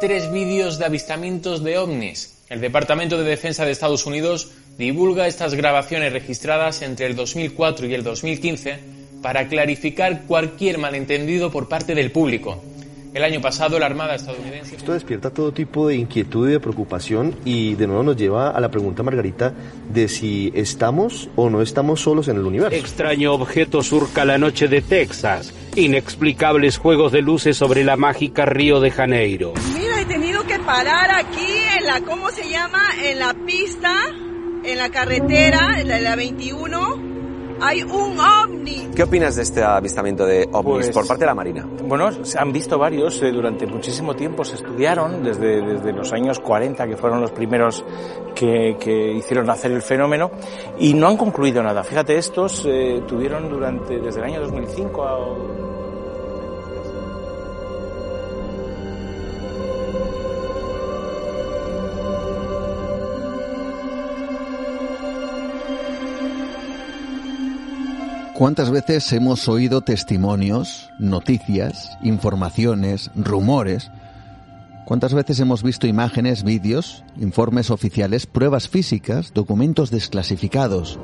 Tres vídeos de avistamientos de ovnis. El Departamento de Defensa de Estados Unidos divulga estas grabaciones registradas entre el 2004 y el 2015 para clarificar cualquier malentendido por parte del público. El año pasado la Armada estadounidense... Esto despierta todo tipo de inquietud y de preocupación y de nuevo nos lleva a la pregunta, Margarita, de si estamos o no estamos solos en el universo. Extraño objeto surca la noche de Texas. Inexplicables juegos de luces sobre la mágica Río de Janeiro. Parar aquí en la, ¿cómo se llama? En la pista, en la carretera, en la, la 21 hay un ovni. ¿Qué opinas de este avistamiento de ovnis Pues- por parte de la Marina? Bueno, se han visto varios eh, durante muchísimo tiempo, se estudiaron desde, desde los años 40, que fueron los primeros que, que hicieron nacer el fenómeno, y no han concluido nada. Fíjate, estos eh, tuvieron durante, desde el año 2005 a... ¿Cuántas veces hemos oído testimonios, noticias, informaciones, rumores? ¿Cuántas veces hemos visto imágenes, vídeos, informes oficiales, pruebas físicas, documentos desclasificados?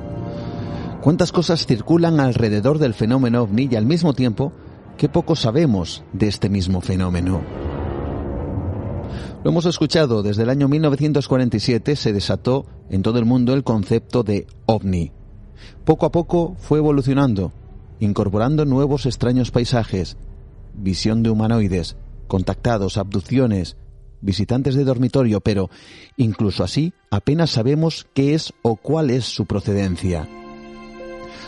¿Cuántas cosas circulan alrededor del fenómeno ovni y al mismo tiempo qué poco sabemos de este mismo fenómeno? Lo hemos escuchado, desde el año 1947 se desató en todo el mundo el concepto de ovni. Poco a poco fue evolucionando, incorporando nuevos extraños paisajes, visión de humanoides, contactados, abducciones, visitantes de dormitorio, pero incluso así apenas sabemos qué es o cuál es su procedencia.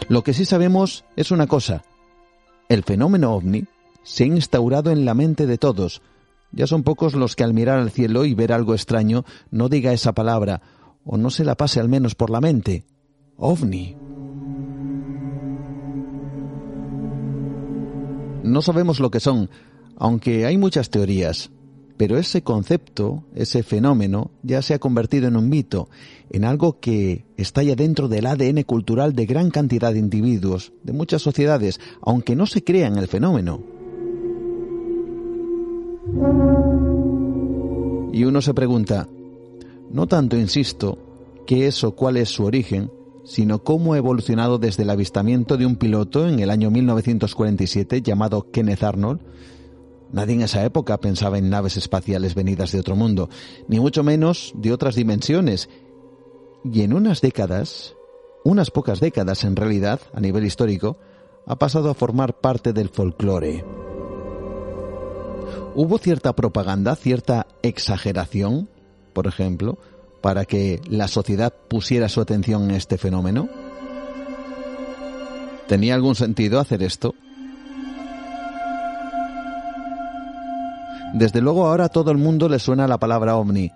Lo que sí sabemos es una cosa. El fenómeno ovni se ha instaurado en la mente de todos. Ya son pocos los que al mirar al cielo y ver algo extraño no diga esa palabra o no se la pase al menos por la mente. OVNI. No sabemos lo que son, aunque hay muchas teorías, pero ese concepto, ese fenómeno, ya se ha convertido en un mito, en algo que está ya dentro del ADN cultural de gran cantidad de individuos, de muchas sociedades, aunque no se crea en el fenómeno. Y uno se pregunta, no tanto, insisto, qué es o cuál es su origen, sino cómo ha evolucionado desde el avistamiento de un piloto en el año 1947 llamado Kenneth Arnold. Nadie en esa época pensaba en naves espaciales venidas de otro mundo, ni mucho menos de otras dimensiones. Y en unas décadas, unas pocas décadas en realidad, a nivel histórico, ha pasado a formar parte del folclore. Hubo cierta propaganda, cierta exageración, por ejemplo, para que la sociedad pusiera su atención en este fenómeno? ¿Tenía algún sentido hacer esto? Desde luego ahora a todo el mundo le suena la palabra ovni.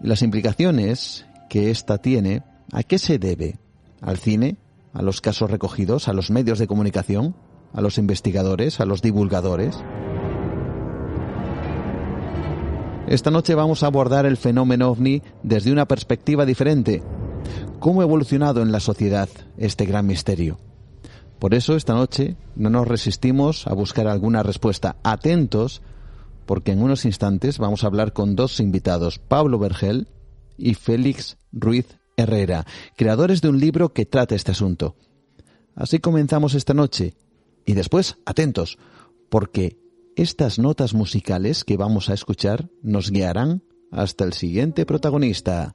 Las implicaciones que ésta tiene, ¿a qué se debe? ¿Al cine? ¿A los casos recogidos? ¿A los medios de comunicación? ¿A los investigadores? ¿A los divulgadores? Esta noche vamos a abordar el fenómeno ovni desde una perspectiva diferente. ¿Cómo ha evolucionado en la sociedad este gran misterio? Por eso esta noche no nos resistimos a buscar alguna respuesta. Atentos, porque en unos instantes vamos a hablar con dos invitados, Pablo Vergel y Félix Ruiz Herrera, creadores de un libro que trata este asunto. Así comenzamos esta noche. Y después, atentos, porque estas notas musicales que vamos a escuchar nos guiarán hasta el siguiente protagonista.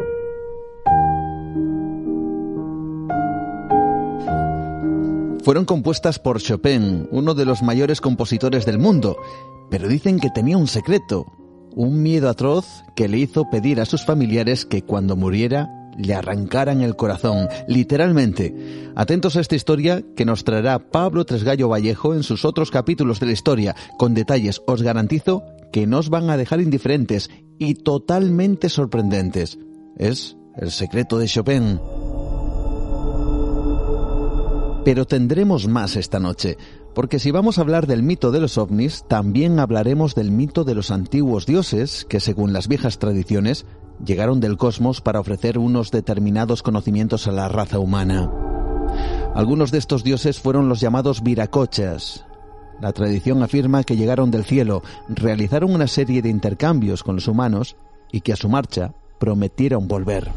Fueron compuestas por Chopin, uno de los mayores compositores del mundo, pero dicen que tenía un secreto, un miedo atroz que le hizo pedir a sus familiares que cuando muriera le arrancaran el corazón, literalmente. Atentos a esta historia que nos traerá Pablo Tresgallo Vallejo en sus otros capítulos de la historia, con detalles, os garantizo, que no os van a dejar indiferentes y totalmente sorprendentes. Es el secreto de Chopin. Pero tendremos más esta noche, porque si vamos a hablar del mito de los ovnis, también hablaremos del mito de los antiguos dioses, que según las viejas tradiciones, llegaron del cosmos para ofrecer unos determinados conocimientos a la raza humana. Algunos de estos dioses fueron los llamados viracochas. La tradición afirma que llegaron del cielo, realizaron una serie de intercambios con los humanos y que a su marcha prometieron volver.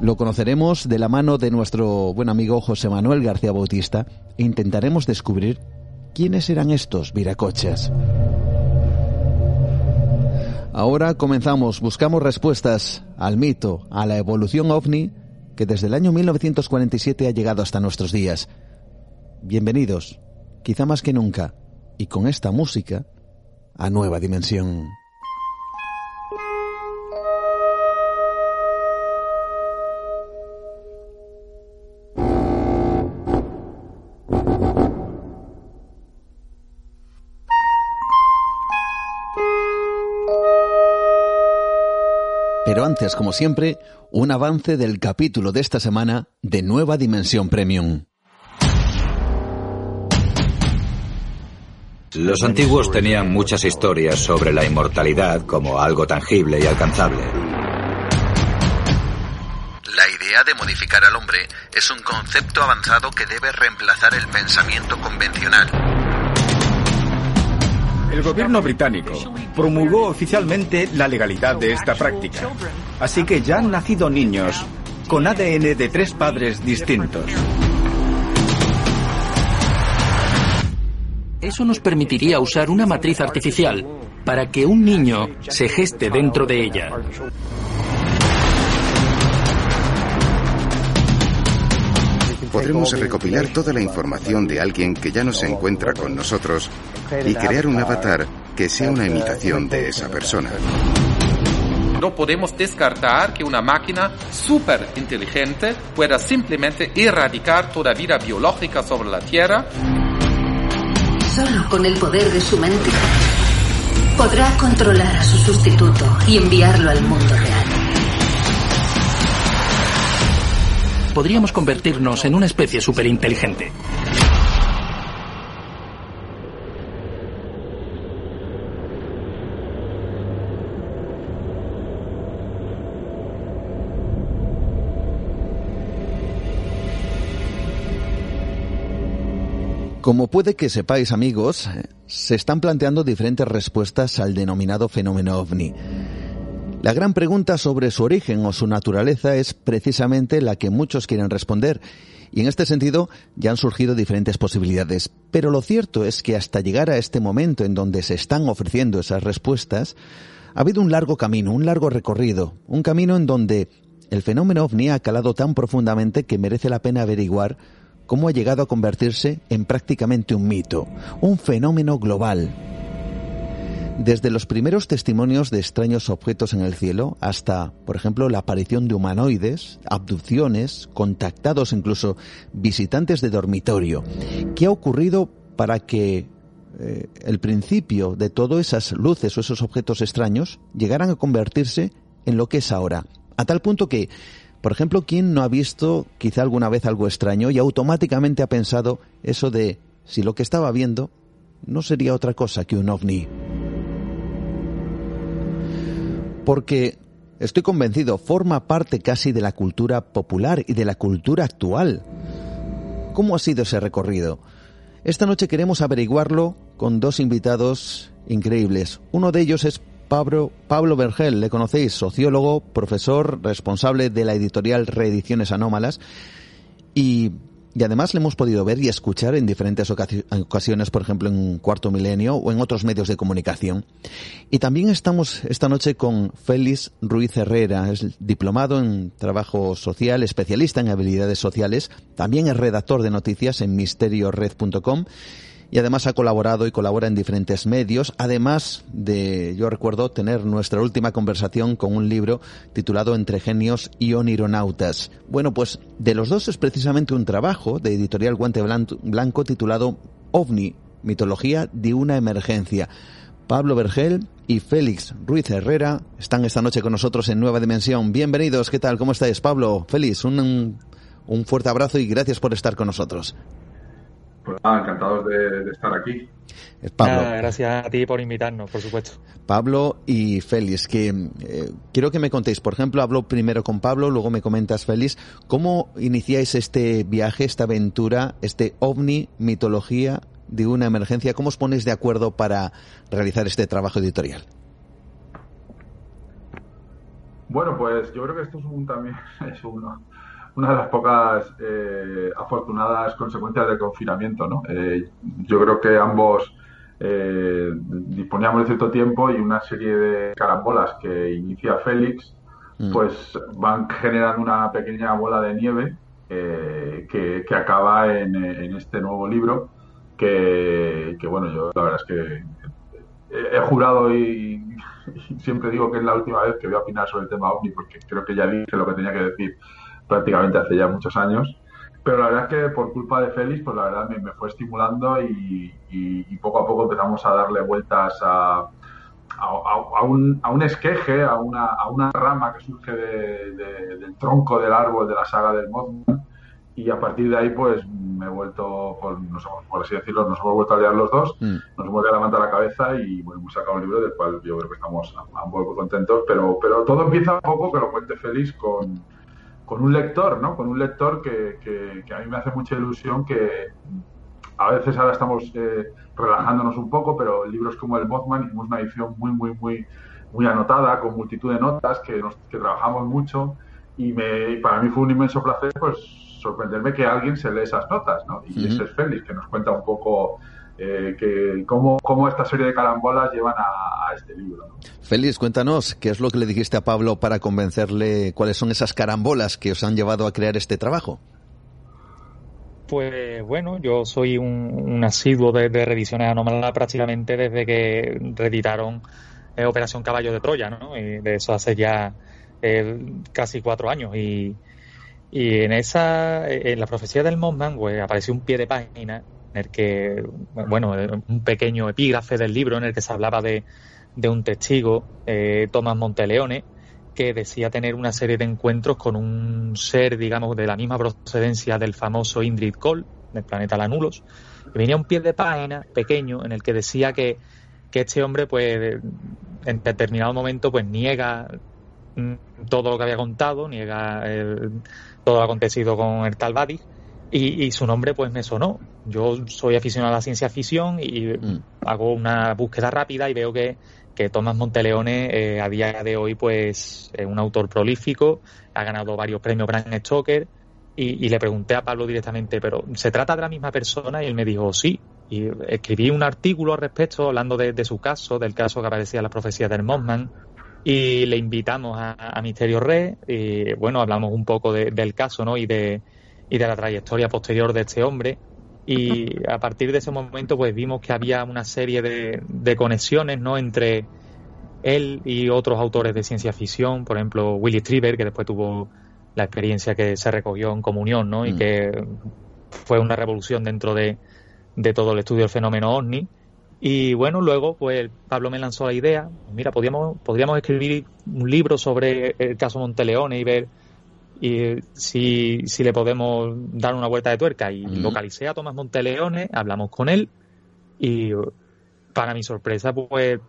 Lo conoceremos de la mano de nuestro buen amigo José Manuel García Bautista e intentaremos descubrir quiénes eran estos viracochas. Ahora comenzamos, buscamos respuestas al mito, a la evolución ovni que desde el año 1947 ha llegado hasta nuestros días. Bienvenidos, quizá más que nunca, y con esta música, a nueva dimensión. Antes, como siempre, un avance del capítulo de esta semana de Nueva Dimensión Premium. Los antiguos tenían muchas historias sobre la inmortalidad como algo tangible y alcanzable. La idea de modificar al hombre es un concepto avanzado que debe reemplazar el pensamiento convencional. El gobierno británico promulgó oficialmente la legalidad de esta práctica. Así que ya han nacido niños con ADN de tres padres distintos. Eso nos permitiría usar una matriz artificial para que un niño se geste dentro de ella. Podremos recopilar toda la información de alguien que ya no se encuentra con nosotros y crear un avatar que sea una imitación de esa persona. No podemos descartar que una máquina súper inteligente pueda simplemente erradicar toda vida biológica sobre la Tierra. Solo con el poder de su mente podrá controlar a su sustituto y enviarlo al mundo real. Podríamos convertirnos en una especie superinteligente. Como puede que sepáis amigos, se están planteando diferentes respuestas al denominado fenómeno ovni. La gran pregunta sobre su origen o su naturaleza es precisamente la que muchos quieren responder. Y en este sentido ya han surgido diferentes posibilidades. Pero lo cierto es que hasta llegar a este momento en donde se están ofreciendo esas respuestas, ha habido un largo camino, un largo recorrido, un camino en donde el fenómeno ovni ha calado tan profundamente que merece la pena averiguar cómo ha llegado a convertirse en prácticamente un mito, un fenómeno global, desde los primeros testimonios de extraños objetos en el cielo hasta, por ejemplo, la aparición de humanoides, abducciones, contactados incluso visitantes de dormitorio. ¿Qué ha ocurrido para que eh, el principio de todas esas luces o esos objetos extraños llegaran a convertirse en lo que es ahora? A tal punto que, por ejemplo, ¿quién no ha visto quizá alguna vez algo extraño y automáticamente ha pensado eso de si lo que estaba viendo no sería otra cosa que un ovni? Porque estoy convencido, forma parte casi de la cultura popular y de la cultura actual. ¿Cómo ha sido ese recorrido? Esta noche queremos averiguarlo con dos invitados increíbles. Uno de ellos es Pablo, Pablo Vergel, le conocéis, sociólogo, profesor, responsable de la editorial Reediciones Anómalas y y además le hemos podido ver y escuchar en diferentes ocasiones, por ejemplo en Cuarto Milenio o en otros medios de comunicación. Y también estamos esta noche con Félix Ruiz Herrera, es diplomado en trabajo social, especialista en habilidades sociales, también es redactor de noticias en misteriored.com y además ha colaborado y colabora en diferentes medios, además de, yo recuerdo, tener nuestra última conversación con un libro titulado Entre genios y onironautas. Bueno, pues de los dos es precisamente un trabajo de editorial Guante Blanco titulado OVNI, mitología de una emergencia. Pablo Vergel y Félix Ruiz Herrera están esta noche con nosotros en Nueva Dimensión. Bienvenidos, ¿qué tal? ¿Cómo estáis? Pablo, Félix, un, un fuerte abrazo y gracias por estar con nosotros. Pues nada, encantados de, estar aquí. Pablo. gracias a ti por invitarnos, por supuesto. Pablo y Félix, que eh, quiero que me contéis, por ejemplo, hablo primero con Pablo, luego me comentas Félix, ¿cómo iniciáis este viaje, esta aventura, este ovni, mitología de una emergencia? ¿Cómo os ponéis de acuerdo para realizar este trabajo editorial? Bueno, pues yo creo que esto es un, también es uno, una de las pocas eh, afortunadas consecuencias del confinamiento, ¿no? Eh, yo creo que ambos eh, disponíamos de cierto tiempo y una serie de carambolas que inicia Félix, mm. pues van generando una pequeña bola de nieve que, acaba en, este nuevo libro que, bueno, yo la verdad es que he, jurado y, y, siempre digo que es la última vez que voy a opinar sobre el tema OVNI porque creo que ya dije lo que tenía que decir prácticamente hace ya muchos años. Pero la verdad es que por culpa de Félix, pues la verdad me, fue estimulando y, poco a poco empezamos a darle vueltas a, a, un, a un, esqueje, a una, a una rama que surge del tronco del árbol de la saga del Mothman. Y a partir de ahí, pues me he vuelto, por, por así decirlo, nos hemos vuelto a liar los dos, mm. nos hemos levantado la cabeza y bueno, hemos sacado un libro del cual yo creo que estamos poco contentos. Pero, pero todo empieza un poco, que lo cuente Félix, con, con un lector, ¿no? Con un lector que, que, a mí me hace mucha ilusión que a veces ahora estamos eh, relajándonos un poco, pero libros como el Mothman hicimos una edición muy, muy, muy, muy anotada, con multitud de notas, que, nos, que trabajamos mucho y me, para mí fue un inmenso placer pues sorprenderme que alguien se lee esas notas, ¿no? Y ese es Félix, que nos cuenta un poco eh, que cómo, cómo, esta serie de carambolas llevan a, este libro. Félix, cuéntanos, ¿qué es lo que le dijiste a Pablo para convencerle cuáles son esas carambolas que os han llevado a crear este trabajo? Pues bueno, yo soy un, asiduo de, revisiones anómalas prácticamente desde que reeditaron eh, Operación Caballo de Troya, ¿no? Y de eso hace ya eh, casi cuatro años. Y, y en esa, en la profecía del Mothman, pues apareció un pie de página en el que, bueno, un pequeño epígrafe del libro en el que se hablaba de, de un testigo, eh, Tomás Monteleone, que decía tener una serie de encuentros con un ser, digamos, de la misma procedencia del famoso Indrid Cole, del planeta Lanulos. Y venía un pie de página pequeño en el que decía que, que este hombre, pues, en determinado momento, pues niega mm, todo lo que había contado, niega todo lo acontecido con el tal Badis, y, su nombre pues me sonó. Yo soy aficionado a la ciencia ficción y mm. hago una búsqueda rápida y veo que, que Tomás Monteleone eh, a día de hoy pues es un autor prolífico, ha ganado varios premios Bram Stoker y, le pregunté a Pablo directamente, pero ¿se trata de la misma persona? Y él me dijo sí. Y escribí un artículo al respecto hablando de, su caso, del caso que aparecía en las profecías del Mothman y le invitamos a, Misterio Red y bueno, hablamos un poco del caso ¿no? y de y de la trayectoria posterior de este hombre. Y a partir de ese momento, pues vimos que había una serie de, conexiones, ¿no? Entre él y otros autores de ciencia ficción, por ejemplo, Willy Strieber, que después tuvo la experiencia que se recogió en comunión, ¿no? Y mm. que fue una revolución dentro de, de todo el estudio del fenómeno OVNI. Y bueno, luego pues Pablo me lanzó la idea, mira, podríamos, podríamos escribir un libro sobre el caso Monteleone y ver y si, si le podemos dar una vuelta de tuerca y localicé a Tomás Monteleone, hablamos con él y para mi sorpresa pues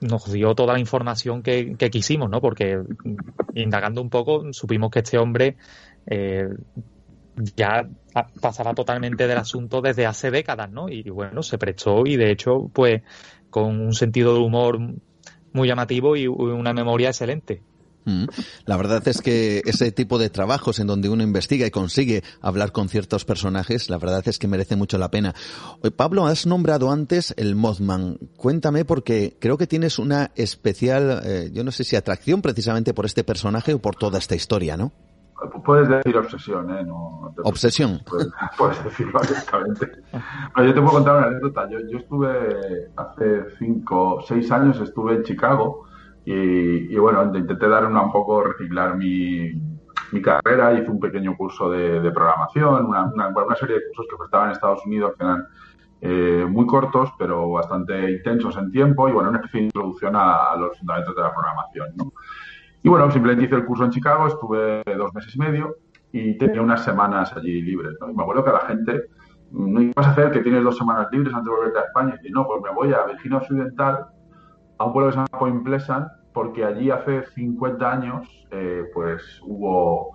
nos dio toda la información que, quisimos, ¿no? Porque indagando un poco supimos que este hombre eh, ya pasaba totalmente del asunto desde hace décadas, ¿no? Y bueno, se prestó y de hecho pues con un sentido de humor muy llamativo y una memoria excelente. Mm. La verdad es que ese tipo de trabajos en donde uno investiga y consigue hablar con ciertos personajes, la verdad es que merece mucho la pena. Pablo, has nombrado antes el Mothman. Cuéntame porque creo que tienes una especial, eh, yo no sé si atracción precisamente por este personaje o por toda esta historia, ¿no? Puedes decir obsesión, ¿eh? obsesión. Puedes, decirlo abiertamente. yo te puedo contar una anécdota. Yo, yo estuve hace cinco, seis años, estuve en Chicago y, bueno, intenté dar una, un poco, reciclar mi, mi carrera, hice un pequeño curso de, programación, una, una, serie de cursos que estaban en Estados Unidos que eran eh, muy cortos, pero bastante intensos en tiempo y, bueno, una especie de introducción a, los fundamentos de la programación, ¿no? Y, bueno, simplemente hice el curso en Chicago, estuve dos meses y medio y tenía unas semanas allí libres, ¿no? Y me acuerdo que la gente, no ibas a hacer que tienes dos semanas libres antes de volverte a España. Y no, pues me voy a Virginia Occidental, a un pueblo que se llama Point Pleasant, porque allí hace 50 años, eh, pues hubo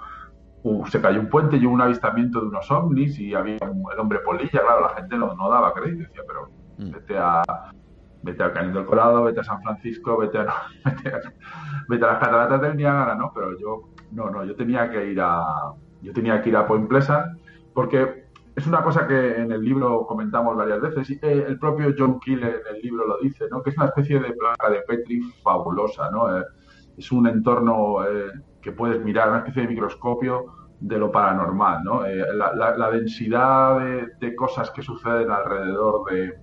se cayó un puente y hubo un avistamiento de unos ovnis y había el hombre polilla, claro, la gente no, no daba crédito, decía, pero mm. vete a vete al Cañón del Colado, vete a San Francisco, vete a, vete a, vete a las cataratas del Niágara, ¿no? Pero yo, no, no, yo tenía que ir a, yo tenía que ir a Point Pleasant porque es una cosa que en el libro comentamos varias veces y eh, el propio John Keel en el libro lo dice, ¿no? Que es una especie de placa de Petri fabulosa, ¿no? Eh, es un entorno eh, que puedes mirar, una especie de microscopio de lo paranormal, ¿no? Eh, la, densidad de, cosas que suceden alrededor de,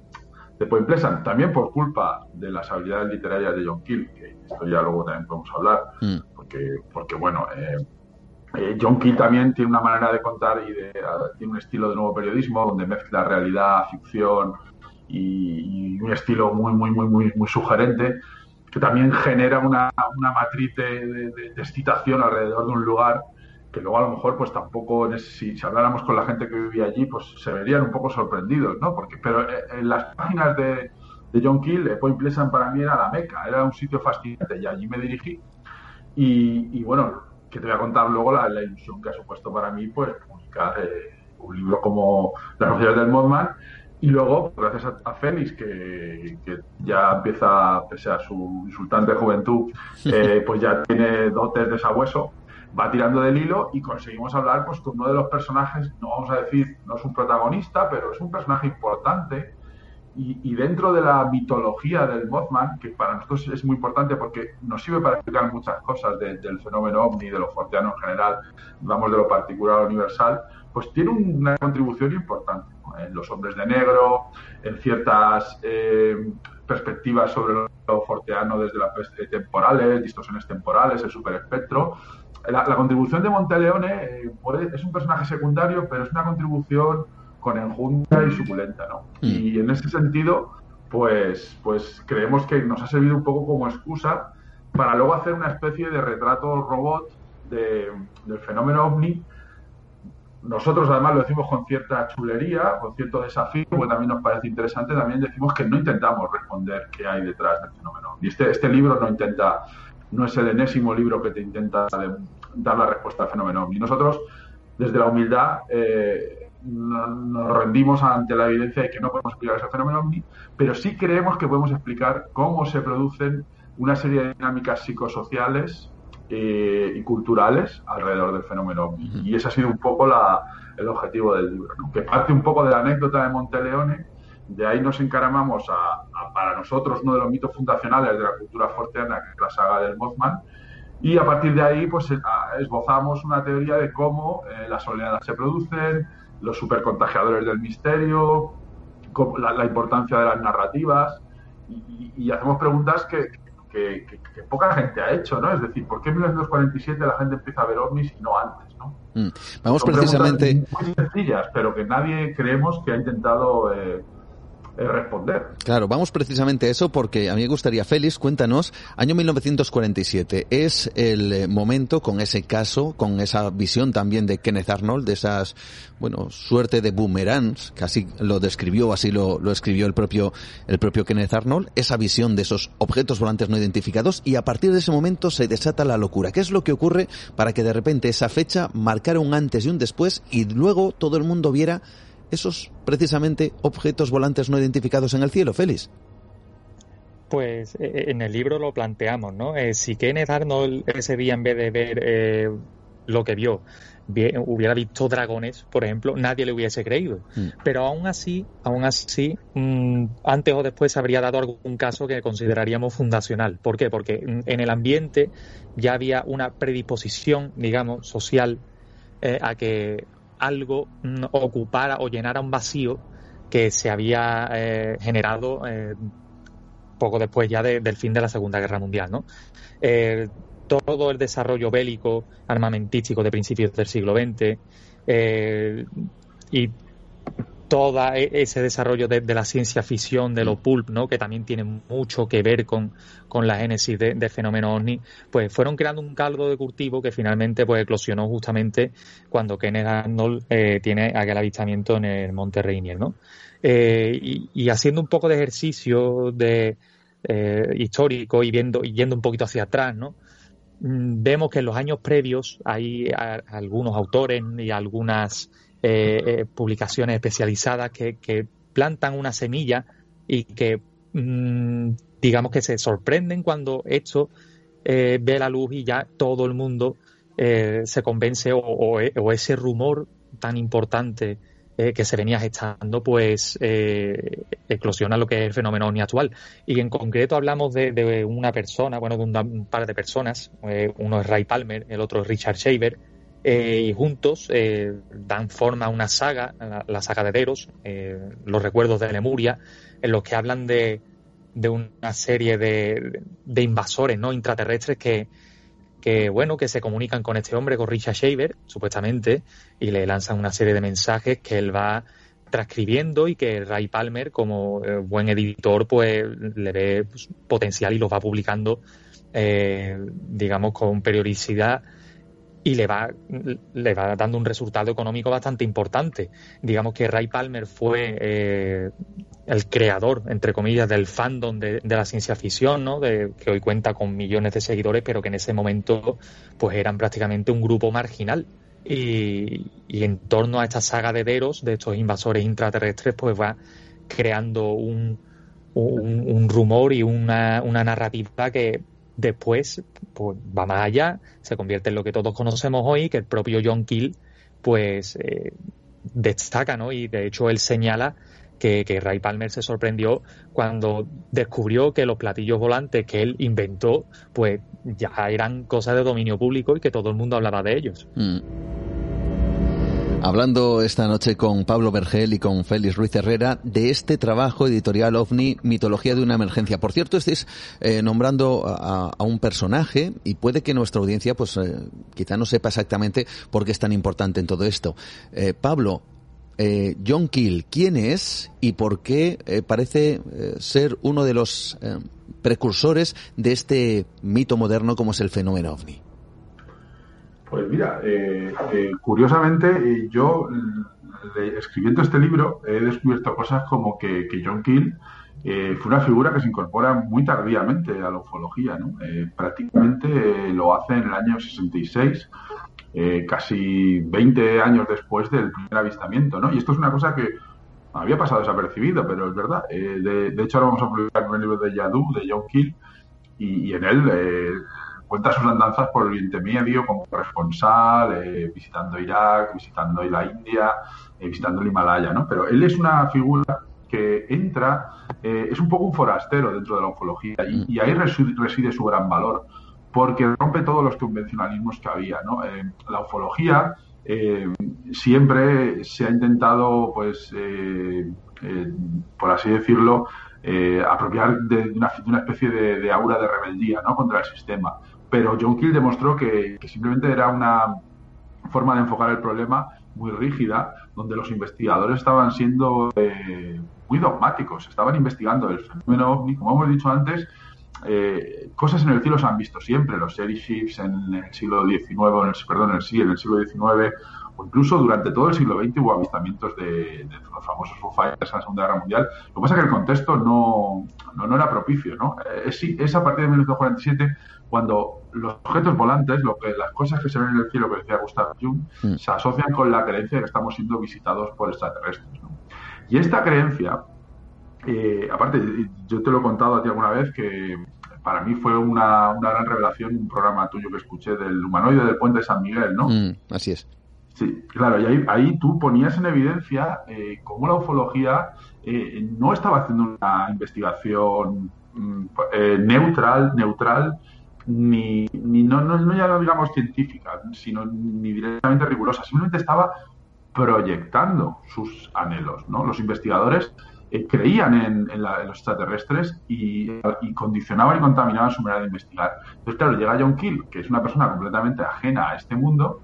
de Point Pleasant, también por culpa de las habilidades literarias de John Keel, que esto ya luego también podemos hablar, mm. porque, porque bueno, eh, eh, John Keel también tiene una manera de contar y tiene un estilo de nuevo periodismo donde mezcla realidad, ficción y, un estilo muy, muy, muy, muy, muy sugerente que también genera una, una matriz de, excitación alrededor de un lugar que luego a lo mejor pues tampoco, si, si, habláramos con la gente que vivía allí, pues se verían un poco sorprendidos, ¿no? Porque, pero eh, en las páginas de, de John Keel, eh, Point Pleasant para mí era la meca, era un sitio fascinante y allí me dirigí. Y, bueno, que te voy a contar luego la, ilusión que ha supuesto para mí, pues, publicar eh, un libro como Las noticias del Mothman. Y luego, gracias a, Félix, que, ya empieza, pese a su insultante juventud, pues ya tiene dotes de sabueso, va tirando del hilo y conseguimos hablar pues con uno de los personajes, no vamos a decir, no es un protagonista, pero es un personaje importante y, dentro de la mitología del Mothman, que para nosotros es muy importante porque nos sirve para explicar muchas cosas del fenómeno ovni, de lo forteano en general, vamos de lo particular a lo universal, pues tiene una contribución importante en los hombres de negro, en ciertas eh, perspectivas sobre lo forteano desde las temporales, distorsiones temporales, el superespectro, la, contribución de Monteleone eh, es un personaje secundario, pero es una contribución con enjunta y suculenta, ¿no? Mm. Y en ese sentido, pues, pues creemos que nos ha servido un poco como excusa para luego hacer una especie de retrato robot del fenómeno ovni. Nosotros además lo decimos con cierta chulería, con cierto desafío, porque también nos parece interesante, también decimos que no intentamos responder qué hay detrás del fenómeno. Y este, este libro no intenta no es el enésimo libro que te intenta dar la respuesta al fenómeno Y nosotros, desde la humildad, eh, nos rendimos ante la evidencia de que no podemos explicar ese fenómeno ovni, pero sí creemos que podemos explicar cómo se producen una serie de dinámicas psicosociales eh, y culturales alrededor del fenómeno ovni. Y ese ha sido un poco el objetivo del libro, que parte un poco de la anécdota de Monteleone de ahí nos encaramamos a, para nosotros, uno de los mitos fundacionales de la cultura forteana, que es la saga del Mothman, y a partir de ahí pues esbozamos una teoría de cómo eh, las oleadas se producen, los supercontagiadores del misterio, la, importancia de las narrativas, y, hacemos preguntas que, que, poca gente ha hecho, ¿no? Es decir, ¿por qué en 1947 la gente empieza a ver ovnis y no antes, ¿no? Mm. Vamos precisamente... Muy sencillas, pero que nadie creemos que ha intentado... Eh, Claro, vamos precisamente a eso porque a mí me gustaría, Félix, cuéntanos, año 1947, es el eh, momento con ese caso, con esa visión también de Kenneth Arnold, de esas, bueno, suerte de boomerangs, que así lo describió, así lo, lo escribió el propio, el propio Kenneth Arnold, esa visión de esos objetos volantes no identificados y a partir de ese momento se desata la locura. ¿Qué es lo que ocurre para que de repente esa fecha marcara un antes y un después y luego todo el mundo viera esos precisamente objetos volantes no identificados en el cielo, Félix? Pues eh, eh, en el libro lo planteamos, ¿no? Eh, si Kenneth Arnold ese día en vez de ver lo que vio, hubiera visto dragones, por ejemplo, nadie le hubiese creído. Mm. Pero aún así, aún así, mm, antes o después se habría dado algún caso que consideraríamos fundacional. ¿Por qué? Porque en el ambiente ya había una predisposición, digamos, social a que algo mm, ocupara o llenara un vacío que se había eh, generado eh, poco después ya del fin de la Segunda Guerra Mundial. ¿no? Eh, todo el desarrollo bélico, armamentístico de principios del siglo XX y todo e, ese desarrollo de, la ciencia ficción, de lo pulp, ¿no? que también tiene mucho que ver con, con la génesis del de fenómeno ovni, pues fueron creando un caldo de cultivo que finalmente pues eclosionó justamente cuando Kenneth Arnold eh, tiene aquel avistamiento en el Monte Rainier. ¿no? Eh, y, haciendo un poco de ejercicio de, eh, histórico y viendo y yendo un poquito hacia atrás, ¿no? Mm, vemos que en los años previos hay algunos autores y algunas eh, eh, publicaciones especializadas que, plantan una semilla y que mm, digamos que se sorprenden cuando esto eh, ve la luz y ya todo el mundo se convence o, ese rumor tan importante que se venía gestando, pues eclosiona lo que es el fenómeno actual. Y en concreto hablamos de, una persona, bueno, de un, par de personas, uno es Ray Palmer, el otro es Richard Shaver, eh, y juntos eh, dan forma a una saga, la, saga de Deros, eh, los recuerdos de Lemuria, en los que hablan de, de una serie de, de, invasores no intraterrestres que, que, bueno, que se comunican con este hombre, con Richard Shaver, supuestamente, y le lanzan una serie de mensajes que él va transcribiendo y que Ray Palmer, como buen editor, pues le ve pues, potencial y los va publicando, digamos, con periodicidad y le va, le va dando un resultado económico bastante importante. Digamos que Ray Palmer fue eh, el creador, entre comillas, del fandom de, la ciencia ficción, ¿no? De, que hoy cuenta con millones de seguidores, pero que en ese momento pues eran prácticamente un grupo marginal. Y, en torno a esta saga de Deros, de estos invasores intraterrestres, pues va creando un, un, rumor y una, una narrativa que después pues, va más allá, se convierte en lo que todos conocemos hoy, que el propio John Keel pues eh, destaca, ¿no? Y de hecho él señala que, que, Ray Palmer se sorprendió cuando descubrió que los platillos volantes que él inventó, pues ya eran cosas de dominio público y que todo el mundo hablaba de ellos. Mm. Hablando esta noche con Pablo Vergel y con Félix Ruiz Herrera de este trabajo editorial OVNI, Mitología de una emergencia. Por cierto, estáis eh, nombrando a, un personaje y puede que nuestra audiencia, pues eh, quizá no sepa exactamente por qué es tan importante en todo esto. Eh, Pablo, John Keel, ¿quién es y por qué parece ser uno de los precursores de este mito moderno como es el fenómeno OVNI? Pues mira, eh, eh, curiosamente eh, yo escribiendo este libro he descubierto cosas como que, John Keel fue una figura que se incorpora muy tardíamente a la ufología. ¿no? prácticamente lo hace en el año 66, casi 20 años después del primer avistamiento. ¿no? Y esto es una cosa que había pasado desapercibido, pero es verdad. De, hecho, ahora vamos a publicar un libro de Yadu, de John Keel, y, y en él cuenta sus andanzas por Oriente Medio como corresponsal, eh, visitando Irak, visitando la India, eh, visitando el Himalaya, ¿no? Pero él es una figura que entra, eh, es un poco un forastero dentro de la ufología y, ahí reside, su gran valor, porque rompe todos los convencionalismos que había, ¿no? la ufología siempre se ha intentado, pues, por así decirlo, apropiar de una, especie de, de, aura de rebeldía ¿no? contra el sistema pero John Keel demostró que, simplemente era una forma de enfocar el problema muy rígida, donde los investigadores estaban siendo eh, muy dogmáticos, estaban investigando el fenómeno ovni, como hemos dicho antes, eh, cosas en el cielo se han visto siempre, los airships en el siglo XIX, en el, perdón, en el, sí, en el siglo XIX, o incluso durante todo el siglo XX hubo avistamientos de, los famosos Foo en la Segunda Guerra Mundial. Lo que pasa es que el contexto no, no, era propicio, ¿no? Eh, es a partir de 1947 cuando los objetos volantes, lo que, las cosas que se ven en el cielo, que decía Gustav Jung, mm. se asocian con la creencia de que estamos siendo visitados por extraterrestres. Y esta creencia, eh, aparte, yo te lo he contado a ti alguna vez, que para mí fue una, gran revelación un programa tuyo que escuché del humanoide del puente de San Miguel, ¿no? Mm, así es. Sí, claro, y ahí, tú ponías en evidencia eh, cómo la ufología eh, no estaba haciendo una investigación mm, neutral, neutral ni, ni no, no, ya lo digamos científica, sino ni directamente rigurosa, simplemente estaba proyectando sus anhelos. ¿no? Los investigadores eh, creían en, los extraterrestres y, condicionaban y contaminaban su manera de investigar. Entonces, claro, llega John Keel, que es una persona completamente ajena a este mundo,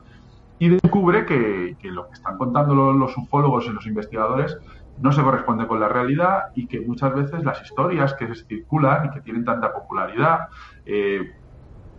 y descubre que, lo que están contando los, ufólogos y los investigadores no se corresponde con la realidad y que muchas veces las historias que se circulan y que tienen tanta popularidad eh,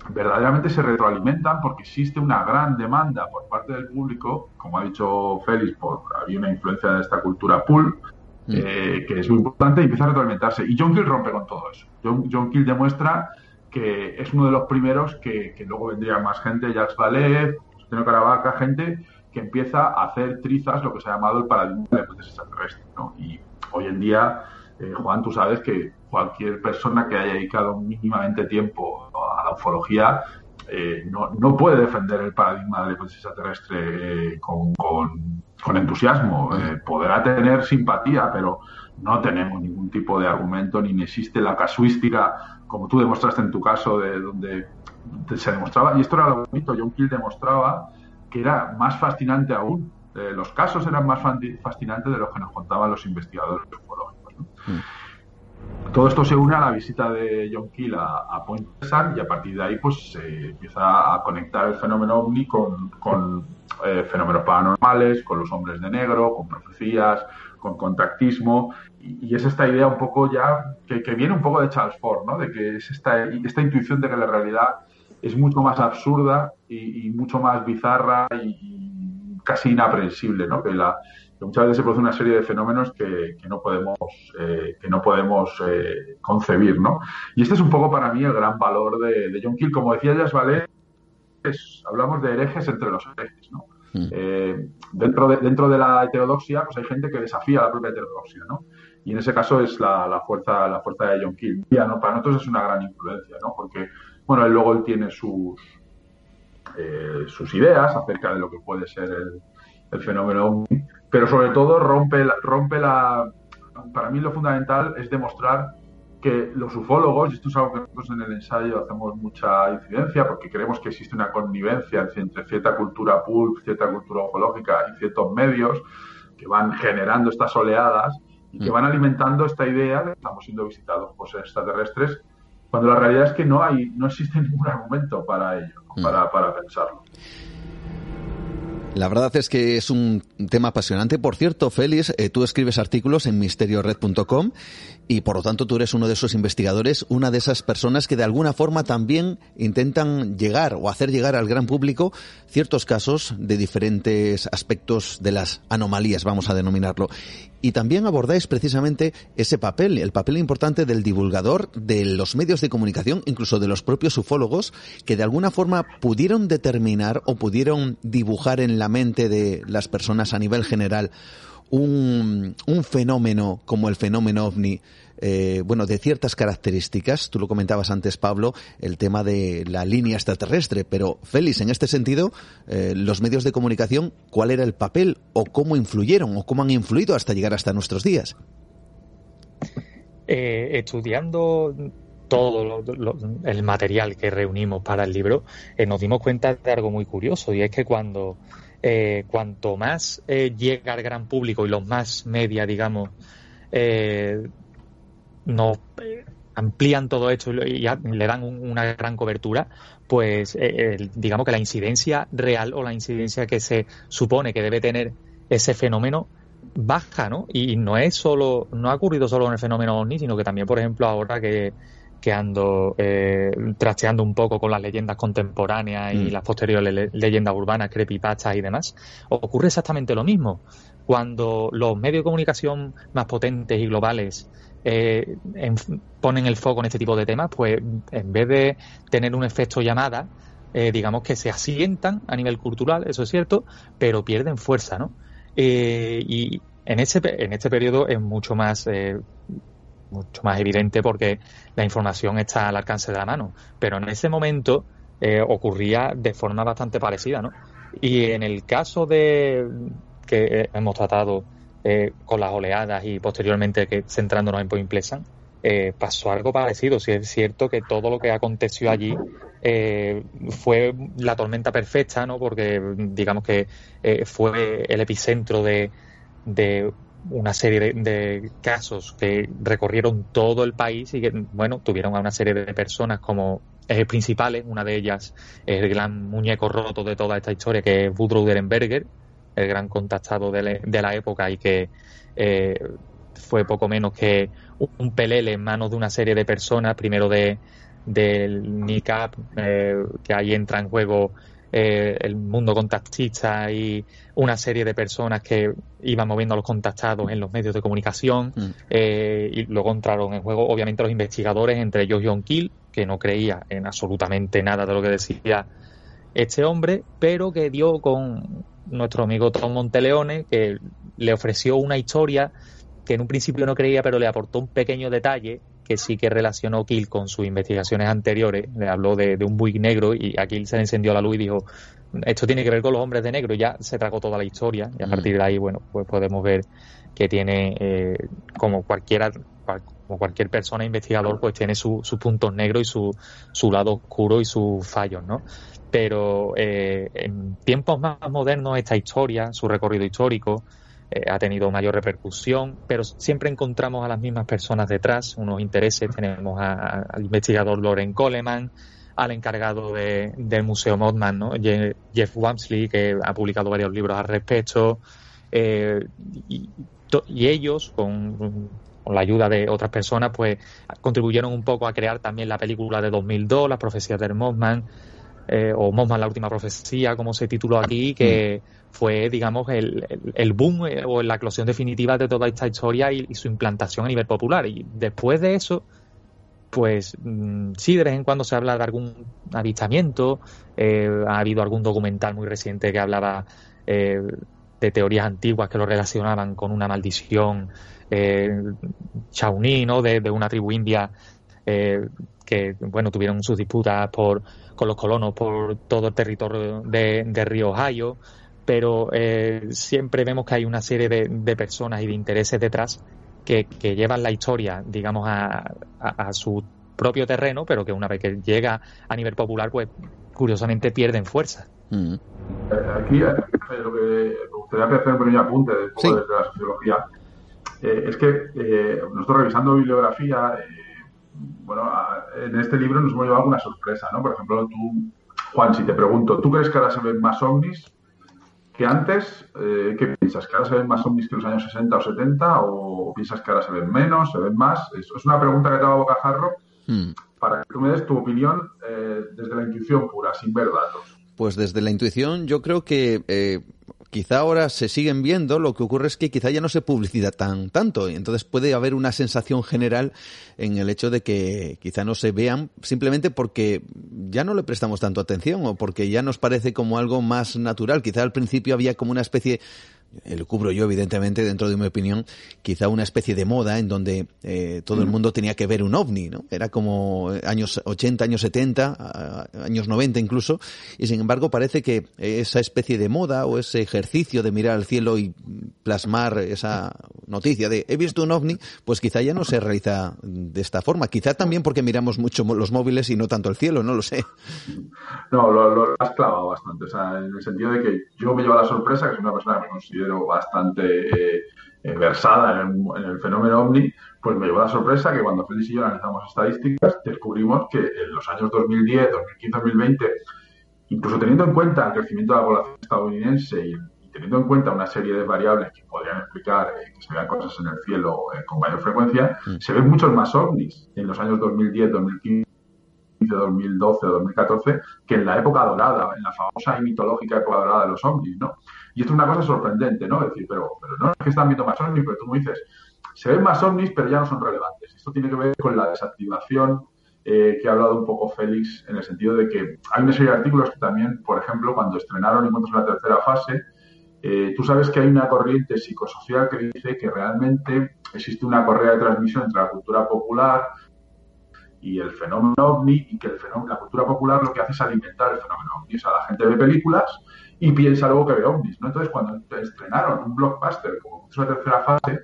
verdaderamente se retroalimentan porque existe una gran demanda por parte del público, como ha dicho Félix, por, había una influencia de esta cultura pool, mm. eh, que es muy importante y empieza a retroalimentarse. Y John Kill rompe con todo eso. John, John Kill demuestra que es uno de los primeros que, luego vendría más gente, Jacques Vallée, Justino Caravaca, gente que empieza a hacer trizas lo que se ha llamado el paradigma de la hipótesis extraterrestre. Y hoy en día, eh, Juan, tú sabes que cualquier persona que haya dedicado mínimamente tiempo a la ufología eh, no, puede defender el paradigma de la hipótesis extraterrestre eh, con, entusiasmo. podrá tener simpatía, pero no tenemos ningún tipo de argumento ni existe la casuística como tú demostraste en tu caso, de donde se demostraba, y esto era lo bonito, John Kill demostraba que era más fascinante aún, eh, los casos eran más fascinantes de los que nos contaban los investigadores ufológicos. Mm. Todo esto se une a la visita de John Keel a, Point Pleasant y a partir de ahí pues se empieza a conectar el fenómeno ovni con, eh, fenómenos paranormales, con los hombres de negro, con profecías, con contactismo y, es esta idea un poco ya que, viene un poco de Charles Ford, ¿no? De que es esta, esta intuición de que la realidad es mucho más absurda y, mucho más bizarra y, casi inaprensible, ¿no? Que, la, muchas veces se produce una serie de fenómenos que, no podemos, eh, que no podemos eh, concebir, ¿no? Y este es un poco para mí el gran valor de, John Keel. Como decía Jazz Vale, hablamos de herejes entre los herejes, ¿no? Mm. Eh, dentro, de, dentro de la heterodoxia, pues hay gente que desafía la propia heterodoxia, ¿no? y en ese caso es la, fuerza la fuerza de John Kill. ¿no? Para nosotros es una gran influencia, ¿no? Porque, bueno, él luego él tiene sus, sus ideas acerca de lo que puede ser el, el fenómeno pero sobre todo rompe, rompe la... Para mí lo fundamental es demostrar que los ufólogos, y esto es algo que nosotros en el ensayo hacemos mucha incidencia, porque creemos que existe una connivencia entre cierta cultura pulp, cierta cultura ufológica y ciertos medios que van generando estas oleadas, y que mm. van alimentando esta idea de que estamos siendo visitados por seres extraterrestres, cuando la realidad es que no hay, no existe ningún argumento para ello, mm. para, para pensarlo. La verdad es que es un tema apasionante. Por cierto, Félix, eh, tú escribes artículos en misteriored.com y por lo tanto tú eres uno de esos investigadores, una de esas personas que de alguna forma también intentan llegar o hacer llegar al gran público ciertos casos de diferentes aspectos de las anomalías, vamos a denominarlo. Y también abordáis precisamente ese papel, el papel importante del divulgador, de los medios de comunicación, incluso de los propios ufólogos, que de alguna forma pudieron determinar o pudieron dibujar en la mente de las personas a nivel general un, fenómeno como el fenómeno ovni, eh, bueno, de ciertas características. Tú lo comentabas antes, Pablo, el tema de la línea extraterrestre, pero Félix, en este sentido, eh, los medios de comunicación, ¿cuál era el papel o cómo influyeron o cómo han influido hasta llegar hasta nuestros días? Eh, estudiando todo el material que reunimos para el libro, nos dimos cuenta de algo muy curioso y es que cuando eh, cuanto más eh, llega al gran público y los más media, digamos, eh, nos amplían todo esto y, le dan una gran cobertura, pues digamos que la incidencia real o la incidencia que se supone que debe tener ese fenómeno baja, ¿no? Y no es solo, no ha ocurrido solo en el fenómeno OVNI, sino que también, por ejemplo, ahora que que ando eh, trasteando un poco con las leyendas contemporáneas y mm. las posteriores leyendas urbanas, creepypastas y demás, ocurre exactamente lo mismo. Cuando los medios de comunicación más potentes y globales eh, ponen el foco en este tipo de temas, pues en vez de tener un efecto llamada, eh, digamos que se asientan a nivel cultural, eso es cierto, pero pierden fuerza, ¿no? y en, ese, en este periodo es mucho más mucho más evidente porque la información está al alcance de la mano. Pero en ese momento eh, ocurría de forma bastante parecida, ¿no? Y en el caso de que hemos tratado eh, con las oleadas y posteriormente que centrándonos en Point eh, pasó algo parecido. Si es cierto que todo lo que aconteció allí fue la tormenta perfecta, ¿no? Porque digamos que fue el epicentro de, de una serie de, casos que recorrieron todo el país y que, bueno, tuvieron a una serie de personas como ejes principales. Una de ellas es el gran muñeco roto de toda esta historia, que es Woodrow Derenberger, el gran contactado de, la época y que eh, fue poco menos que un pelele en manos de una serie de personas, primero de del NICAP, eh, que ahí entra en juego eh, el mundo contactista y una serie de personas que iban moviendo a los contactados en los medios de comunicación mm. eh, y luego entraron en juego obviamente los investigadores, entre ellos John Kill, que no creía en absolutamente nada de lo que decía este hombre, pero que dio con nuestro amigo Tom Monteleone, que le ofreció una historia que en un principio no creía, pero le aportó un pequeño detalle que sí que relacionó Kill con sus investigaciones anteriores. Le habló de, un Buick negro y a Kill se le encendió la luz y dijo, esto tiene que ver con los hombres de negro. Ya se tragó toda la historia y a mm. partir de ahí, bueno, pues podemos ver que tiene, eh, como cualquiera, como cualquier persona investigador, pues tiene sus puntos negros y su, su lado oscuro y sus fallos, ¿no? Pero eh, en tiempos más modernos, esta historia, su recorrido histórico, eh, ha tenido mayor repercusión, pero siempre encontramos a las mismas personas detrás, unos intereses. Tenemos al investigador Loren Coleman, al encargado del Museo Mothman, ¿no? Jeff Wamsley, que ha publicado varios libros al respecto, eh, y, ellos, con, la ayuda de otras personas, pues contribuyeron un poco a crear también la película de 2002, Las profecías del Mothman, eh, o Mothman, la última profecía, como se tituló aquí, que fue, digamos, el, el, boom eh, o la eclosión definitiva de toda esta historia y, su implantación a nivel popular. Y después de eso, pues mm, sí, de vez en cuando se habla de algún avistamiento. Eh, ha habido algún documental muy reciente que hablaba eh, de teorías antiguas que lo relacionaban con una maldición eh, ¿no? de, una tribu india que, bueno, tuvieron sus disputas por, con los colonos por todo el territorio de, de Río Ohio pero eh, siempre vemos que hay una serie de, personas y de intereses detrás que, llevan la historia, digamos, a, su propio terreno, pero que una vez que llega a nivel popular, pues curiosamente pierden fuerza. Mm. Eh, aquí eh, lo que me gustaría hacer un pequeño apunte de, la sociología es que nosotros revisando bibliografía, bueno, en este libro nos hemos llevado alguna sorpresa, ¿no? Por ejemplo, tú, Juan, si te pregunto, ¿tú crees que ahora se ven más ovnis que antes, eh, ¿qué piensas? ¿Que ahora se ven más zombies que los años 60 o 70? ¿O piensas que ahora se ven menos, se ven más? Es, es una pregunta que te hago a bocajarro hmm. para que tú me des tu opinión eh, desde la intuición pura, sin ver datos. Pues desde la intuición yo creo que eh, quizá ahora se siguen viendo, lo que ocurre es que quizá ya no se publicita tan tanto, y entonces puede haber una sensación general en el hecho de que quizá no se vean simplemente porque ya no le prestamos tanto atención o porque ya nos parece como algo más natural. Quizá al principio había como una especie lo cubro yo evidentemente dentro de mi opinión, quizá una especie de moda en donde eh, todo el mundo tenía que ver un ovni, ¿no? Era como años 80, años 70, años 90 incluso, y sin embargo parece que esa especie de moda o ese ejercicio de mirar al cielo y plasmar esa noticia de he visto un ovni, pues quizá ya no se realiza de esta forma. Quizá también porque miramos mucho los móviles y no tanto el cielo, no lo sé. No, lo, has clavado bastante, o sea, en el sentido de que yo me llevo la sorpresa, que soy una persona que me considero bastante eh, eh, versada en el, fenómeno ovni, pues me llevó la sorpresa que cuando Félix y yo analizamos estadísticas, descubrimos que en los años 2010, 2015, 2020, incluso teniendo en cuenta el crecimiento de la población estadounidense y, teniendo en cuenta una serie de variables que podrían explicar eh, que se vean cosas en el cielo con mayor frecuencia, mm. se ven muchos más ovnis en los años 2010, 2015 2012 o 2014 que en la época dorada, en la famosa y mitológica época dorada de los ovnis, ¿no? Y esto es una cosa sorprendente, ¿no? Es decir, pero, pero no es que están viendo más ovnis, pero tú me dices, se ven más ovnis, pero ya no son relevantes. Esto tiene que ver con la desactivación eh, que ha hablado un poco Félix, en el sentido de que hay una serie de artículos que también, por ejemplo, cuando estrenaron Encuentros en la tercera fase, eh, tú sabes que hay una corriente psicosocial que dice que realmente existe una correa de transmisión entre la cultura popular y el fenómeno ovni y que el fenómeno, la cultura popular lo que hace es alimentar el fenómeno ovni. O sea, la gente ve películas y piensa luego que ve ovnis, ¿no? Entonces, cuando estrenaron un blockbuster como es la tercera fase,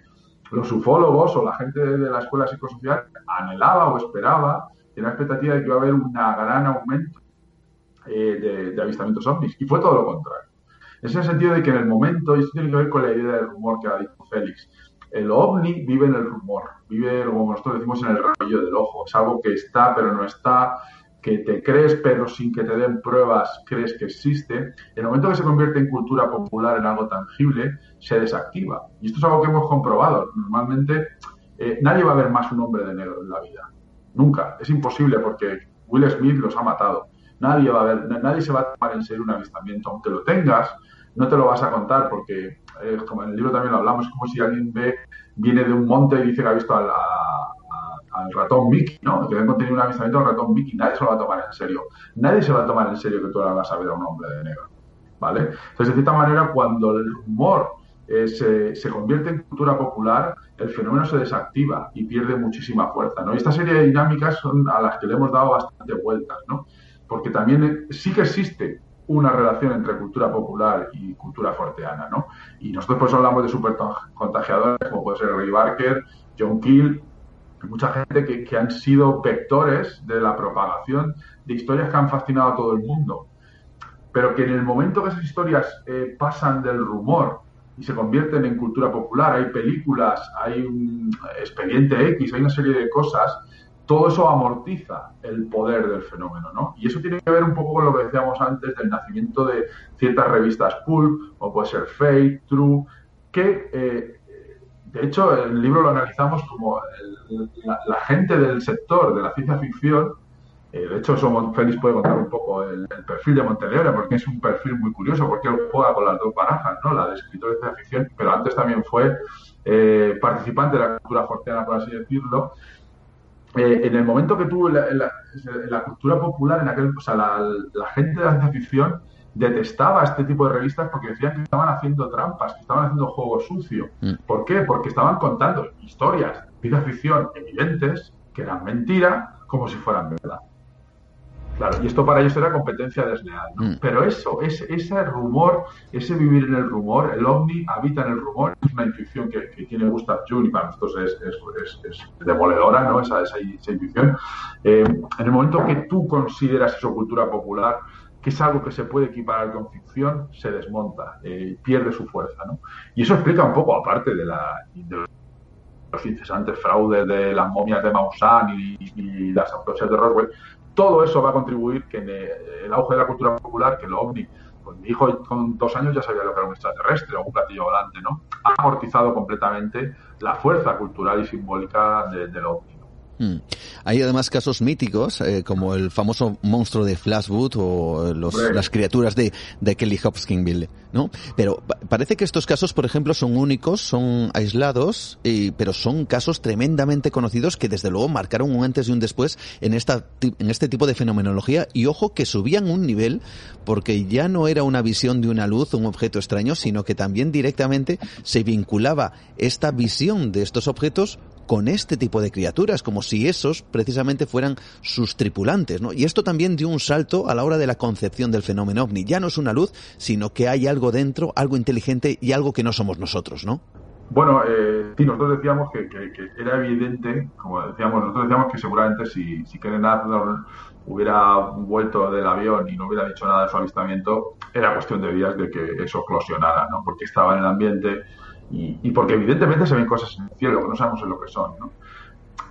los ufólogos o la gente de la escuela psicosocial anhelaba o esperaba, tenía expectativa de que iba a haber un gran aumento eh, de, avistamientos ovnis. Y fue todo lo contrario. Es el sentido de que en el momento, y esto tiene que ver con la idea del rumor que ha dicho Félix, el ovni vive en el rumor, vive, como nosotros decimos, en el rabillo del ojo. Es algo que está, pero no está, que te crees, pero sin que te den pruebas, crees que existe, en el momento que se convierte en cultura popular, en algo tangible, se desactiva. Y esto es algo que hemos comprobado. Normalmente eh, nadie va a ver más un hombre de negro en la vida. Nunca. Es imposible porque Will Smith los ha matado. Nadie va a ver, nadie se va a tomar en serio un avistamiento. Aunque lo tengas, no te lo vas a contar porque, eh, como en el libro también lo hablamos, es como si alguien ve, viene de un monte y dice que ha visto al, al ratón Mickey, ¿no? Que ven tenido un avistamiento al ratón Mickey, nadie se lo va a tomar en serio. Nadie se va a tomar en serio que tú ahora vas a ver a un hombre de negro, ¿vale? Entonces, de cierta manera, cuando el rumor eh, se, se, convierte en cultura popular, el fenómeno se desactiva y pierde muchísima fuerza, ¿no? Y esta serie de dinámicas son a las que le hemos dado bastante vueltas, ¿no? Porque también eh, sí que existe una relación entre cultura popular y cultura forteana, ¿no? Y nosotros por eso hablamos de super contagiadores como puede ser Ray Barker, John Keel, mucha gente que, que, han sido vectores de la propagación de historias que han fascinado a todo el mundo, pero que en el momento que esas historias eh, pasan del rumor y se convierten en cultura popular, hay películas, hay un expediente X, hay una serie de cosas, todo eso amortiza el poder del fenómeno, ¿no? Y eso tiene que ver un poco con lo que decíamos antes del nacimiento de ciertas revistas pulp, o puede ser Fate, True, que eh, de hecho, el libro lo analizamos como la, gente del sector de la ciencia ficción. Eh, de hecho, somos, Félix puede contar un poco el, perfil de Monteleone, porque es un perfil muy curioso, porque él juega con las dos barajas, ¿no? la de escritor de ciencia ficción, pero antes también fue eh, participante de la cultura forteana, por así decirlo. Eh, en el momento que tuvo la, la, cultura popular, en aquel, o sea, la, gente de la ciencia ficción detestaba este tipo de revistas porque decían que estaban haciendo trampas, que estaban haciendo juego sucio. Mm. ¿Por qué? Porque estaban contando historias de ficción evidentes que eran mentira como si fueran verdad. Claro, y esto para ellos era competencia desleal. ¿no? Mm. Pero eso, ese, ese rumor, ese vivir en el rumor, el ovni habita en el rumor, es una intuición que, tiene Gustav Jung y para nosotros es, es, es demoledora, ¿no? Esa, esa, intuición. Eh, en el momento que tú consideras eso cultura popular, que es algo que se puede equiparar con ficción, se desmonta, eh, pierde su fuerza. ¿no? Y eso explica un poco, aparte de, la, los incesantes fraudes de las momias de Maussan y, las autopsias de Roswell, todo eso va a contribuir que en el auge de la cultura popular, que lo ovni, pues mi hijo con dos años ya sabía lo que era un extraterrestre o un platillo volante, ¿no? Ha amortizado completamente la fuerza cultural y simbólica del de ovni. Mm. Hay además casos míticos, eh, como el famoso monstruo de Flashwood o las criaturas de, de Kelly Hopkinsville, ¿no? Pero parece que estos casos, por ejemplo, son únicos, son aislados, y, pero son casos tremendamente conocidos que desde luego marcaron un antes y un después en, esta, en este tipo de fenomenología y ojo que subían un nivel porque ya no era una visión de una luz, un objeto extraño, sino que también directamente se vinculaba esta visión de estos objetos con este tipo de criaturas, como si esos precisamente fueran sus tripulantes, ¿no? Y esto también dio un salto a la hora de la concepción del fenómeno ovni. Ya no es una luz, sino que hay algo dentro, algo inteligente y algo que no somos nosotros, ¿no? Bueno, eh, sí, nosotros decíamos que, era evidente, como decíamos, nosotros decíamos que seguramente si, si Kenneth Arnold hubiera vuelto del avión y no hubiera dicho nada de su avistamiento, era cuestión de días de que eso eclosionara, ¿no? Porque estaba en el ambiente, y, porque evidentemente se ven cosas en el cielo no sabemos en lo que son, ¿no?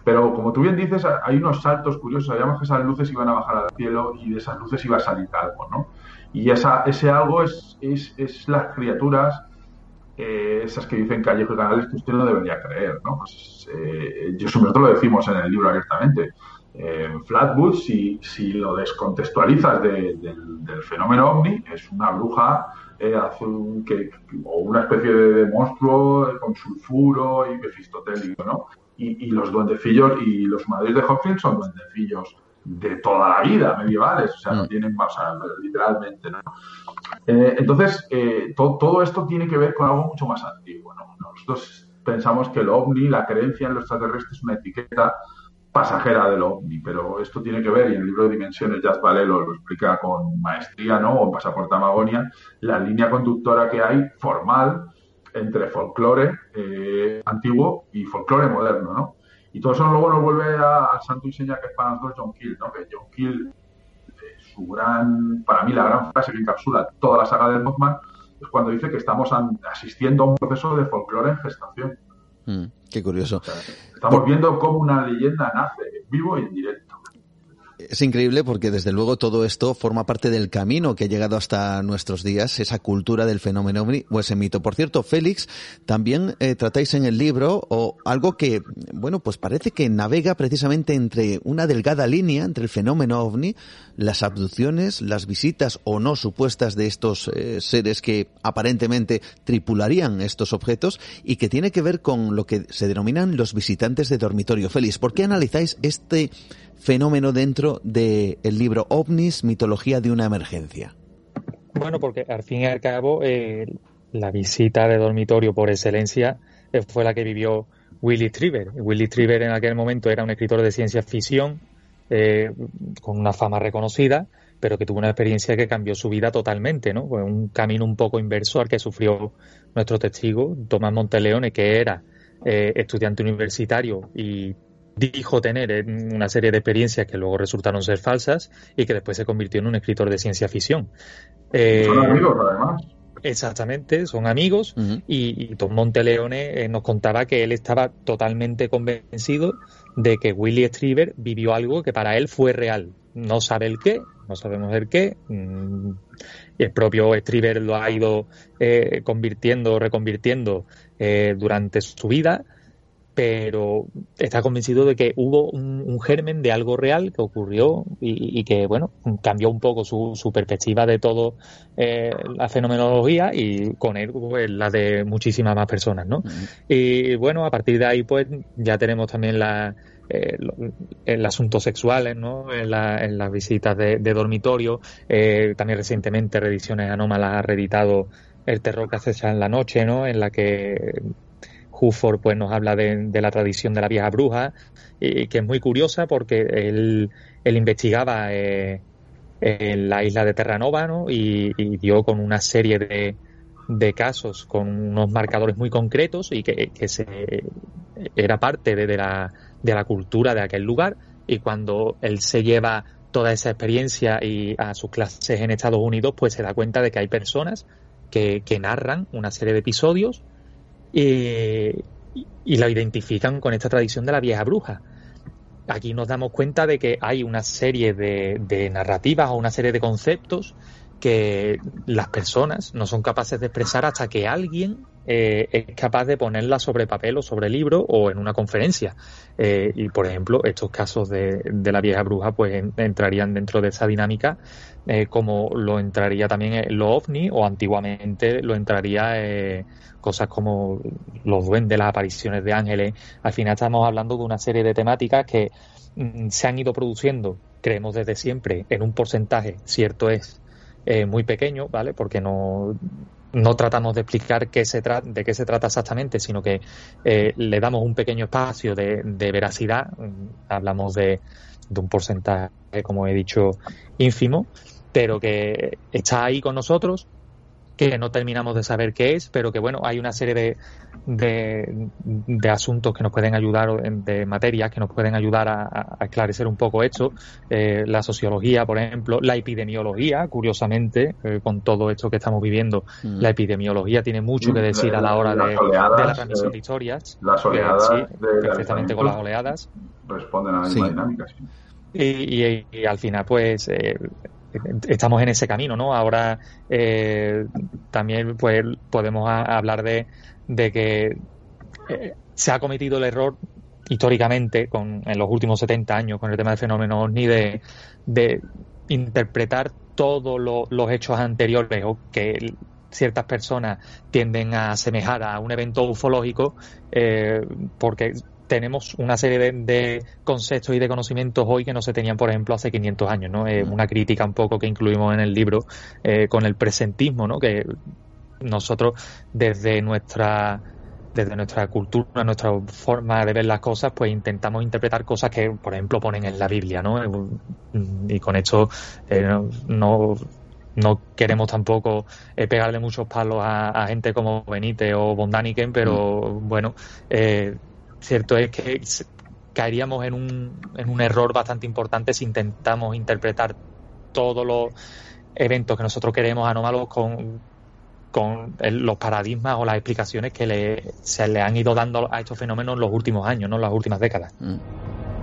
Pero como tú bien dices, hay unos saltos curiosos. Sabíamos que esas luces iban a bajar al cielo y de esas luces iba a salir algo, ¿no? Y esa, ese algo es, es, es las criaturas, eh, esas que dicen Callejo y Canales, que usted no debería creer, ¿no? Pues, eh, nosotros lo decimos en el libro abiertamente. Eh, si, si lo descontextualizas del, del fenómeno ovni, es una bruja eh, que, o una especie de, monstruo con sulfuro y mefistotélico, ¿no? Y, y, los duendecillos y los madres de Hopkins son duendecillos de toda la vida, medievales, o sea, no mm. tienen, o sea, literalmente, ¿no? Eh, entonces, eh, todo esto tiene que ver con algo mucho más antiguo, ¿no? Nosotros pensamos que el ovni, la creencia en los extraterrestres es una etiqueta pasajera del ovni, pero esto tiene que ver, y el libro de Dimensiones Jazz Valelo lo explica con maestría, ¿no? O en Pasaporte Amagonia, la línea conductora que hay formal entre folclore eh, antiguo y folclore moderno, ¿no? Y todo eso luego nos vuelve al santo y seña que es para nosotros John Keel, ¿no? Que John Keel, eh, su gran, para mí la gran frase que encapsula toda la saga del Mothman, es cuando dice que estamos asistiendo a un proceso de folclore en gestación. Mm, qué curioso. estamos viendo cómo una leyenda nace, vivo y en directo. Es increíble porque desde luego todo esto forma parte del camino que ha llegado hasta nuestros días, esa cultura del fenómeno ovni o ese mito. Por cierto, Félix, también eh, tratáis en el libro o algo que, bueno, pues parece que navega precisamente entre una delgada línea entre el fenómeno ovni, las abducciones, las visitas o no supuestas de estos eh, seres que aparentemente tripularían estos objetos y que tiene que ver con lo que se denominan los visitantes de dormitorio. Félix, ¿por qué analizáis este fenómeno dentro del libro OVNIS, Mitología de una Emergencia? Bueno, porque al fin y al cabo eh, la visita de dormitorio por excelencia eh, fue la que vivió Willy Triver. Willy Triver en aquel momento era un escritor de ciencia ficción eh, con una fama reconocida, pero que tuvo una experiencia que cambió su vida totalmente, ¿no? Un camino un poco inverso al que sufrió nuestro testigo, Tomás Monteleone, que era estudiante universitario y dijo tener una serie de experiencias que luego resultaron ser falsas y que después se convirtió en un escritor de ciencia ficción. Eh, son amigos, además. Exactamente, son amigos y, Tom Monteleone eh, nos contaba que él estaba totalmente convencido de que Willy Strieber vivió algo que para él fue real. No sabe el qué, no sabemos el qué. Mm, el propio Strieber lo ha ido eh, convirtiendo, reconvirtiendo durante su vida pero está convencido de que hubo un, germen de algo real que ocurrió y, que, bueno, cambió un poco su, perspectiva de todo eh, la fenomenología y con él pues, la de muchísimas más personas, ¿no? Y bueno, a partir de ahí, pues ya tenemos también la, eh, el asunto sexuales, ¿no? En, las visitas de, dormitorio. Eh, también recientemente Reediciones Anómalas ha reeditado El terror que acecha en la noche, ¿no? En la que Huford pues nos habla de, la tradición de la vieja bruja, y, que es muy curiosa porque él, investigaba eh, en la isla de Terranova ¿no? y, dio con una serie de, de, casos con unos marcadores muy concretos y que, se, era parte de, la, de la cultura de aquel lugar y cuando él se lleva toda esa experiencia y a sus clases en Estados Unidos pues se da cuenta de que hay personas que, que narran una serie de episodios y, la identifican con esta tradición de la vieja bruja. Aquí nos damos cuenta de que hay una serie de, de narrativas o una serie de conceptos que las personas no son capaces de expresar hasta que alguien eh, es capaz de ponerla sobre papel o sobre libro o en una conferencia. Eh, y, por ejemplo, estos casos de, la vieja bruja pues entrarían dentro de esa dinámica eh, como lo entraría también lo ovni o antiguamente lo entraría cosas como los duendes, las apariciones de ángeles. Al final estamos hablando de una serie de temáticas que mm, se han ido produciendo, creemos desde siempre, en un porcentaje, cierto es, muy pequeño, ¿vale? Porque no no tratamos de explicar qué se de qué se trata exactamente, sino que eh, le damos un pequeño espacio de, veracidad. Hablamos de, de, un porcentaje, como he dicho, ínfimo, pero que está ahí con nosotros que no terminamos de saber qué es, pero que bueno, hay una serie de, de, asuntos que nos pueden ayudar, de materias que nos pueden ayudar a, esclarecer un poco esto. Eh, la sociología, por ejemplo, la epidemiología, curiosamente, eh, con todo esto que estamos viviendo, mm. la epidemiología tiene mucho que decir a la hora de, la transmisión de historias. Las oleadas, sí, perfectamente con las oleadas. Responden a la misma dinámica. Y, al final, pues, eh, estamos en ese camino, ¿no? Ahora eh, también pues podemos hablar de, que eh, se ha cometido el error históricamente con, en los últimos 70 años con el tema de fenómenos ni de, interpretar todos los hechos anteriores o que ciertas personas tienden a asemejar a un evento ufológico eh, porque tenemos una serie de, conceptos y de conocimientos hoy que no se tenían, por ejemplo, hace 500 años, ¿no? Es una crítica un poco que incluimos en el libro eh, con el presentismo, ¿no? Que nosotros desde nuestra desde nuestra cultura, nuestra forma de ver las cosas, pues intentamos interpretar cosas que, por ejemplo, ponen en la Biblia, ¿no? Y con esto eh, no, no, queremos tampoco eh, pegarle muchos palos a, gente como Benítez o Bondaniken, pero bueno, eh, Cierto es que caeríamos en un, en un error bastante importante si intentamos interpretar todos los eventos que nosotros queremos anómalos con, con los paradigmas o las explicaciones que le, se le han ido dando a estos fenómenos en los últimos años, no en las últimas décadas. Mm.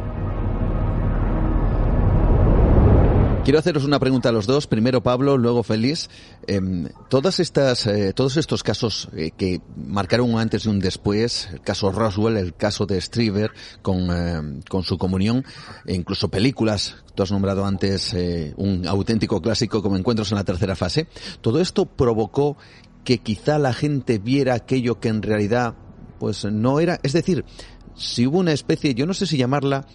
Quiero haceros una pregunta a los dos. Primero Pablo, luego Félix. Em, todas estas, eh, todos estos casos eh, que marcaron un antes y un después, el caso Roswell, el caso de Strieber con, em, con su comunión, e incluso películas, tú has nombrado antes eh, un auténtico clásico como Encuentros en la tercera fase. Todo esto provocó que quizá la gente viera aquello que en realidad pues no era, es decir, si hubo una especie, yo no sé si llamarla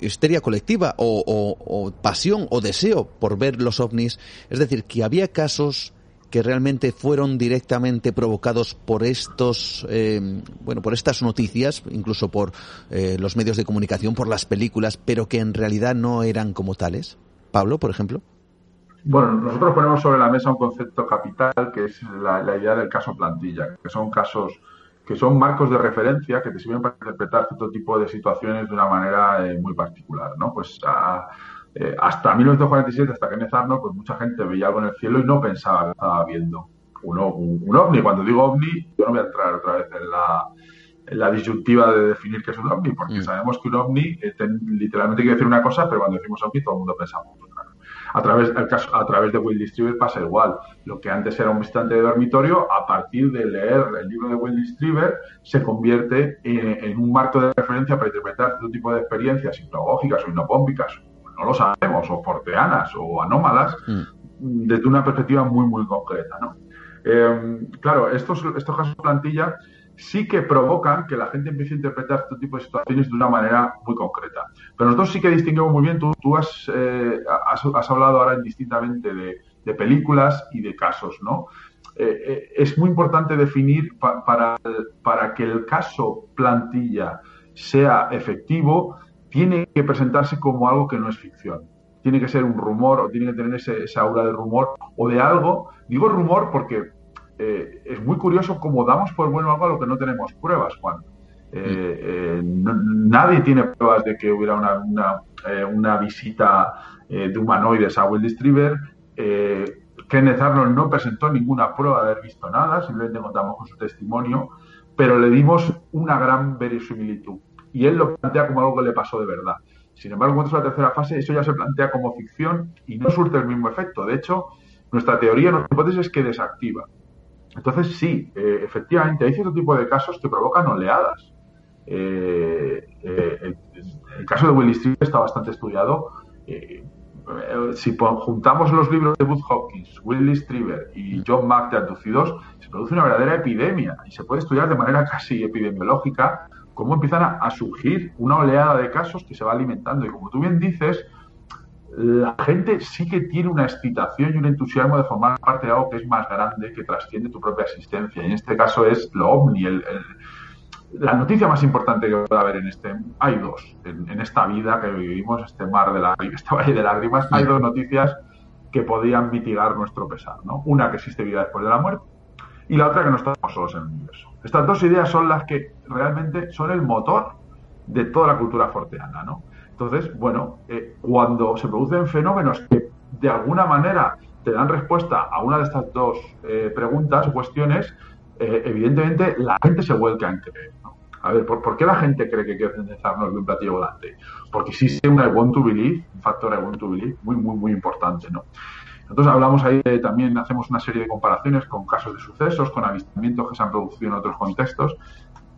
histeria colectiva o, pasión o deseo por ver los ovnis. Es decir, que había casos que realmente fueron directamente provocados por estos, eh, bueno, por estas noticias, incluso por eh, los medios de comunicación, por las películas, pero que en realidad no eran como tales. Pablo, por ejemplo. Bueno, nosotros ponemos sobre la mesa un concepto capital que es la, la idea del caso plantilla, que son casos que son marcos de referencia que te sirven para interpretar cierto tipo de situaciones de una manera eh, muy particular, ¿no? Pues eh, hasta 1947, hasta Kenneth Arnold, pues mucha gente veía algo en el cielo y no pensaba que estaba viendo un, un, ovni. Cuando digo ovni, yo no voy a entrar otra vez en la, en la disyuntiva de definir qué es un ovni, porque mm. sabemos que un ovni eh, literalmente quiere decir una cosa, pero cuando decimos ovni todo el mundo pensamos. A través, a través de Will Distributor pasa igual. Lo que antes era un visitante de dormitorio, a partir de leer el libro de Will Distributor, se convierte en, un marco de referencia para interpretar todo tipo de experiencias hipnogógicas o hipnopómpicas, no lo sabemos, o porteanas o anómalas, mm. desde una perspectiva muy, muy concreta. ¿no? Eh, claro, estos, estos casos de plantilla sí que provocan que la gente empiece a interpretar este tipo de situaciones de una manera muy concreta. Pero nosotros sí que distinguimos muy bien, tú, has, eh, has, hablado ahora indistintamente de, películas y de casos, ¿no? Eh, eh, es muy importante definir para, para que el caso plantilla sea efectivo, tiene que presentarse como algo que no es ficción. Tiene que ser un rumor o tiene que tener ese, esa aura de rumor o de algo. Digo rumor porque eh, es muy curioso cómo damos por bueno algo a lo que no tenemos pruebas, Juan. Eh, eh, nadie tiene pruebas de que hubiera una, visita de humanoides a Will Distriver. Kenneth Arnold no presentó ninguna prueba de haber visto nada, simplemente contamos con su testimonio, pero le dimos una gran verosimilitud. Y él lo plantea como algo que le pasó de verdad. Sin embargo, cuando es la tercera fase, eso ya se plantea como ficción y no surte el mismo efecto. De hecho, nuestra teoría, nuestra hipótesis es que desactiva. Entonces, sí, eh, efectivamente, hay cierto tipo de casos que provocan oleadas. Eh, eh, el, caso de Willis Street está bastante estudiado. si juntamos los libros de Booth Hopkins, Willis Strieber y John Mack de se produce una verdadera epidemia y se puede estudiar de manera casi epidemiológica cómo empiezan a surgir una oleada de casos que se va alimentando. Y como tú bien dices, la gente sí que tiene una excitación y un entusiasmo de formar parte de algo que es más grande, que trasciende tu propia existencia. Y en este caso es lo ovni, la noticia más importante que puede haber en este, hay dos, en, esta vida que vivimos, este mar de lágrimas, este valle de lágrimas, hay dos noticias que podían mitigar nuestro pesar, ¿no? Una que existe vida después de la muerte y la otra que no estamos solos en el universo. Estas dos ideas son las que realmente son el motor de toda la cultura forteana, ¿no? Entonces, bueno, eh, cuando se producen fenómenos que de alguna manera te dan respuesta a una de estas dos eh, preguntas o cuestiones, eh, evidentemente la gente se vuelca en creer. A ver, ¿por, qué la gente cree que quiere cenizarnos de un platillo volante? Porque existe un I want to believe, un factor I want to believe muy, muy, muy importante, ¿no? Nosotros hablamos ahí, también hacemos una serie de comparaciones con casos de sucesos, con avistamientos que se han producido en otros contextos,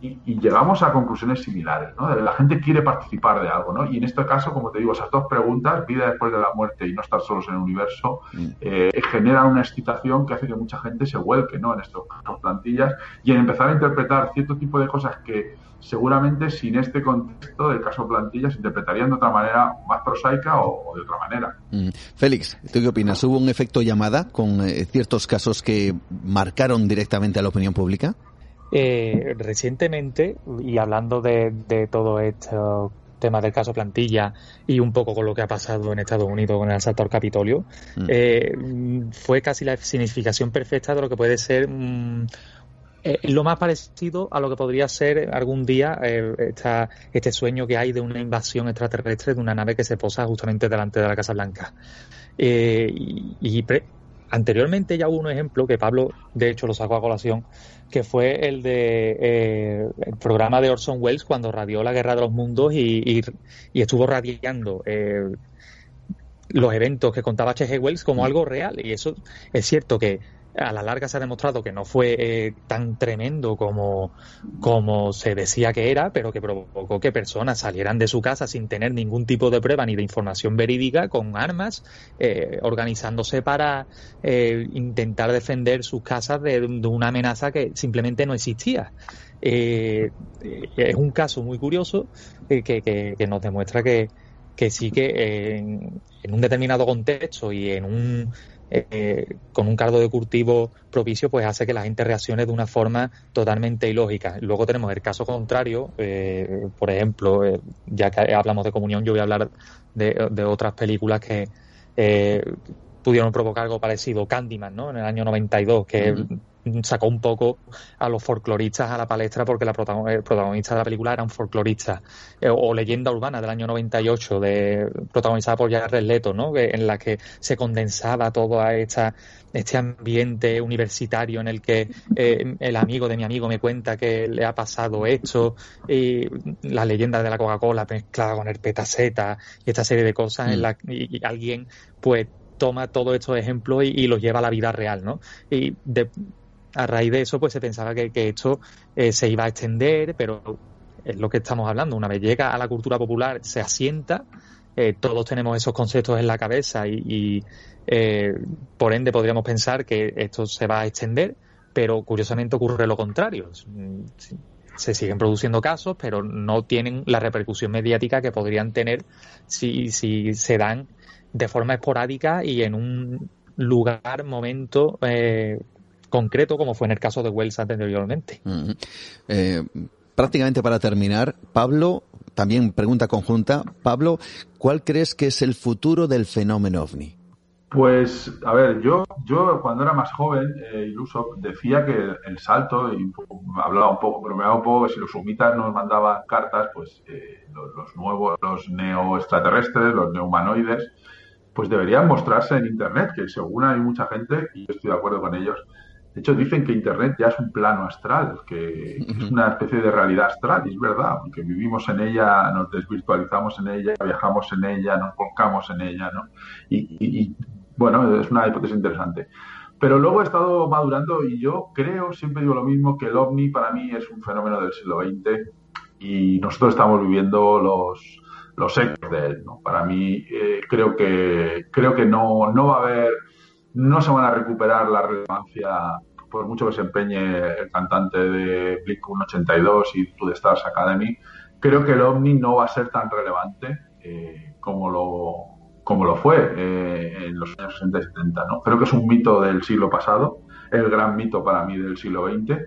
y, llegamos a conclusiones similares, ¿no? La gente quiere participar de algo, ¿no? Y en este caso, como te digo, esas dos preguntas, vida después de la muerte y no estar solos en el universo, mm. eh, generan una excitación que hace que mucha gente se vuelque, ¿no? En estas plantillas y en empezar a interpretar cierto tipo de cosas que seguramente sin este contexto del caso plantilla se interpretarían de otra manera más prosaica o, de otra manera. Mm. Félix, ¿tú qué opinas? ¿Hubo un efecto llamada con eh, ciertos casos que marcaron directamente a la opinión pública? Eh, recientemente, y hablando de, todo esto tema del caso plantilla y un poco con lo que ha pasado en Estados Unidos con el asalto al Capitolio, mm. eh, fue casi la significación perfecta de lo que puede ser mm, eh, lo más parecido a lo que podría ser algún día este sueño que hay de una invasión extraterrestre de una nave que se posa justamente delante de la Casa Blanca. y, y Anteriormente ya hubo un ejemplo que Pablo, de hecho, lo sacó a colación, que fue el de eh, el programa de Orson Welles cuando radió la Guerra de los Mundos y, estuvo radiando eh, los eventos que contaba H.G. Wells como algo real. Y eso es cierto que a la larga se ha demostrado que no fue eh, tan tremendo como, como se decía que era, pero que provocó que personas salieran de su casa sin tener ningún tipo de prueba ni de información verídica, con armas, eh, organizándose para eh, intentar defender sus casas de, una amenaza que simplemente no existía. es un caso muy curioso que, que, nos demuestra que, que sí que en un determinado contexto y en un eh, con un cargo de cultivo propicio, pues hace que la gente reaccione de una forma totalmente ilógica. Luego tenemos el caso contrario, eh, por ejemplo, eh, ya que hablamos de comunión, yo voy a hablar de, otras películas que pudieron provocar algo parecido. Candyman, ¿no? En el año 92, que sacó un poco a los folcloristas a la palestra porque la el protagonista de la película era un folclorista. Eh, o Leyenda Urbana del año 98, de, protagonizada por Jared Leto, ¿no? en la que se condensaba todo a esta, este ambiente universitario en el que eh, el amigo de mi amigo me cuenta que le ha pasado esto, y la leyenda de la Coca-Cola mezclada con el petaceta y esta serie de cosas en mm. la y, y alguien pues toma todos estos ejemplos y, los lleva a la vida real, ¿no? Y a raíz de eso, pues se pensaba que, esto eh, se iba a extender, pero es lo que estamos hablando. Una vez llega a la cultura popular, se asienta, eh, todos tenemos esos conceptos en la cabeza y, eh, por ende podríamos pensar que esto se va a extender, pero curiosamente ocurre lo contrario. Se siguen produciendo casos, pero no tienen la repercusión mediática que podrían tener si, si se dan de forma esporádica y en un lugar, momento eh, concreto, como fue en el caso de Wells anteriormente. Eh, prácticamente para terminar, Pablo, también pregunta conjunta. Pablo, ¿cuál crees que es el futuro del fenómeno ovni? Pues, a ver, yo, yo cuando era más joven, eh, iluso, decía que el salto, y hablaba un poco, pero me un poco, si los sumitas nos mandaban cartas, pues los, los, nuevos, los neoextraterrestres, los neo-humanoides, pues deberían mostrarse en Internet, que según hay mucha gente, y yo estoy de acuerdo con ellos, de hecho dicen que Internet ya es un plano astral, que, es una especie de realidad astral, y es verdad, porque vivimos en ella, nos desvirtualizamos en ella, viajamos en ella, nos volcamos en ella, ¿no? Y, bueno, es una hipótesis interesante. Pero luego he estado madurando y yo creo, siempre digo lo mismo, que el ovni para mí es un fenómeno del siglo XX y nosotros estamos viviendo los, los ecos de él. ¿no? Para mí eh, creo que creo que no, no va a haber, no se van a recuperar la relevancia por mucho que se empeñe el cantante de Blink 182 y To The Stars Academy, creo que el OVNI no va a ser tan relevante eh, como lo como lo fue eh, en los años 60 y 70. ¿no? Creo que es un mito del siglo pasado, el gran mito para mí del siglo XX,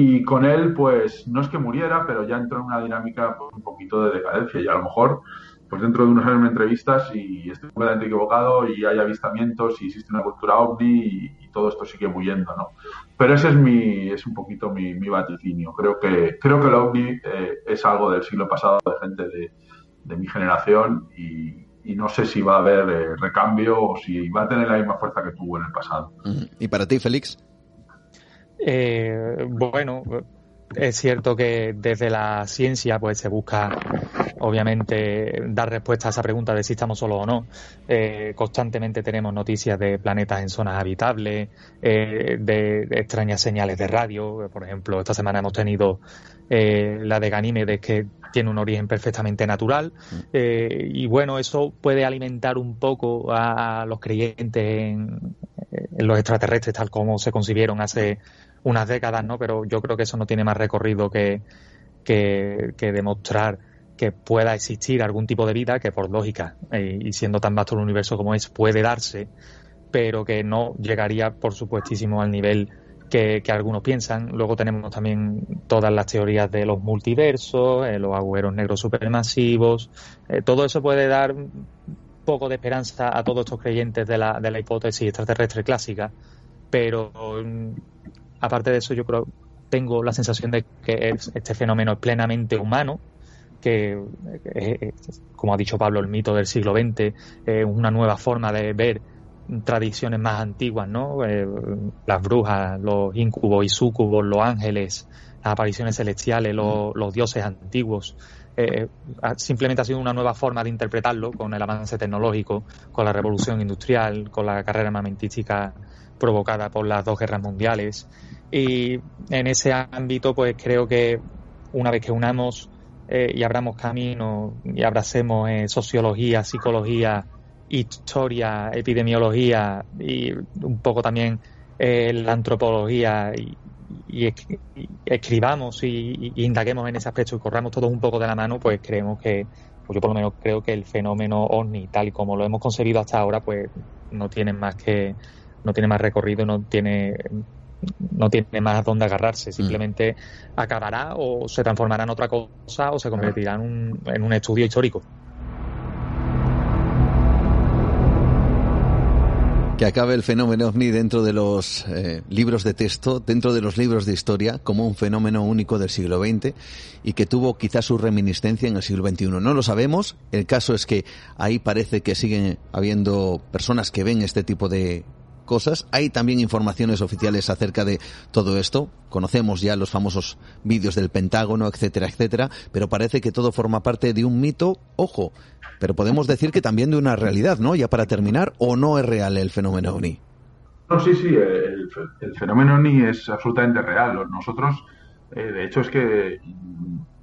y con él, pues no es que muriera, pero ya entró en una dinámica pues, un poquito de decadencia. Y a lo mejor, pues dentro de unos años me entrevistas y estoy completamente equivocado y hay avistamientos y existe una cultura ovni y, todo esto sigue muriendo, ¿no? Pero ese es mi, es un poquito mi, vaticinio. Creo que, creo que el ovni eh, es algo del siglo pasado de gente de, mi generación y, no sé si va a haber eh, recambio o si va a tener la misma fuerza que tuvo en el pasado. ¿Y para ti, Félix? Eh, bueno, es cierto que desde la ciencia pues se busca obviamente dar respuesta a esa pregunta de si estamos solos o no. Eh, constantemente tenemos noticias de planetas en zonas habitables, eh, de, extrañas señales de radio. Por ejemplo, esta semana hemos tenido eh, la de Ganímedes que tiene un origen perfectamente natural. y bueno, eso puede alimentar un poco a, los creyentes en, en los extraterrestres tal como se concibieron hace unas décadas, ¿no? Pero yo creo que eso no tiene más recorrido que, que, demostrar que pueda existir algún tipo de vida que por lógica eh, y siendo tan vasto el universo como es puede darse, pero que no llegaría por supuestísimo al nivel que, algunos piensan. Luego tenemos también todas las teorías de los multiversos, eh, los agujeros negros supermasivos. Eh, todo eso puede dar poco de esperanza a todos estos creyentes de la, de la hipótesis extraterrestre clásica, pero mm, aparte de eso, yo creo, tengo la sensación de que este fenómeno es plenamente humano, que, eh, eh, como ha dicho Pablo, el mito del siglo XX es una nueva forma de ver tradiciones más antiguas, ¿no? Eh, las brujas, los incubos y súcubos, los ángeles, las apariciones celestiales, los, dioses antiguos. simplemente ha sido una nueva forma de interpretarlo con el avance tecnológico, con la revolución industrial, con la carrera armamentística provocada por las dos guerras mundiales. Y en ese ámbito, pues creo que una vez que unamos eh, y abramos camino y abracemos eh, sociología, psicología, historia, epidemiología y un poco también la antropología y, y, escribamos y, indaguemos en ese aspecto y corramos todos un poco de la mano, pues creemos que, pues yo por lo menos creo que el fenómeno OVNI, tal y como lo hemos concebido hasta ahora, pues no tiene más que, no tiene más recorrido, no tiene no tiene más dónde agarrarse, simplemente acabará o se transformará en otra cosa o se convertirá en un, estudio histórico. que acabe el fenómeno ovni dentro de los eh, libros de texto, dentro de los libros de historia, como un fenómeno único del siglo XX y que tuvo quizás su reminiscencia en el siglo XXI. No lo sabemos. El caso es que ahí parece que siguen habiendo personas que ven este tipo de cosas. Hay también informaciones oficiales acerca de todo esto. Conocemos ya los famosos vídeos del Pentágono, etcétera, etcétera, pero parece que todo forma parte de un mito, ojo, pero podemos decir que también de una realidad, ¿no? Ya para terminar, ¿o no es real el fenómeno OVNI? No, sí, sí, el, fenómeno OVNI es absolutamente real. Nosotros, eh, de hecho, es que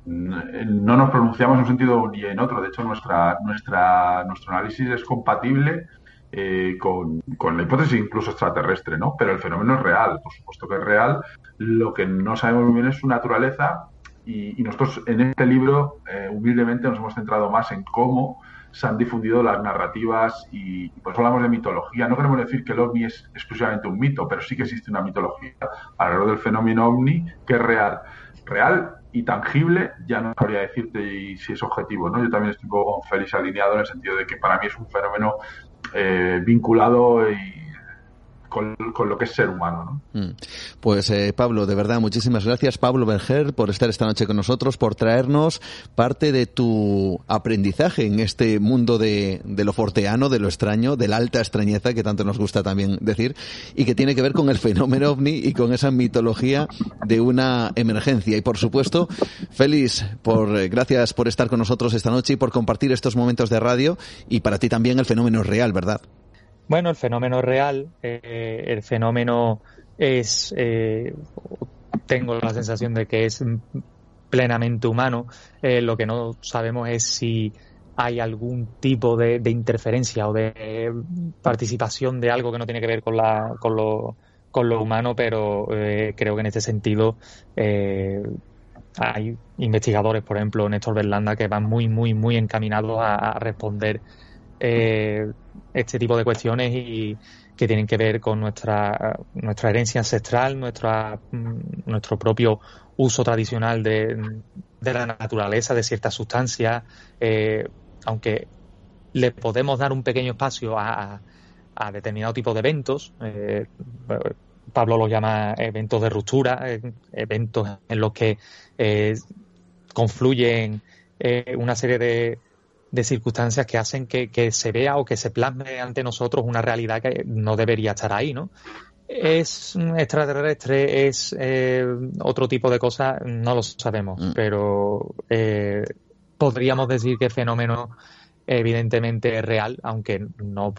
mm, no nos pronunciamos en un sentido ni en otro. De hecho, nuestra, nuestra, nuestro análisis es compatible eh, con, la hipótesis incluso extraterrestre, ¿no? Pero el fenómeno es real, por supuesto que es real. Lo que no sabemos muy bien es su naturaleza y, nosotros en este libro, eh, humildemente, nos hemos centrado más en cómo se han difundido las narrativas y, por eso hablamos de mitología. No queremos decir que el ovni es exclusivamente un mito, pero sí que existe una mitología alrededor del fenómeno ovni que es real. Real y tangible, ya no sabría decirte si es objetivo, ¿no? Yo también estoy un poco con Félix alineado en el sentido de que para mí es un fenómeno eh, vinculado y con, lo que es ser humano. ¿no? Mm. Pues eh, Pablo, de verdad, muchísimas gracias, Pablo Berger, por estar esta noche con nosotros, por traernos parte de tu aprendizaje en este mundo de, lo forteano, de lo extraño, de la alta extrañeza, que tanto nos gusta también decir, y que tiene que ver con el fenómeno ovni y con esa mitología de una emergencia. Y por supuesto, Félix, por, eh, gracias por estar con nosotros esta noche y por compartir estos momentos de radio, y para ti también el fenómeno es real, ¿verdad? Bueno, el fenómeno real, eh, el fenómeno es, eh, tengo la sensación de que es plenamente humano. Eh, lo que no sabemos es si hay algún tipo de, interferencia o de participación de algo que no tiene que ver con, la, con, lo, con lo humano, pero creo que en este sentido hay investigadores, por ejemplo, Néstor Berlanda, que van muy, muy, muy encaminados a responder eh, este tipo de cuestiones y que tienen que ver con nuestra, nuestra herencia ancestral, nuestra, mm, nuestro propio uso tradicional de, la naturaleza, de ciertas sustancias, eh, aunque le podemos dar un pequeño espacio a, a determinado tipo de eventos. Eh, Pablo los llama eventos de ruptura, eventos en los que confluyen una serie de, de circunstancias que hacen que, se vea o que se plasme ante nosotros una realidad que no debería estar ahí, ¿no? ¿Es extraterrestre? ¿Es eh, otro tipo de cosa? No lo sabemos, mm. pero eh, podríamos decir que el fenómeno evidentemente es real, aunque no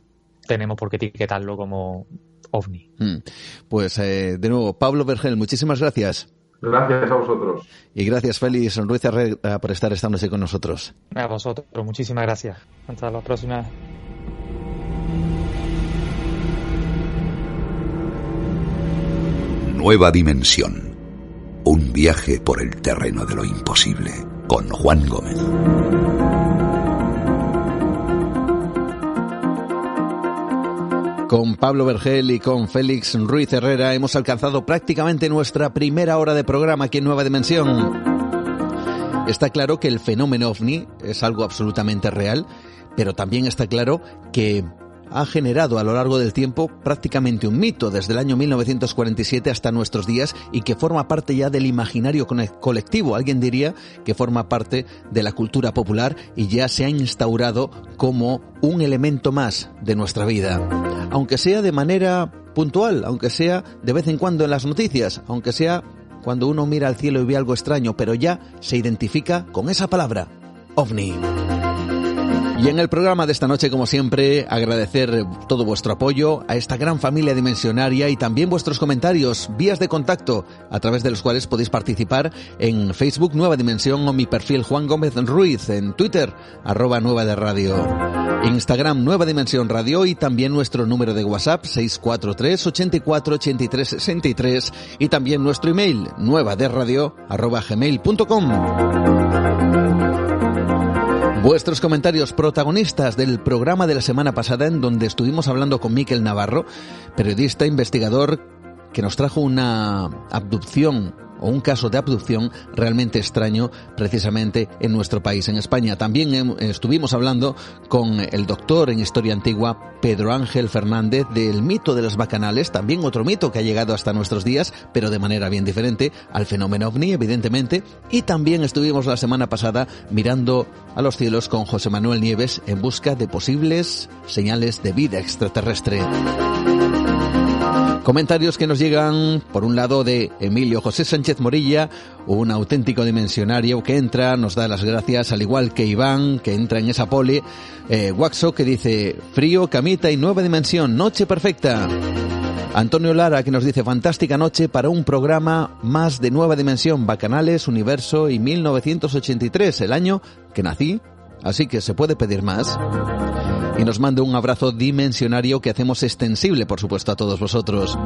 tenemos por qué etiquetarlo como ovni. Mm. Pues eh, de nuevo, Pablo Vergel, muchísimas gracias. Gracias a vosotros. Y gracias, Félix Ruiz por estar esta noche con nosotros. A vosotros, muchísimas gracias. Hasta la próxima. Nueva dimensión. Un viaje por el terreno de lo imposible con Juan Gómez. Con Pablo Vergel y con Félix Ruiz Herrera hemos alcanzado prácticamente nuestra primera hora de programa aquí en Nueva Dimensión. Está claro que el fenómeno ovni es algo absolutamente real, pero también está claro que ha generado a lo largo del tiempo prácticamente un mito desde el año 1947 hasta nuestros días y que forma parte ya del imaginario colectivo. Alguien diría que forma parte de la cultura popular y ya se ha instaurado como un elemento más de nuestra vida. Aunque sea de manera puntual, aunque sea de vez en cuando en las noticias, aunque sea cuando uno mira al cielo y ve algo extraño, pero ya se identifica con esa palabra, OVNI. Y en el programa de esta noche, como siempre, agradecer todo vuestro apoyo a esta gran familia dimensionaria y también vuestros comentarios, vías de contacto, a través de los cuales podéis participar en Facebook Nueva Dimensión o mi perfil Juan Gómez Ruiz, en Twitter, arroba Nueva de Radio, Instagram Nueva Dimensión Radio y también nuestro número de WhatsApp 643 84 83 63 y también nuestro email nueva de radio arroba gmail.com. Vuestros comentarios protagonistas del programa de la semana pasada en donde estuvimos hablando con Miquel Navarro, periodista investigador que nos trajo una abducción o un caso de abducción realmente extraño precisamente en nuestro país, en España. También estuvimos hablando con el doctor en historia antigua Pedro Ángel Fernández del mito de las bacanales, también otro mito que ha llegado hasta nuestros días, pero de manera bien diferente al fenómeno ovni, evidentemente. Y también estuvimos la semana pasada mirando a los cielos con José Manuel Nieves en busca de posibles señales de vida extraterrestre. Comentarios que nos llegan, por un lado, de Emilio José Sánchez Morilla, un auténtico dimensionario que entra, nos da las gracias, al igual que Iván, que entra en esa pole, eh, Waxo, que dice, frío, camita y nueva dimensión, noche perfecta. Antonio Lara, que nos dice, fantástica noche para un programa más de nueva dimensión, Bacanales, Universo y 1983, el año que nací, así que se puede pedir más y nos manda un abrazo dimensionario que hacemos extensible, por supuesto, a todos vosotros.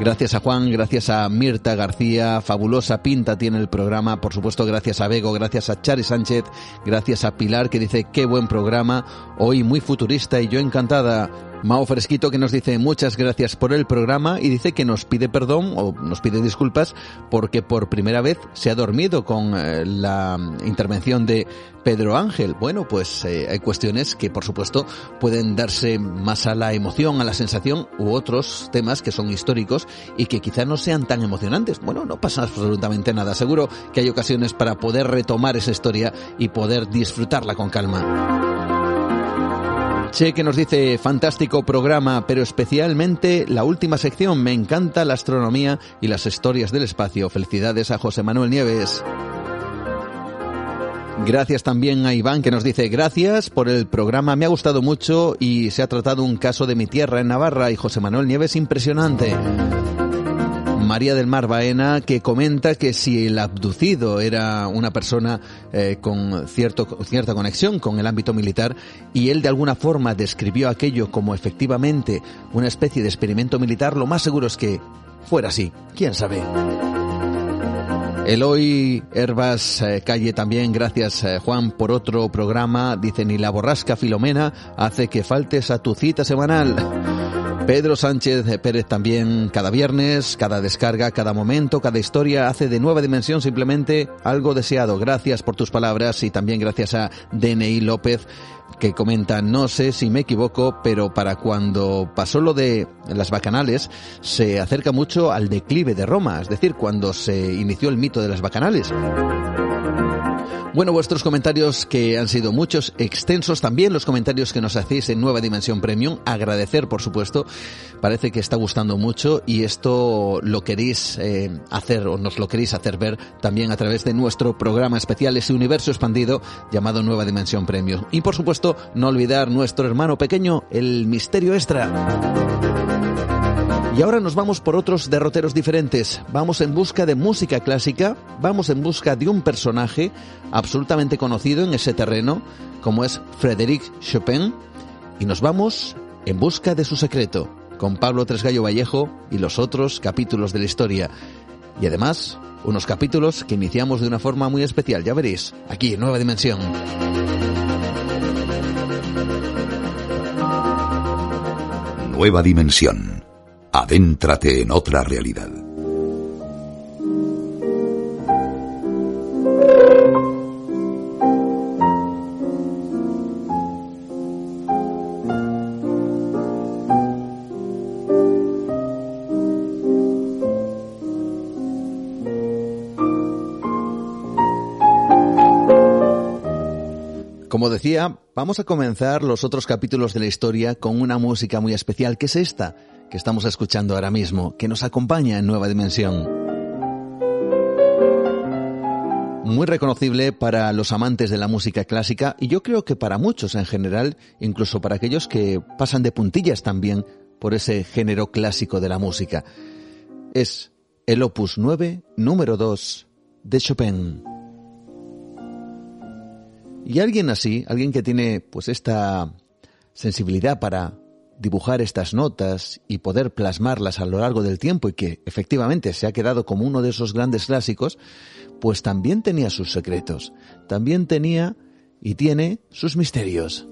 Gracias a Juan, gracias a Mirta García, fabulosa pinta tiene el programa, por supuesto gracias a Bego, gracias a Chari Sánchez, gracias a Pilar que dice qué buen programa, hoy muy futurista y yo encantada. Mao Fresquito que nos dice muchas gracias por el programa y dice que nos pide perdón o nos pide disculpas porque por primera vez se ha dormido con eh, la intervención de Pedro Ángel. Bueno, pues eh, hay cuestiones que por supuesto pueden darse más a la emoción, a la sensación u otros temas que son históricos y que quizá no sean tan emocionantes. Bueno, no pasa absolutamente nada. Seguro que hay ocasiones para poder retomar esa historia y poder disfrutarla con calma. Che que nos dice fantástico programa, pero especialmente la última sección. Me encanta la astronomía y las historias del espacio. Felicidades a José Manuel Nieves. Gracias también a Iván que nos dice gracias por el programa, me ha gustado mucho y se ha tratado un caso de mi tierra en Navarra y José Manuel Nieves impresionante. María del Mar Baena, que comenta que si el abducido era una persona eh, con cierta conexión con el ámbito militar y él de alguna forma describió aquello como efectivamente una especie de experimento militar, lo más seguro es que fuera así. ¿Quién sabe? Eloy Herbas eh, Calle también, gracias eh, Juan por otro programa. Dice, ni la borrasca Filomena hace que faltes a tu cita semanal. Pedro Sánchez Pérez también cada viernes, cada descarga, cada momento, cada historia hace de nueva dimensión simplemente algo deseado. Gracias por tus palabras y también gracias a DNI López que comenta, no sé si me equivoco, pero para cuando pasó lo de las bacanales, se acerca mucho al declive de Roma, es decir, cuando se inició el mito de las bacanales. Bueno, vuestros comentarios que han sido muchos, extensos también, los comentarios que nos hacéis en Nueva Dimensión Premium, agradecer por supuesto, parece que está gustando mucho y esto lo queréis eh, hacer o nos lo queréis hacer ver también a través de nuestro programa especial, ese universo expandido llamado Nueva Dimensión Premium. Y por supuesto, no olvidar nuestro hermano pequeño, el Misterio Extra. Y ahora nos vamos por otros derroteros diferentes. Vamos en busca de música clásica, vamos en busca de un personaje absolutamente conocido en ese terreno, como es Frédéric Chopin, y nos vamos en busca de su secreto, con Pablo Tresgallo Vallejo y los otros capítulos de la historia. Y además, unos capítulos que iniciamos de una forma muy especial, ya veréis, aquí Nueva Dimensión. Nueva Dimensión Adéntrate en otra realidad. Como decía, vamos a comenzar los otros capítulos de la historia con una música muy especial, que es esta, que estamos escuchando ahora mismo, que nos acompaña en Nueva Dimensión. muy reconocible para los amantes de la música clásica y yo creo que para muchos en general, incluso para aquellos que pasan de puntillas también por ese género clásico de la música. Es el opus 9, número 2 de Chopin. Y alguien así, alguien que tiene pues esta sensibilidad para dibujar estas notas y poder plasmarlas a lo largo del tiempo y que efectivamente se ha quedado como uno de esos grandes clásicos, pues también tenía sus secretos, también tenía y tiene sus misterios.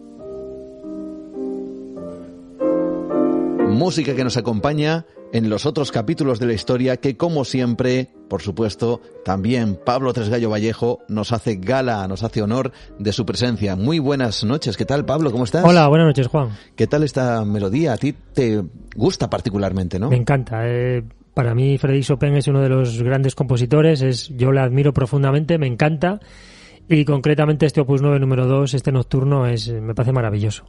Música que nos acompaña en los otros capítulos de la historia que, como siempre, por supuesto, también Pablo Tresgallo Vallejo nos hace gala, nos hace honor de su presencia. Muy buenas noches. ¿Qué tal, Pablo? ¿Cómo estás? Hola, buenas noches, Juan. ¿Qué tal esta melodía? A ti te gusta particularmente, ¿no? Me encanta. Eh, para mí, Freddy Chopin es uno de los grandes compositores. Es, yo la admiro profundamente, me encanta. Y concretamente este Opus 9 número 2, este nocturno, es, me parece maravilloso.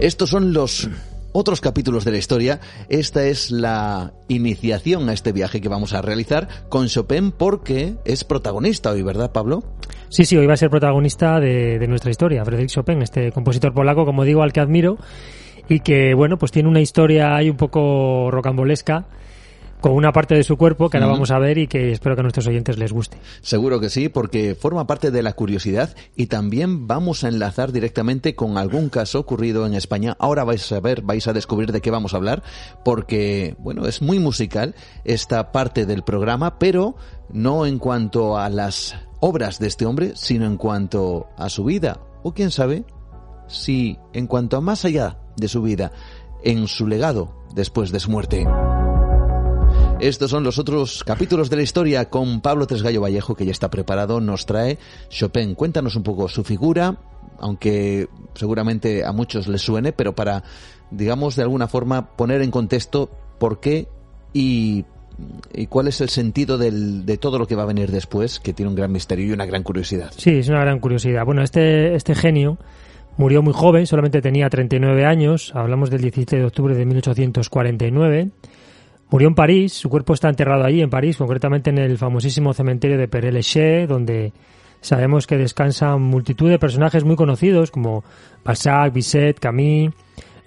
Estos son los otros capítulos de la historia. Esta es la iniciación a este viaje que vamos a realizar con Chopin porque es protagonista hoy, ¿verdad, Pablo? Sí, sí, hoy va a ser protagonista de, nuestra historia, Frédéric Chopin, este compositor polaco, como digo, al que admiro y que, bueno, pues tiene una historia ahí un poco rocambolesca con una parte de su cuerpo que ahora vamos a ver y que espero que a nuestros oyentes les guste. Seguro que sí, porque forma parte de la curiosidad y también vamos a enlazar directamente con algún caso ocurrido en España. Ahora vais a ver, vais a descubrir de qué vamos a hablar, porque, bueno, es muy musical esta parte del programa, pero no en cuanto a las obras de este hombre, sino en cuanto a su vida, o quién sabe, si en cuanto a más allá de su vida, en su legado después de su muerte. Estos son los otros capítulos de la historia con Pablo Tresgallo Vallejo, que ya está preparado, nos trae Chopin. Cuéntanos un poco su figura, aunque seguramente a muchos les suene, pero para, digamos, de alguna forma poner en contexto por qué y, y cuál es el sentido del, de todo lo que va a venir después, que tiene un gran misterio y una gran curiosidad. Sí, es una gran curiosidad. Bueno, este, este genio murió muy joven, solamente tenía 39 años, hablamos del 17 de octubre de 1849 Murió en París, su cuerpo está enterrado allí, en París, concretamente en el famosísimo cementerio de Père Lachaise, donde sabemos que descansan multitud de personajes muy conocidos como Balzac, Bizet, Camille,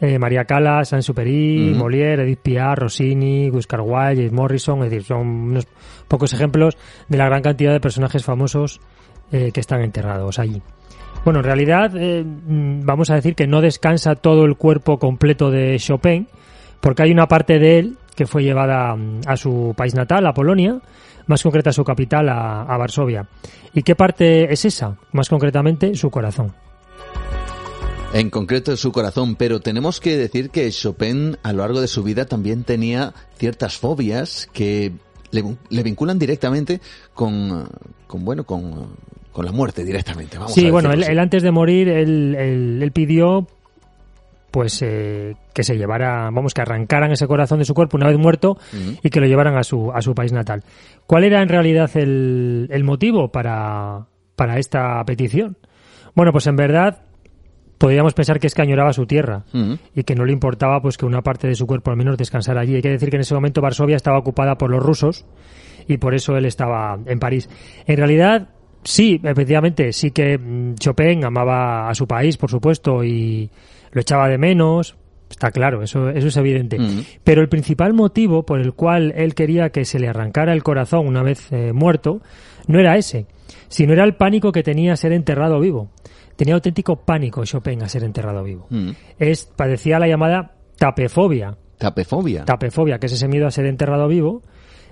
eh, María Callas, Saint-Supéry, Molière, Edith Piaf, Rossini, Oscar Wilde, James Morrison, es decir, son unos pocos ejemplos de la gran cantidad de personajes famosos eh, que están enterrados allí. Bueno, en realidad eh, mm, vamos a decir que no descansa todo el cuerpo completo de Chopin, porque hay una parte de él que fue llevada mm, a su país natal, a Polonia, más concreta a su capital, a, a Varsovia. ¿Y qué parte es esa? Más concretamente, su corazón. En concreto su corazón, pero tenemos que decir que Chopin a lo largo de su vida también tenía ciertas fobias que le, le vinculan directamente con, con bueno, con, con, la muerte directamente. Vamos sí, bueno, él, él, antes de morir, él, él, él pidió pues eh, que se llevara, vamos, que arrancaran ese corazón de su cuerpo una vez muerto uh -huh. y que lo llevaran a su, a su país natal. ¿Cuál era en realidad el, el motivo para, para esta petición? Bueno, pues en verdad podríamos pensar que es que añoraba su tierra uh -huh. y que no le importaba pues que una parte de su cuerpo al menos descansara allí. Hay que decir que en ese momento Varsovia estaba ocupada por los rusos y por eso él estaba en París. En realidad, sí, efectivamente, sí que mm, Chopin amaba a su país, por supuesto, y lo echaba de menos, está claro, eso, eso es evidente. Mm. Pero el principal motivo por el cual él quería que se le arrancara el corazón una vez eh, muerto no era ese, sino era el pánico que tenía a ser enterrado vivo. Tenía auténtico pánico Chopin a ser enterrado vivo. Mm. Es, padecía la llamada tapefobia. Tapefobia. Tapefobia, que es ese miedo a ser enterrado vivo.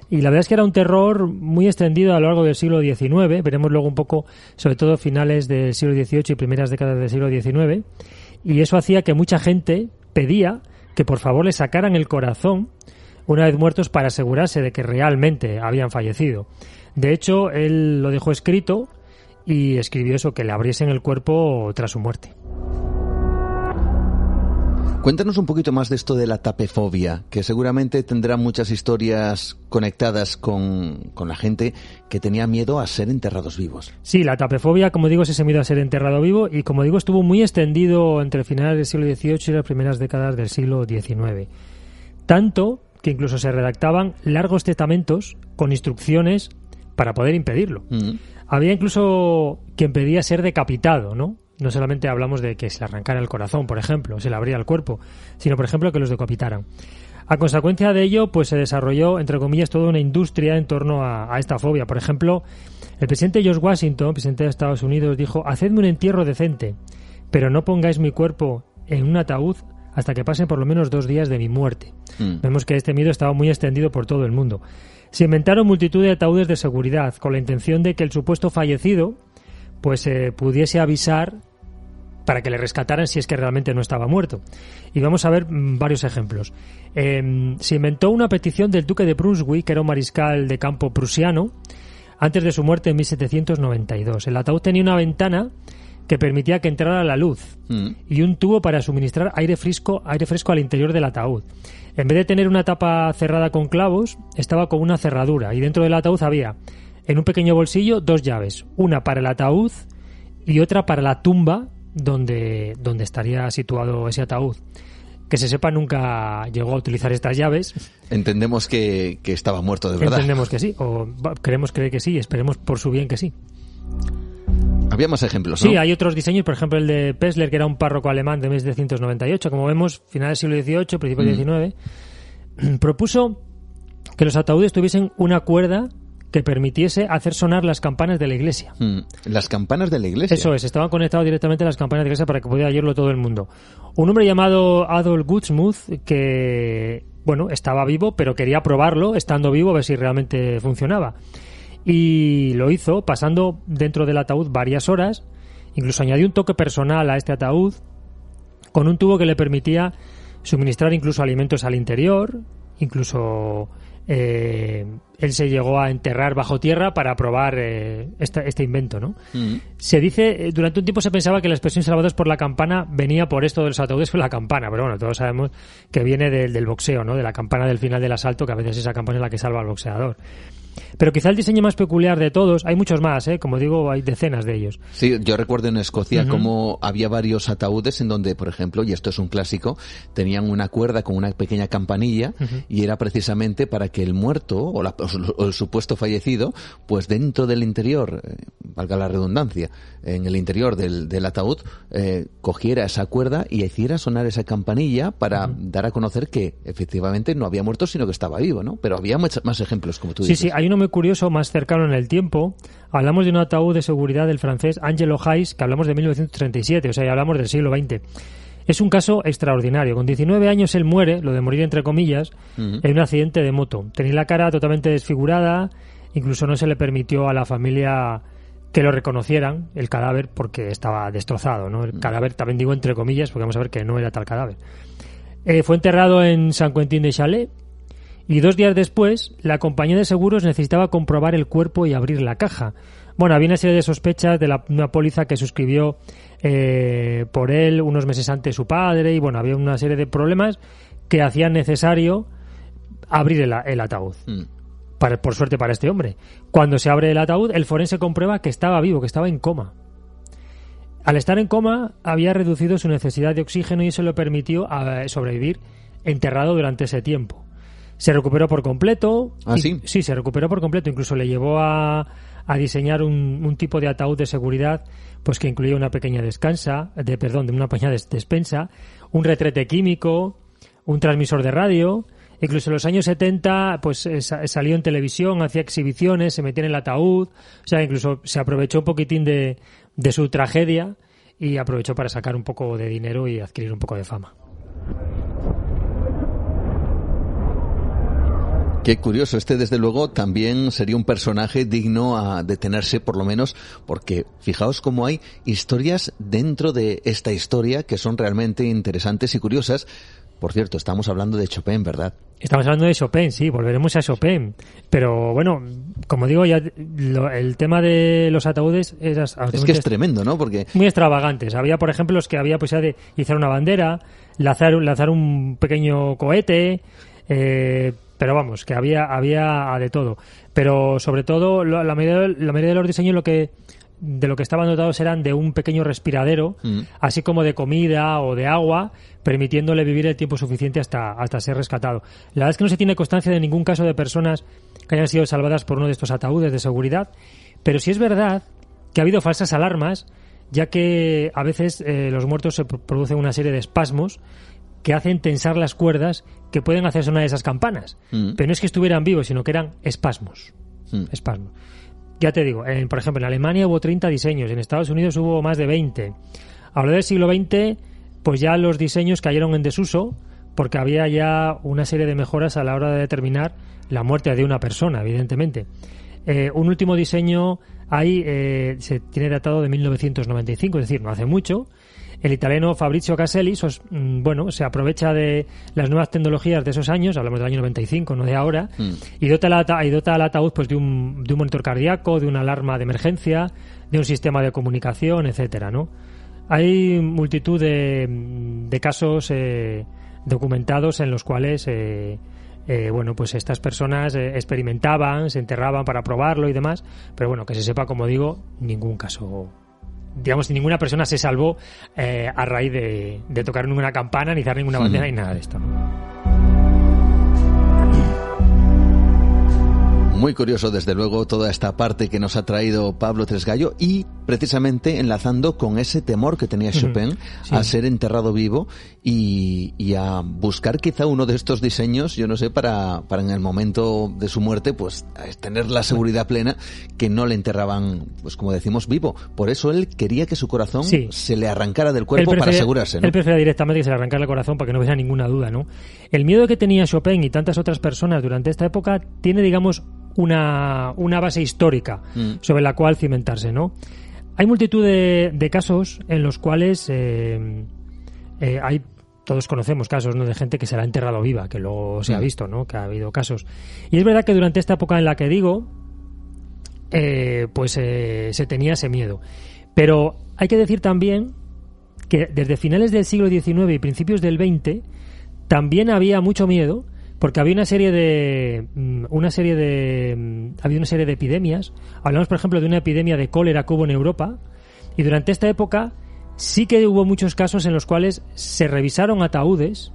Y la verdad es que era un terror muy extendido a lo largo del siglo XIX. Veremos luego un poco, sobre todo finales del siglo XVIII y primeras décadas del siglo XIX y eso hacía que mucha gente pedía que por favor le sacaran el corazón una vez muertos para asegurarse de que realmente habían fallecido. De hecho, él lo dejó escrito y escribió eso, que le abriesen el cuerpo tras su muerte. Cuéntanos un poquito más de esto de la tapefobia, que seguramente tendrá muchas historias conectadas con, con, la gente que tenía miedo a ser enterrados vivos. Sí, la tapefobia, como digo, es ese miedo a ser enterrado vivo y, como digo, estuvo muy extendido entre finales del siglo XVIII y las primeras décadas del siglo XIX. Tanto que incluso se redactaban largos testamentos con instrucciones para poder impedirlo. Había incluso quien pedía ser decapitado, ¿no? No solamente hablamos de que se le arrancara el corazón, por ejemplo, se le abría el cuerpo, sino, por ejemplo, que los decapitaran. A consecuencia de ello, pues se desarrolló, entre comillas, toda una industria en torno a, a esta fobia. Por ejemplo, el presidente George Washington, presidente de Estados Unidos, dijo, hacedme un entierro decente, pero no pongáis mi cuerpo en un ataúd hasta que pasen por lo menos dos días de mi muerte. Mm. Vemos que este miedo estaba muy extendido por todo el mundo. Se inventaron multitud de ataúdes de seguridad con la intención de que el supuesto fallecido pues eh, pudiese avisar para que le rescataran si es que realmente no estaba muerto. Y vamos a ver mm, varios ejemplos. Eh, se inventó una petición del duque de Brunswick, que era un mariscal de campo prusiano, antes de su muerte en 1792. El ataúd tenía una ventana que permitía que entrara la luz Mm. y un tubo para suministrar aire fresco, aire fresco al interior del ataúd. En vez de tener una tapa cerrada con clavos, estaba con una cerradura y dentro del ataúd había en un pequeño bolsillo dos llaves, una para el ataúd y otra para la tumba donde, donde estaría situado ese ataúd. Que se sepa, nunca llegó a utilizar estas llaves. Entendemos que, que estaba muerto de verdad. Entendemos que sí, o queremos creer que sí, esperemos por su bien que sí. Había más ejemplos, ¿no? Sí, hay otros diseños, por ejemplo el de Pessler, que era un párroco alemán de 1798, como vemos, final del siglo XVIII, principio del XIX, propuso que los ataúdes tuviesen una cuerda que permitiese hacer sonar las campanas de la iglesia. Mm. Las campanas de la iglesia. Eso es, estaban conectados directamente a las campanas de la iglesia para que pudiera oírlo todo el mundo. Un hombre llamado Adolf Gutsmuth, que, bueno, estaba vivo, pero quería probarlo, estando vivo, a ver si realmente funcionaba. Y lo hizo pasando dentro del ataúd varias horas, incluso añadió un toque personal a este ataúd, con un tubo que le permitía suministrar incluso alimentos al interior, incluso eh, él se llegó a enterrar bajo tierra para probar eh, esta- este invento, ¿no? Mm. Se dice, eh, durante un tiempo se pensaba que la expresión salvados por la campana venía por esto de los ataúdes con la campana, pero bueno, todos sabemos que viene del, del boxeo, ¿no? De la campana del final del asalto, que a veces esa campana es la que salva al boxeador. Pero quizá el diseño más peculiar de todos, hay muchos más, ¿eh? Como digo, hay decenas de ellos. Sí, yo recuerdo en Escocia Ujú. como había varios ataúdes en donde, por ejemplo, y esto es un clásico, tenían una cuerda con una pequeña campanilla y era precisamente para que el muerto o, la- o el supuesto fallecido, pues dentro del interior, eh, valga la redundancia, en el interior del, del ataúd, eh, cogiera esa cuerda y hiciera sonar esa campanilla para dar a conocer que efectivamente no había muerto, sino que estaba vivo, ¿no? Pero había much- más ejemplos, como tú Sí, dices. sí, hay uno muy curioso, más cercano en el tiempo. Hablamos de un ataúd de seguridad del francés Angelo Hayes, que hablamos de 1937, o sea, ya hablamos del siglo XX. Es un caso extraordinario. Con 19 años él muere, lo de morir entre comillas, en un accidente de moto. Tenía la cara totalmente desfigurada, incluso no se le permitió a la familia que lo reconocieran, el cadáver, porque estaba destrozado, ¿no? El cadáver, también digo entre comillas, porque vamos a ver que no era tal cadáver. Eh, fue enterrado en San Quentin de Chalet, y dos días después, la compañía de seguros necesitaba comprobar el cuerpo y abrir la caja. Bueno, había una serie de sospechas de la, una póliza que suscribió eh, por él unos meses antes su padre y bueno, había una serie de problemas que hacían necesario abrir el, a- el ataúd. Mm. Para, por suerte para este hombre. Cuando se abre el ataúd, el forense comprueba que estaba vivo, que estaba en coma. Al estar en coma, había reducido su necesidad de oxígeno y eso le permitió eh, sobrevivir enterrado durante ese tiempo. Se recuperó por completo. ¿Ah, sí? Sí, se recuperó por completo. Incluso le llevó a, a diseñar un, un tipo de ataúd de seguridad pues que incluía una pequeña descansa, de perdón, de una pequeña des- despensa, un retrete químico, un transmisor de radio. Incluso en los años 70 pues eh, sa- salió en televisión, hacía exhibiciones, se metía en el ataúd. O sea, incluso se aprovechó un poquitín de, de su tragedia y aprovechó para sacar un poco de dinero y adquirir un poco de fama. Qué curioso, este desde luego también sería un personaje digno a detenerse por lo menos porque fijaos cómo hay historias dentro de esta historia que son realmente interesantes y curiosas. Por cierto, estamos hablando de Chopin, ¿verdad? Estamos hablando de Chopin, sí, volveremos a Chopin. Pero bueno, como digo, ya lo- el tema de los ataúdes es, Es que es tremendo, ¿no? Porque muy extravagantes. Había, por ejemplo, los que había posibilidad de izar una bandera, lanzar, lanzar un pequeño cohete, eh, pero vamos, que había, había de todo. Pero sobre todo, lo- la mayoría, la mayoría de los diseños lo que de lo que estaban dotados eran de un pequeño respiradero, Mm. así como de comida o de agua, permitiéndole vivir el tiempo suficiente hasta, hasta ser rescatado. La verdad es que no se tiene constancia de ningún caso de personas que hayan sido salvadas por uno de estos ataúdes de seguridad, pero sí es verdad que ha habido falsas alarmas, ya que a veces eh, los muertos se pro- producen una serie de espasmos que hacen tensar las cuerdas que pueden hacer sonar esas campanas. Mm. Pero no es que estuvieran vivos, sino que eran espasmos. Mm. Espasmos. Ya te digo, en- por ejemplo, en Alemania hubo 30 diseños, en Estados Unidos hubo más de 20. A lo del siglo XX, pues ya los diseños cayeron en desuso porque había ya una serie de mejoras a la hora de determinar la muerte de una persona, evidentemente. Eh, un último diseño ahí eh, se tiene datado de 1995, es decir, no hace mucho. El italiano Fabrizio Caselli, sos- mm, bueno, se aprovecha de las nuevas tecnologías de esos años, hablamos del año 95, no de ahora, y dota, y dota al ataúd pues, de, un, de un monitor cardíaco, de una alarma de emergencia, de un sistema de comunicación, etcétera, ¿no? Hay multitud de, de casos eh, documentados en los cuales eh, eh, bueno, pues estas personas eh, experimentaban, se enterraban para probarlo y demás, pero bueno, que se sepa, como digo, ningún caso, digamos, ninguna persona se salvó eh, a raíz de, de tocar ninguna campana, ni dar ninguna bandera, ni nada de esto. Muy curioso, desde luego, toda esta parte que nos ha traído Pablo Tresgallo y precisamente enlazando con ese temor que tenía Chopin sí. a ser enterrado vivo y, y a buscar quizá uno de estos diseños, yo no sé, para, para en el momento de su muerte, pues tener la seguridad plena que no le enterraban, pues como decimos, vivo. Por eso él quería que su corazón Sí. se le arrancara del cuerpo para asegurarse, ¿no? Él prefería directamente que se le arrancara el corazón para que no hubiera ninguna duda, ¿no? El miedo que tenía Chopin y tantas otras personas durante esta época tiene, digamos, una, una base histórica Mm. sobre la cual cimentarse, ¿no? Hay multitud de, de casos en los cuales eh, eh, hay todos conocemos casos ¿no? de gente que se la ha enterrado viva, que luego se ha Mm. visto, ¿no? Que ha habido casos. Y es verdad que durante esta época en la que digo, eh, pues eh, se tenía ese miedo. Pero hay que decir también que desde finales del siglo XIX y principios del XX también había mucho miedo porque había una serie de mm, una serie de mm, había una serie de epidemias. Hablamos por ejemplo de una epidemia de cólera que hubo en Europa. Y durante esta época sí que hubo muchos casos en los cuales se revisaron ataúdes.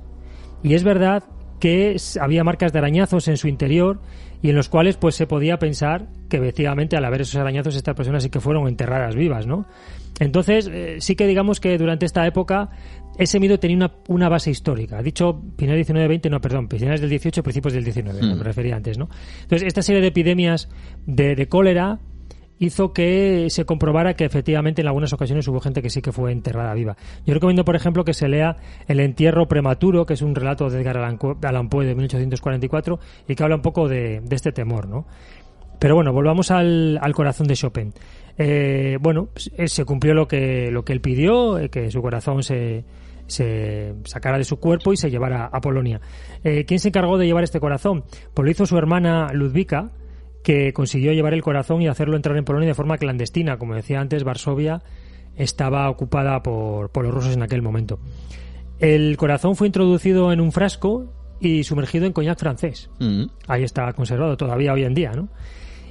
Y es verdad que había marcas de arañazos en su interior y en los cuales pues se podía pensar que efectivamente al haber esos arañazos estas personas sí que fueron enterradas vivas, ¿no? Entonces eh, sí que digamos que durante esta época ese miedo tenía una, una base histórica. Dicho finales del 19-20, no, perdón, finales del 18, principios del 19, Hmm. me refería antes, ¿no? Entonces esta serie de epidemias de, de cólera hizo que se comprobara que efectivamente en algunas ocasiones hubo gente que sí que fue enterrada viva. Yo recomiendo, por ejemplo, que se lea El entierro prematuro, que es un relato de Edgar Allan Poe- Allan Poe de 1844 y que habla un poco de, de este temor, ¿no? Pero bueno, volvamos al, al corazón de Chopin. Eh, bueno, pues, eh, se cumplió lo que, lo que él pidió, eh, que su corazón se, se sacara de su cuerpo y se llevara a Polonia. Eh, ¿Quién se encargó de llevar este corazón? Pues lo hizo su hermana Ludwika, que consiguió llevar el corazón y hacerlo entrar en Polonia de forma clandestina. Como decía antes, Varsovia estaba ocupada por, por los rusos en aquel momento. El corazón fue introducido en un frasco y sumergido en coñac francés. Mm. Ahí está conservado todavía hoy en día, ¿no?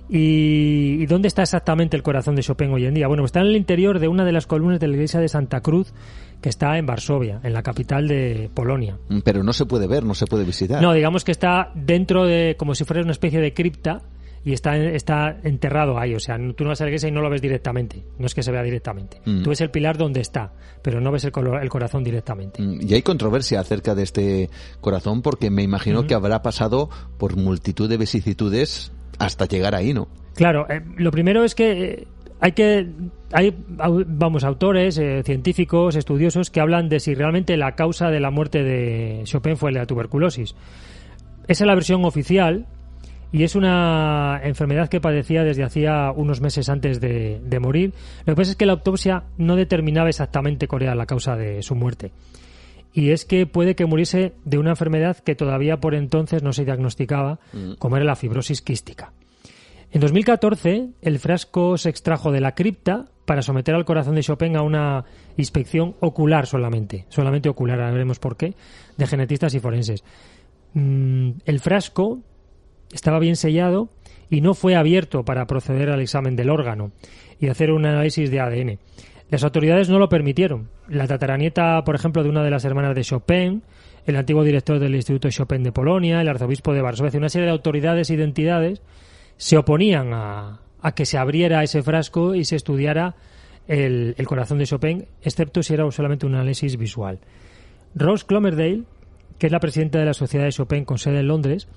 ¿Y, y dónde está exactamente el corazón de Chopin hoy en día? Bueno, está en el interior de una de las columnas de la iglesia de Santa Cruz, que está en Varsovia, en la capital de Polonia. Mm, Pero no se puede ver, no se puede visitar. No, digamos que está dentro de, como si fuera una especie de cripta, y está, está enterrado ahí. O sea, tú no vas a la iglesia y no lo ves directamente. No es que se vea directamente. Mm. Tú ves el pilar donde está, pero no ves el, colo- el corazón directamente. Mm, Y hay controversia acerca de este corazón porque me imagino que habrá pasado por multitud de vicisitudes hasta llegar ahí, ¿no? Claro, eh, lo primero es que eh, hay que hay vamos autores, eh, científicos, estudiosos que hablan de si realmente la causa de la muerte de Chopin fue la tuberculosis. Esa es la versión oficial y es una enfermedad que padecía desde hacía unos meses antes de, de morir. Lo que pasa es que la autopsia no determinaba exactamente cuál era la causa de su muerte. Y es que puede que muriese de una enfermedad que todavía por entonces no se diagnosticaba, Mm. como era la fibrosis quística. En 2014, el frasco se extrajo de la cripta para someter al corazón de Chopin a una inspección ocular solamente, solamente ocular, ahora veremos por qué, de genetistas y forenses. Mm, el frasco estaba bien sellado y no fue abierto para proceder al examen del órgano. y hacer un análisis de ADN. Las autoridades no lo permitieron. La tataranieta, por ejemplo, de una de las hermanas de Chopin, el antiguo director del Instituto Chopin de Polonia, el arzobispo de Varsovia, una serie de autoridades e identidades se oponían a, a que se abriera ese frasco y se estudiara el, el, corazón de Chopin, excepto si era solamente un análisis visual. Rose Clomerdale, que es la presidenta de la Sociedad de Chopin con sede en Londres,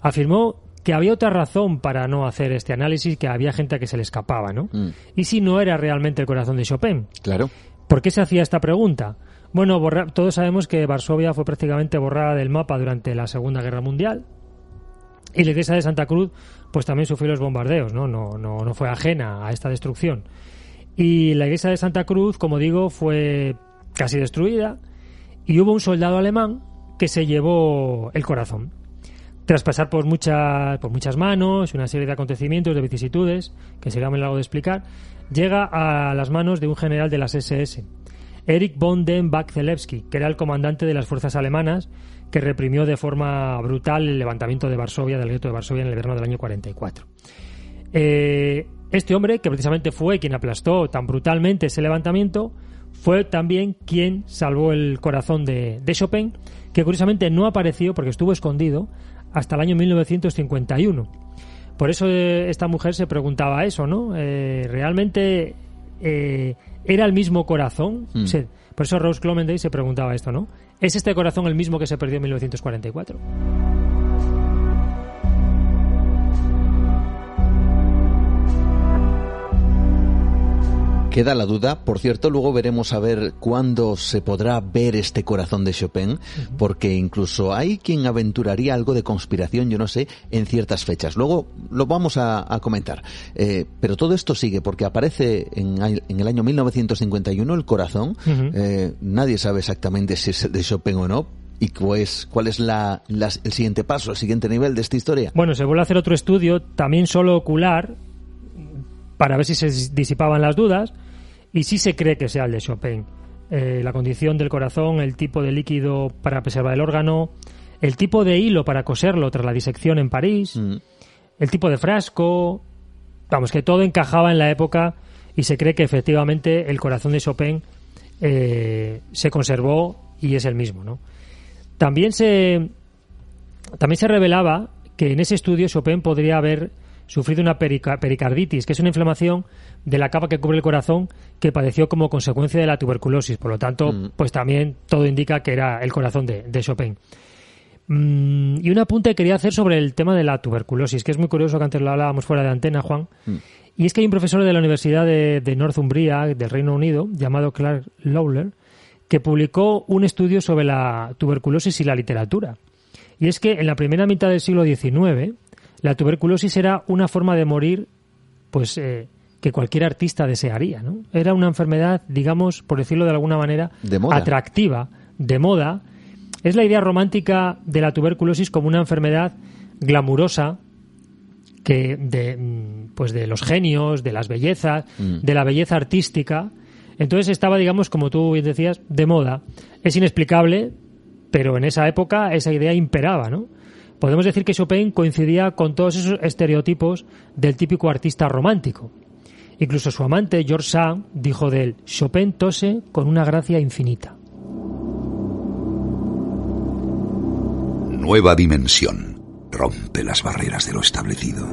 afirmó que había otra razón para no hacer este análisis, que había gente a que se le escapaba, ¿no? Mm. Y si no era realmente el corazón de Chopin. Claro. ¿Por qué se hacía esta pregunta? Bueno, borra- todos sabemos que Varsovia fue prácticamente borrada del mapa durante la Segunda Guerra Mundial. Y la iglesia de Santa Cruz, pues también sufrió los bombardeos, ¿no? No, no, no fue ajena a esta destrucción. Y la iglesia de Santa Cruz, como digo, fue casi destruida. Y hubo un soldado alemán que se llevó el corazón. Tras pasar por muchas, por muchas manos una serie de acontecimientos, de vicisitudes, que sería muy largo de explicar, llega a las manos de un general de las SS, Erich von den Bach-Zelewski, que era el comandante de las fuerzas alemanas que reprimió de forma brutal el levantamiento de Varsovia, del gueto de Varsovia en el verano del año 44. Eh, este hombre, que precisamente fue quien aplastó tan brutalmente ese levantamiento, fue también quien salvó el corazón de, de Chopin, que curiosamente no apareció porque estuvo escondido hasta el año 1951. Por eso eh, esta mujer se preguntaba eso, ¿no? Eh, ¿Realmente eh, era el mismo corazón? Mm. Por eso Rose Clomendale se preguntaba esto, ¿no? ¿Es este corazón el mismo que se perdió en 1944? Queda la duda, por cierto, luego veremos a ver cuándo se podrá ver este corazón de Chopin, porque incluso hay quien aventuraría algo de conspiración, yo no sé, en ciertas fechas. Luego lo vamos a, a comentar. Eh, pero todo esto sigue, porque aparece en, en el año 1951 el corazón. Eh, nadie sabe exactamente si es el de Chopin o no. ¿Y cuál es, cuál es la, la- el siguiente paso, el siguiente nivel de esta historia? Bueno, se vuelve a hacer otro estudio, también solo ocular, para ver si se disipaban las dudas, y si se cree que sea el de Chopin. Eh, la condición del corazón, el tipo de líquido para preservar el órgano, el tipo de hilo para coserlo tras la disección en París, el tipo de frasco, vamos, que todo encajaba en la época y se cree que efectivamente el corazón de Chopin eh, se conservó y es el mismo, ¿no? También se, también se revelaba que en ese estudio Chopin podría haber sufrido una perica- pericarditis, que es una inflamación de la capa que cubre el corazón que padeció como consecuencia de la tuberculosis. Por lo tanto, pues también todo indica que era el corazón de, de Chopin. Mm, y un apunte que quería hacer sobre el tema de la tuberculosis, que es muy curioso que antes lo hablábamos fuera de antena, Juan. Y es que hay un profesor de la Universidad de, de Northumbria, del Reino Unido, llamado Clark Lawler, que publicó un estudio sobre la tuberculosis y la literatura. Y es que en la primera mitad del siglo XIX, la tuberculosis era una forma de morir, pues eh, que cualquier artista desearía, ¿no? Era una enfermedad, digamos, por decirlo de alguna manera, De moda. atractiva, de moda. Es la idea romántica de la tuberculosis como una enfermedad glamurosa que de mm, pues de los genios, de las bellezas, Mm. de la belleza artística. Entonces estaba, digamos, como tú bien decías, de moda. Es inexplicable, pero en esa época esa idea imperaba, ¿no? Podemos decir que Chopin coincidía con todos esos estereotipos del típico artista romántico. Incluso su amante, George Sand, dijo de él, Chopin tose con una gracia infinita. Nueva dimensión. Rompe las barreras de lo establecido.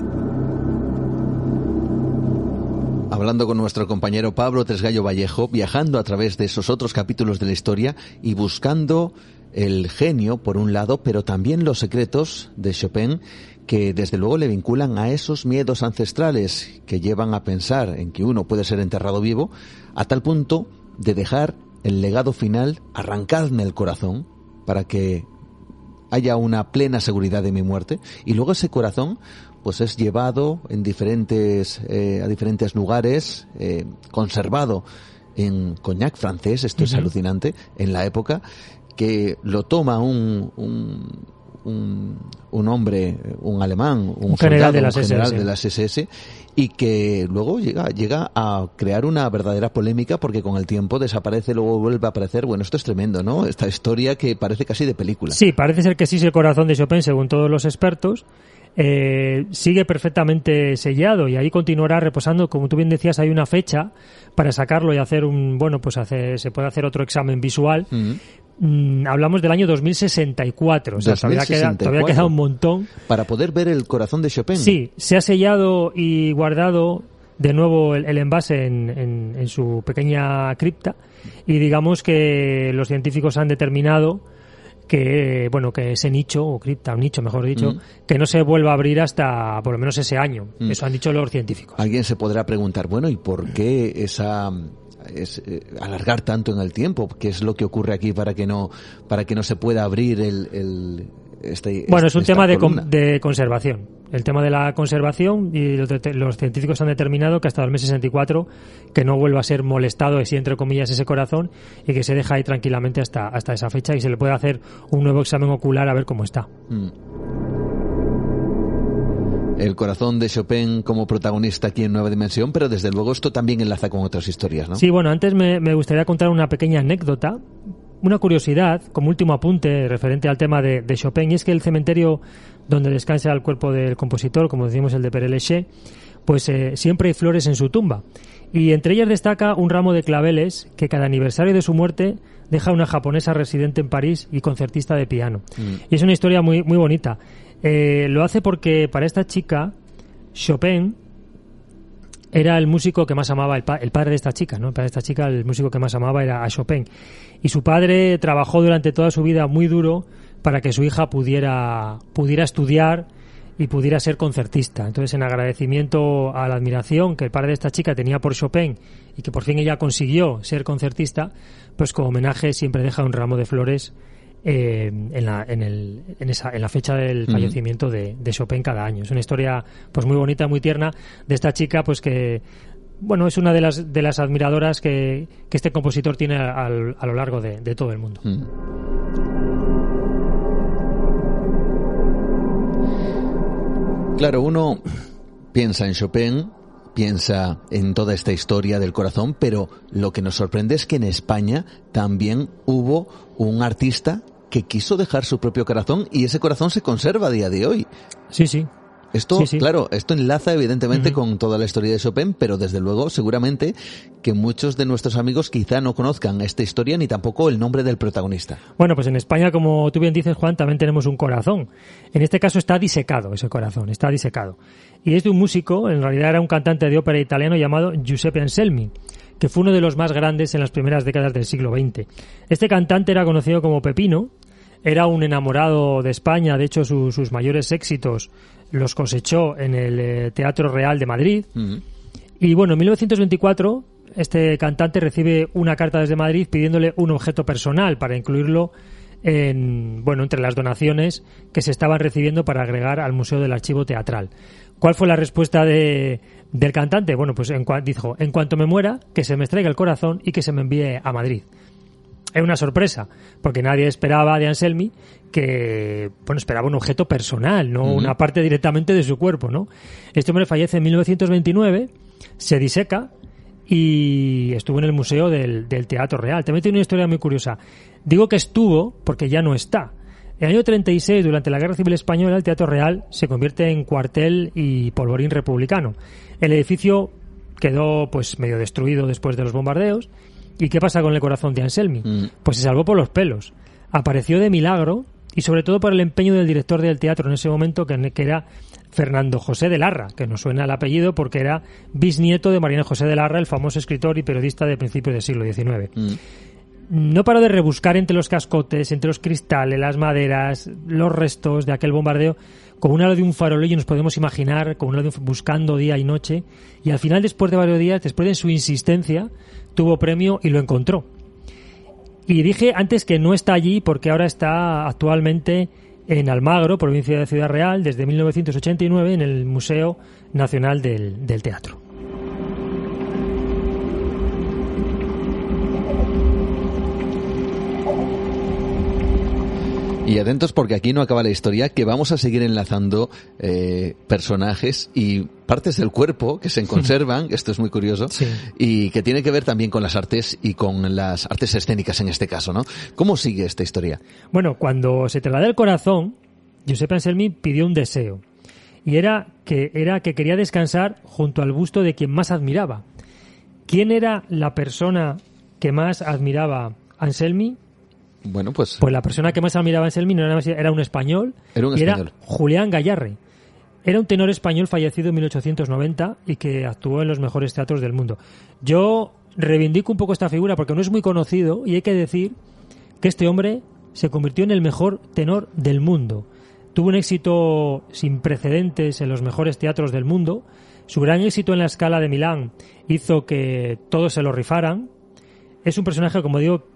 Hablando con nuestro compañero Pablo Tresgallo Vallejo, viajando a través de esos otros capítulos de la historia y buscando el genio, por un lado, pero también los secretos de Chopin, que desde luego le vinculan a esos miedos ancestrales que llevan a pensar en que uno puede ser enterrado vivo, a tal punto de dejar el legado final, arrancadme el corazón, para que haya una plena seguridad de mi muerte. Y luego ese corazón pues es llevado en diferentes eh, a diferentes lugares eh, conservado en coñac francés esto es alucinante en la época que lo toma un, un, un, un hombre un alemán un, Un general soldado, de las un general SS. de las SS y que luego llega llega a crear una verdadera polémica porque con el tiempo desaparece luego vuelve a aparecer bueno esto es tremendo no esta historia que parece casi de película Sí, parece ser que sí es el corazón de Chopin, según todos los expertos. Eh, sigue perfectamente sellado y ahí continuará reposando. Como tú bien decías, hay una fecha para sacarlo y hacer un, bueno, pues hacer, se puede hacer otro examen visual. Mm, hablamos del año 2064, o sea, Todavía, queda, todavía queda un montón. Para poder ver el corazón de Chopin. Sí, se ha sellado y guardado de nuevo el, envase en, en, su pequeña cripta y digamos que los científicos han determinado que bueno que ese nicho o cripta un nicho mejor dicho mm. que no se vuelva a abrir hasta por lo menos ese año mm. eso han dicho los científicos alguien se podrá preguntar bueno y por qué esa es eh, alargar tanto en el tiempo qué es lo que ocurre aquí para que no para que no se pueda abrir el, este, bueno, es un tema de, de, conservación. El tema de la conservación y los, científicos han determinado que hasta el mes 64 que no vuelva a ser molestado, así entre comillas, ese corazón y que se deja ahí tranquilamente hasta, hasta esa fecha y se le puede hacer un nuevo examen ocular a ver cómo está. Mm. El corazón de Chopin como protagonista aquí en Nueva Dimensión, pero desde luego esto también enlaza con otras historias, ¿no? Sí, bueno, antes me, me gustaría contar una pequeña anécdota una curiosidad, como último apunte referente al tema de, Chopin, y es que el cementerio donde descansa el cuerpo del compositor, como decimos el de Père Lachaise, pues eh, siempre hay flores en su tumba. Y entre ellas destaca un ramo de claveles que cada aniversario de su muerte deja una japonesa residente en París y concertista de piano. Mm. Y es una historia muy, muy bonita. Eh, lo hace porque para esta chica, Chopin era el músico que más amaba, el, padre de esta chica, ¿no? El padre de esta chica, el músico que más amaba era a Chopin. Y su padre trabajó durante toda su vida muy duro para que su hija pudiera, pudiera estudiar y pudiera ser concertista. Entonces, en agradecimiento a la admiración que el padre de esta chica tenía por Chopin y que por fin ella consiguió ser concertista, pues como homenaje siempre deja un ramo de flores eh, en, la, en, el, en, esa, en la fecha del fallecimiento de, de, Chopin cada año. Es una historia pues muy bonita, muy tierna de esta chica pues que bueno es una de las de las admiradoras que, que este compositor tiene a, a, lo largo de, de todo el mundo. Claro, uno piensa en Chopin, piensa en toda esta historia del corazón, pero lo que nos sorprende es que en España también hubo un artista que quiso dejar su propio corazón y ese corazón se conserva a día de hoy. Sí, sí. Esto, claro, esto enlaza evidentemente con toda la historia de Chopin, pero desde luego, seguramente que muchos de nuestros amigos quizá no conozcan esta historia ni tampoco el nombre del protagonista. Bueno, pues en España, como tú bien dices, Juan, también tenemos un corazón. En este caso está disecado ese corazón, está disecado. Y es de un músico, en realidad era un cantante de ópera italiano llamado Giuseppe Anselmi que fue uno de los más grandes en las primeras décadas del siglo XX. Este cantante era conocido como Pepino, era un enamorado de España, de hecho sus mayores éxitos los cosechó en el eh, Teatro Real de Madrid. Y bueno, en 1924 este cantante recibe una carta desde Madrid pidiéndole un objeto personal para incluirlo en, bueno, entre las donaciones que se estaban recibiendo para agregar al Museo del Archivo Teatral. ¿Cuál fue la respuesta de, del cantante? Bueno, pues en, dijo, en cuanto me muera, que se me extraiga el corazón y que se me envíe a Madrid. Es una sorpresa, porque nadie esperaba de Anselmi que, bueno, esperaba un objeto personal, no una parte directamente de su cuerpo, ¿no? Este hombre fallece en 1929, se diseca y estuvo en el Museo del, del Teatro Real. También tiene una historia muy curiosa. Digo que estuvo porque ya no está. En el año 36, durante la Guerra Civil Española, el Teatro Real se convierte en cuartel y polvorín republicano. El edificio quedó pues medio destruido después de los bombardeos. ¿Y qué pasa con el corazón de Anselmi? Mm. Pues se salvó por los pelos. Apareció de milagro y sobre todo por el empeño del director del teatro en ese momento, que, era Fernando José de Larra, que nos suena el apellido porque era bisnieto de Mariano José de Larra, el famoso escritor y periodista de principios del siglo XIX no paro de rebuscar entre los cascotes, entre los cristales, las maderas, los restos de aquel bombardeo, con una de un farolillo nos podemos imaginar, con una de un, buscando día y noche, y al final, después de varios días, después de su insistencia, tuvo premio y lo encontró. Y dije antes que no está allí porque ahora está actualmente en Almagro, provincia de Ciudad Real, desde 1989 en el Museo Nacional del Teatro. Y atentos porque aquí no acaba la historia, que vamos a seguir enlazando eh, personajes y partes del cuerpo que se conservan, esto es muy curioso, y que tiene que ver también con las artes y con las artes escénicas en este caso, ¿no? ¿Cómo sigue esta historia? Bueno, cuando se traslada el corazón, Giuseppe Anselmi pidió un deseo. y era que, era que quería descansar junto al busto de quien más admiraba. ¿Quién era la persona que más admiraba Anselmi? Bueno, pues... Pues la persona que más admiraba Anselmi no era, un español, Era un y español. era Julián Gallarre. Era un tenor español fallecido en 1890 y que actuó en los mejores teatros del mundo. Yo reivindico un poco esta figura porque no es muy conocido y hay que decir que este hombre se convirtió en el mejor tenor del mundo. Tuvo un éxito sin precedentes en los mejores teatros del mundo. Su gran éxito en la escala de Milán hizo que todos se lo rifaran. Es un personaje, como digo,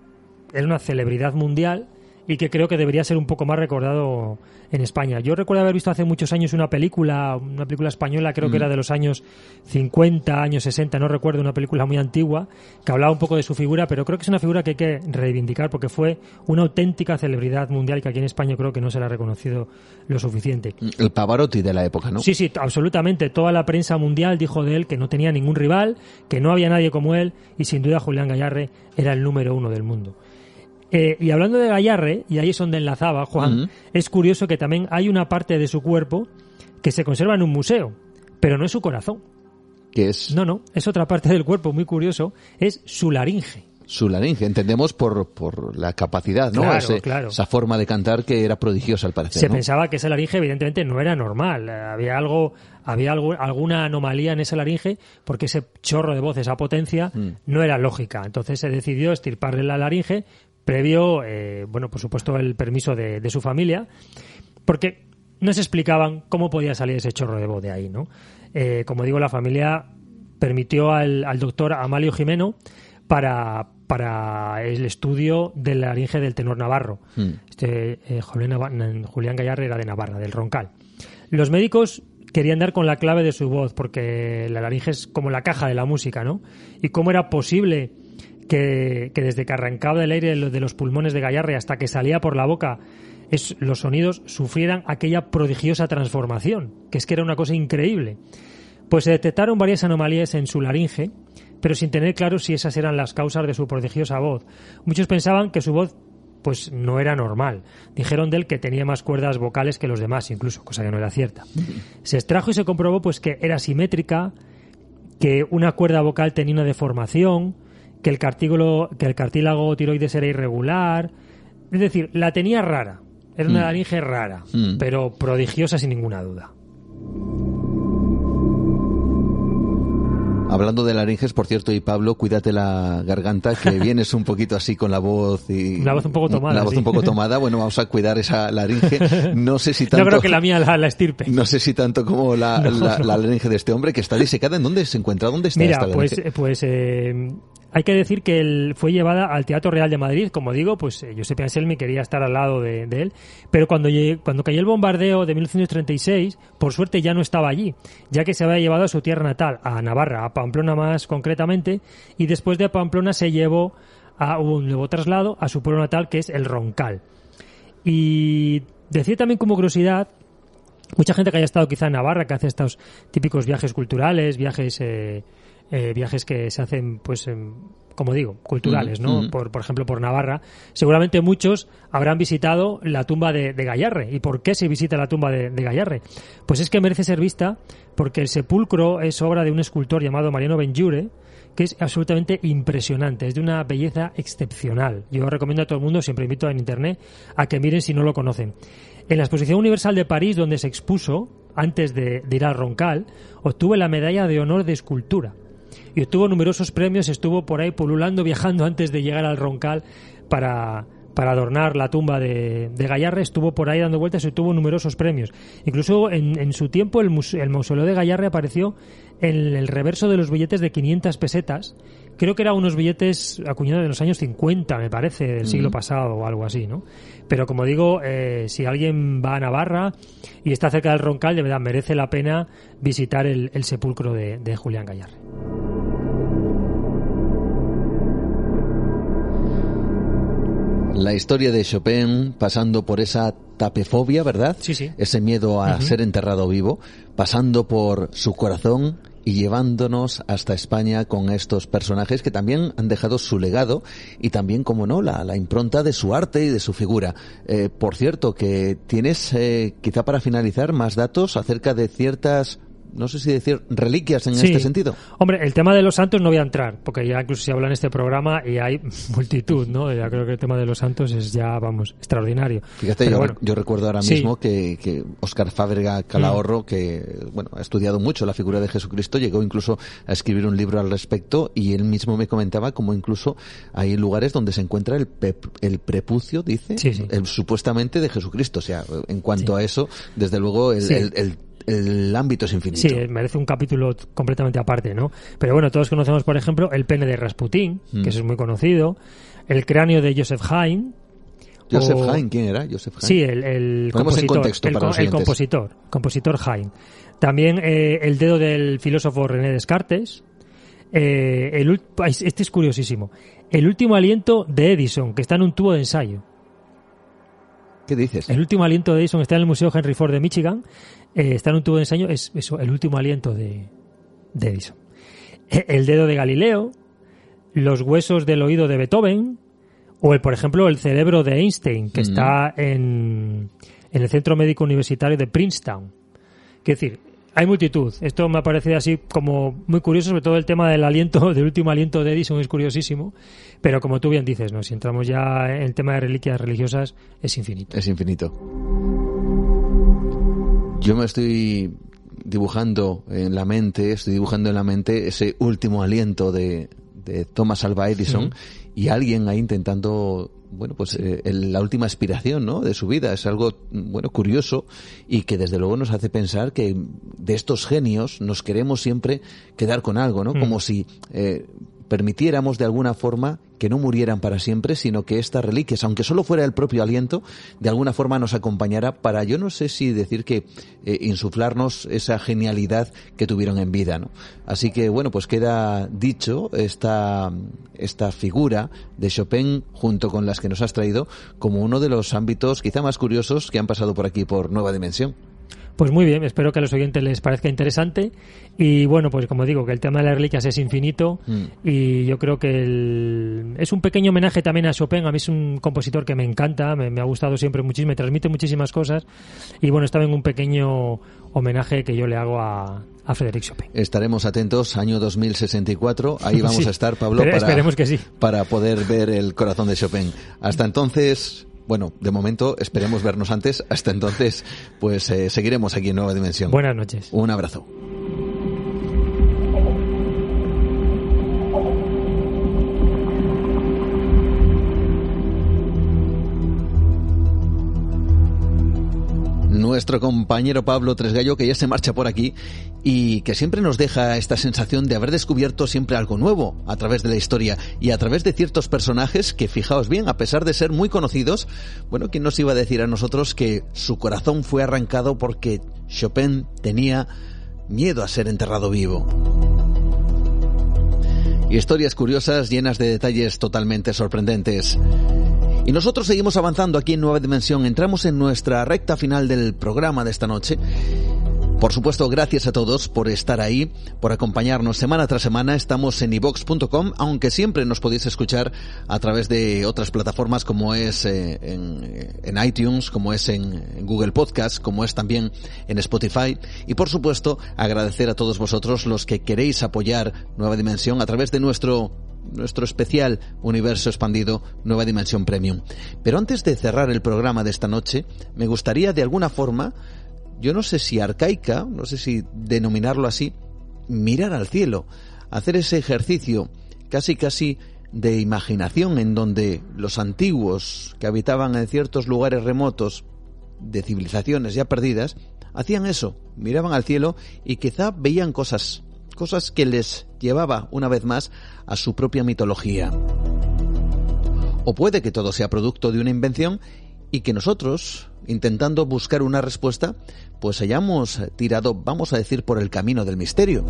era una celebridad mundial y que creo que debería ser un poco más recordado en España. Yo recuerdo haber visto hace muchos años una película, una película española, creo que Mm. era de los años 50, años 60, no recuerdo, una película muy antigua, que hablaba un poco de su figura, pero creo que es una figura que hay que reivindicar porque fue una auténtica celebridad mundial que aquí en España creo que no se le ha reconocido lo suficiente. El Pavarotti de la época, ¿no? Sí, sí, absolutamente. Toda la prensa mundial dijo de él que no tenía ningún rival, que no había nadie como él y sin duda Julián Gallarre era el número uno del mundo. Eh, y hablando de Gallarre, y ahí es donde enlazaba Juan, es curioso que también hay una parte de su cuerpo que se conserva en un museo, pero no es su corazón. Que es No, no, es otra parte del cuerpo muy curioso, es su laringe. su laringe. Entendemos por, por la capacidad, ¿no? Claro, Ese- claro. Esa forma de cantar que era prodigiosa al parecer, Se ¿no? pensaba que esa laringe evidentemente no era normal. Eh, Había algo, había algo, alguna anomalía en esa laringe porque ese chorro de voz, esa potencia, Mm. no era lógica. Entonces se decidió estirparle la laringe previo, eh, bueno, por supuesto, el permiso de, de su familia, porque no se explicaban cómo podía salir ese chorro de voz de ahí, ¿no? Eh, como digo, la familia permitió al, al doctor Amalio Jimeno para, para el estudio de la laringe del tenor navarro. Mm. Este, eh, Julián, Julián Gallarre era de Navarra, del Roncal. Los médicos querían dar con la clave de su voz, porque la laringe es como la caja de la música, ¿no? Y cómo era posible que, desde que arrancaba del aire de lo- de los pulmones de Gallarre hasta que salía por la boca, los sonidos sufrieran aquella prodigiosa transformación, que es que era una cosa increíble. Pues se detectaron varias anomalías en su laringe, pero sin tener claro si esas eran las causas de su prodigiosa voz. Muchos pensaban que su voz pues no era normal. Dijeron de él que tenía más cuerdas vocales que los demás, incluso, cosa que no era cierta. Se extrajo y se comprobó pues que era simétrica, que una cuerda vocal tenía una deformación, que el cartílago, que el cartílago tiroides era irregular, es decir, la tenía rara. Era una Mm. laringe rara, Mm. pero prodigiosa sin ninguna duda. Hablando de laringes, por cierto, y Pablo, cuídate la garganta, que vienes un poquito así con la voz y... La voz un poco tomada, La voz sí. un poco tomada. Bueno, vamos a cuidar esa laringe. No sé si tanto... No creo que la mía la, la estirpe. No sé si tanto como la, No, la, no. la laringe de este hombre que está disecada. ¿En dónde se encuentra? ¿Dónde está Mira, esta pues, laringe? eh, pues eh, hay que decir que él fue llevada al Teatro Real de Madrid, como digo, pues eh, Giuseppe Anselmi quería estar al lado de, él, pero cuando, cuando cayó el bombardeo de 1936, por suerte ya no estaba allí, ya que se había llevado a su tierra natal, a Navarra, a Pamplona más concretamente, y después de Pamplona se llevó a un nuevo traslado a su pueblo natal, que es el Roncal. Y decir también como curiosidad mucha gente que haya estado quizá en Navarra, que hace estos típicos viajes culturales, viajes eh, eh, viajes que se hacen, pues, em, como digo, culturales, ¿no? ujú. Por, por ejemplo, por Navarra. Seguramente muchos habrán visitado la tumba de, de Gallarre. ¿Y por qué se visita la tumba de, de Gallarre? Pues es que merece ser vista porque el sepulcro es obra de un escultor llamado Mariano Benjure, que es absolutamente impresionante, es de una belleza excepcional. Yo recomiendo a todo el mundo, siempre invito en internet, a que miren si no lo conocen. En la Exposición Universal de París, donde se expuso, antes de, de ir al Roncal, obtuvo la medalla de honor de escultura. Y obtuvo numerosos premios, estuvo por ahí pululando, viajando antes de llegar al Roncal para, para adornar la tumba de, de Gallarre, estuvo por ahí dando vueltas y obtuvo numerosos premios. Incluso en, en su tiempo el, mus- el mausoleo de Gallarre apareció en el reverso de los billetes de 500 pesetas. Creo que eran unos billetes acuñados en los años 50, me parece, del siglo pasado o algo así, ¿no? Pero como digo, eh, si alguien va a Navarra y está cerca del Roncal, de verdad merece la pena visitar el, el sepulcro de, de Julián Gallarre. La historia de Chopin pasando por esa tapefobia, ¿verdad? Sí, sí. Ese miedo a ser enterrado vivo, pasando por su corazón y llevándonos hasta España con estos personajes que también han dejado su legado y también, como no, la, la impronta de su arte y de su figura. Eh, por cierto, que tienes eh, quizá para finalizar más datos acerca de ciertas no sé si decir reliquias en este sentido. Hombre, el tema de los santos no voy a entrar, porque ya incluso se habla en este programa y hay multitud, ¿no? Ya creo que el tema de los santos es ya, vamos, extraordinario. Fíjate, yo, yo, recuerdo ahora mismo que, que Oscar Fábrega Calahorro, mm. que, bueno, ha estudiado mucho la figura de Jesucristo, llegó incluso a escribir un libro al respecto y él mismo me comentaba como incluso hay lugares donde se encuentra el, el prepucio, dice, el, supuestamente de Jesucristo. O sea, en cuanto a eso, desde luego el, el el ámbito es infinito. Sí, merece un capítulo completamente aparte, ¿no? Pero bueno, todos conocemos, por ejemplo, el pene de Rasputín, que mm. eso es muy conocido, el cráneo de Joseph Haydn. Joseph Haydn, ¿quién era? Joseph Haydn. Sí, el, compositor, el, compositor, compositor Haydn. También eh, el dedo del filósofo René Descartes. Eh, el, este es curiosísimo. El último aliento de Edison, que está en un tubo de ensayo. ¿Qué dices? El último aliento de Edison está en el Museo Henry Ford de Michigan eh, está en un tubo de ensayo, es eso, el último aliento de, de Edison. E, el dedo de Galileo, los huesos del oído de Beethoven, o el, por ejemplo, el cerebro de Einstein, que está en, en el Centro Médico Universitario de Princeton. Es decir, hay multitud. Esto me ha parecido así como muy curioso, sobre todo el tema del aliento, del último aliento de Edison es curiosísimo. Pero como tú bien dices, ¿no? si entramos ya en el tema de reliquias religiosas, es infinito. Es infinito. Yo me estoy dibujando en la mente, estoy dibujando en la mente ese último aliento de, de Thomas Alva Edison y alguien ahí intentando bueno, pues eh, la última aspiración, ¿no? De su vida. Es algo, bueno, curioso y que desde luego nos hace pensar que de estos genios nos queremos siempre quedar con algo, ¿no? Mm. Como si eh, permitiéramos de alguna forma que no murieran para siempre, sino que estas reliquias, aunque solo fuera el propio aliento, de alguna forma nos acompañara para, yo no sé si decir que eh, insuflarnos esa genialidad que tuvieron en vida, ¿no? Así que, bueno, pues queda dicho esta, esta figura de Chopin junto con las que nos has traído como uno de los ámbitos quizá más curiosos que han pasado por aquí por Nueva Dimensión. Pues muy bien, espero que a los oyentes les parezca interesante. Y bueno, pues como digo, que el tema de las reliquias es infinito. Mm. Y yo creo que es un pequeño homenaje también a Chopin. A mí es un compositor que me encanta, me, ha gustado siempre muchísimo, me transmite muchísimas cosas. Y bueno, está en un pequeño homenaje que yo le hago a, a Frédéric Chopin. Estaremos atentos, año 2064. Ahí vamos a estar, Pablo, para, esperemos que sí. para poder ver el corazón de Chopin. Hasta entonces, bueno, de momento esperemos vernos antes. Hasta entonces, pues eh, seguiremos aquí en Nueva Dimensión. Buenas noches. Un abrazo. Nuestro compañero Pablo Tresgallo, que ya se marcha por aquí y que siempre nos deja esta sensación de haber descubierto siempre algo nuevo a través de la historia y a través de ciertos personajes que, fijaos bien, a pesar de ser muy conocidos, bueno, ¿quién nos iba a decir a nosotros que su corazón fue arrancado porque Chopin tenía miedo a ser enterrado vivo? Historias curiosas llenas de detalles totalmente sorprendentes. Y nosotros seguimos avanzando aquí en Nueva Dimensión. Entramos en nuestra recta final del programa de esta noche. Por supuesto, gracias a todos por estar ahí, por acompañarnos semana tras semana. Estamos en ivox.com, aunque siempre nos podéis escuchar a través de otras plataformas como es eh, en, iTunes, como es en, Google Podcast, como es también en Spotify. Y por supuesto, agradecer a todos vosotros los que queréis apoyar Nueva Dimensión a través de nuestro nuestro especial universo expandido Nueva Dimensión Premium. Pero antes de cerrar el programa de esta noche, me gustaría de alguna forma, yo no sé si arcaica, no sé si denominarlo así, mirar al cielo, hacer ese ejercicio casi casi de imaginación en donde los antiguos que habitaban en ciertos lugares remotos de civilizaciones ya perdidas, hacían eso, miraban al cielo y quizá veían cosas cosas que les llevaba una vez más a su propia mitología. O puede que todo sea producto de una invención y que nosotros, intentando buscar una respuesta, pues hayamos tirado, vamos a decir, por el camino del misterio.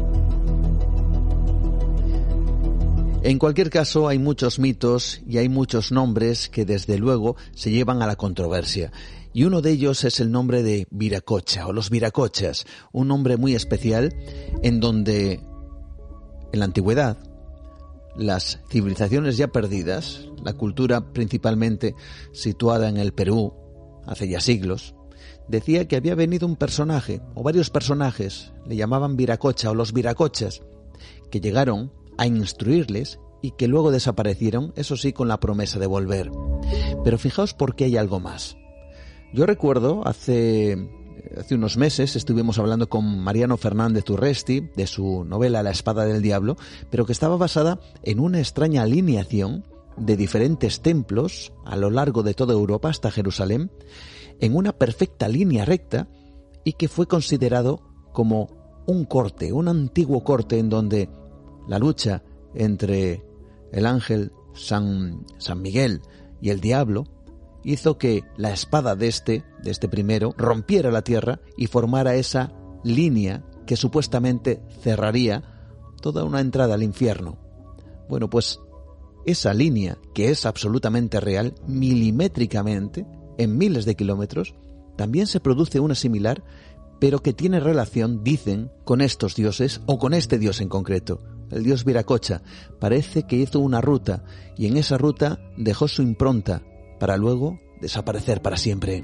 En cualquier caso, hay muchos mitos y hay muchos nombres que desde luego se llevan a la controversia. Y uno de ellos es el nombre de Viracocha o los Viracochas, un nombre muy especial en donde en la antigüedad las civilizaciones ya perdidas, la cultura principalmente situada en el Perú hace ya siglos, decía que había venido un personaje o varios personajes, le llamaban Viracocha o los Viracochas, que llegaron a instruirles y que luego desaparecieron, eso sí, con la promesa de volver. Pero fijaos por qué hay algo más. Yo recuerdo hace, hace unos meses estuvimos hablando con Mariano Fernández Urresti de su novela La espada del diablo, pero que estaba basada en una extraña alineación de diferentes templos a lo largo de toda Europa hasta Jerusalén, en una perfecta línea recta y que fue considerado como un corte, un antiguo corte en donde la lucha entre el ángel San, San Miguel y el diablo hizo que la espada de este, de este primero, rompiera la tierra y formara esa línea que supuestamente cerraría toda una entrada al infierno. Bueno, pues esa línea, que es absolutamente real, milimétricamente, en miles de kilómetros, también se produce una similar, pero que tiene relación, dicen, con estos dioses o con este dios en concreto. El dios Viracocha parece que hizo una ruta y en esa ruta dejó su impronta, para luego desaparecer para siempre.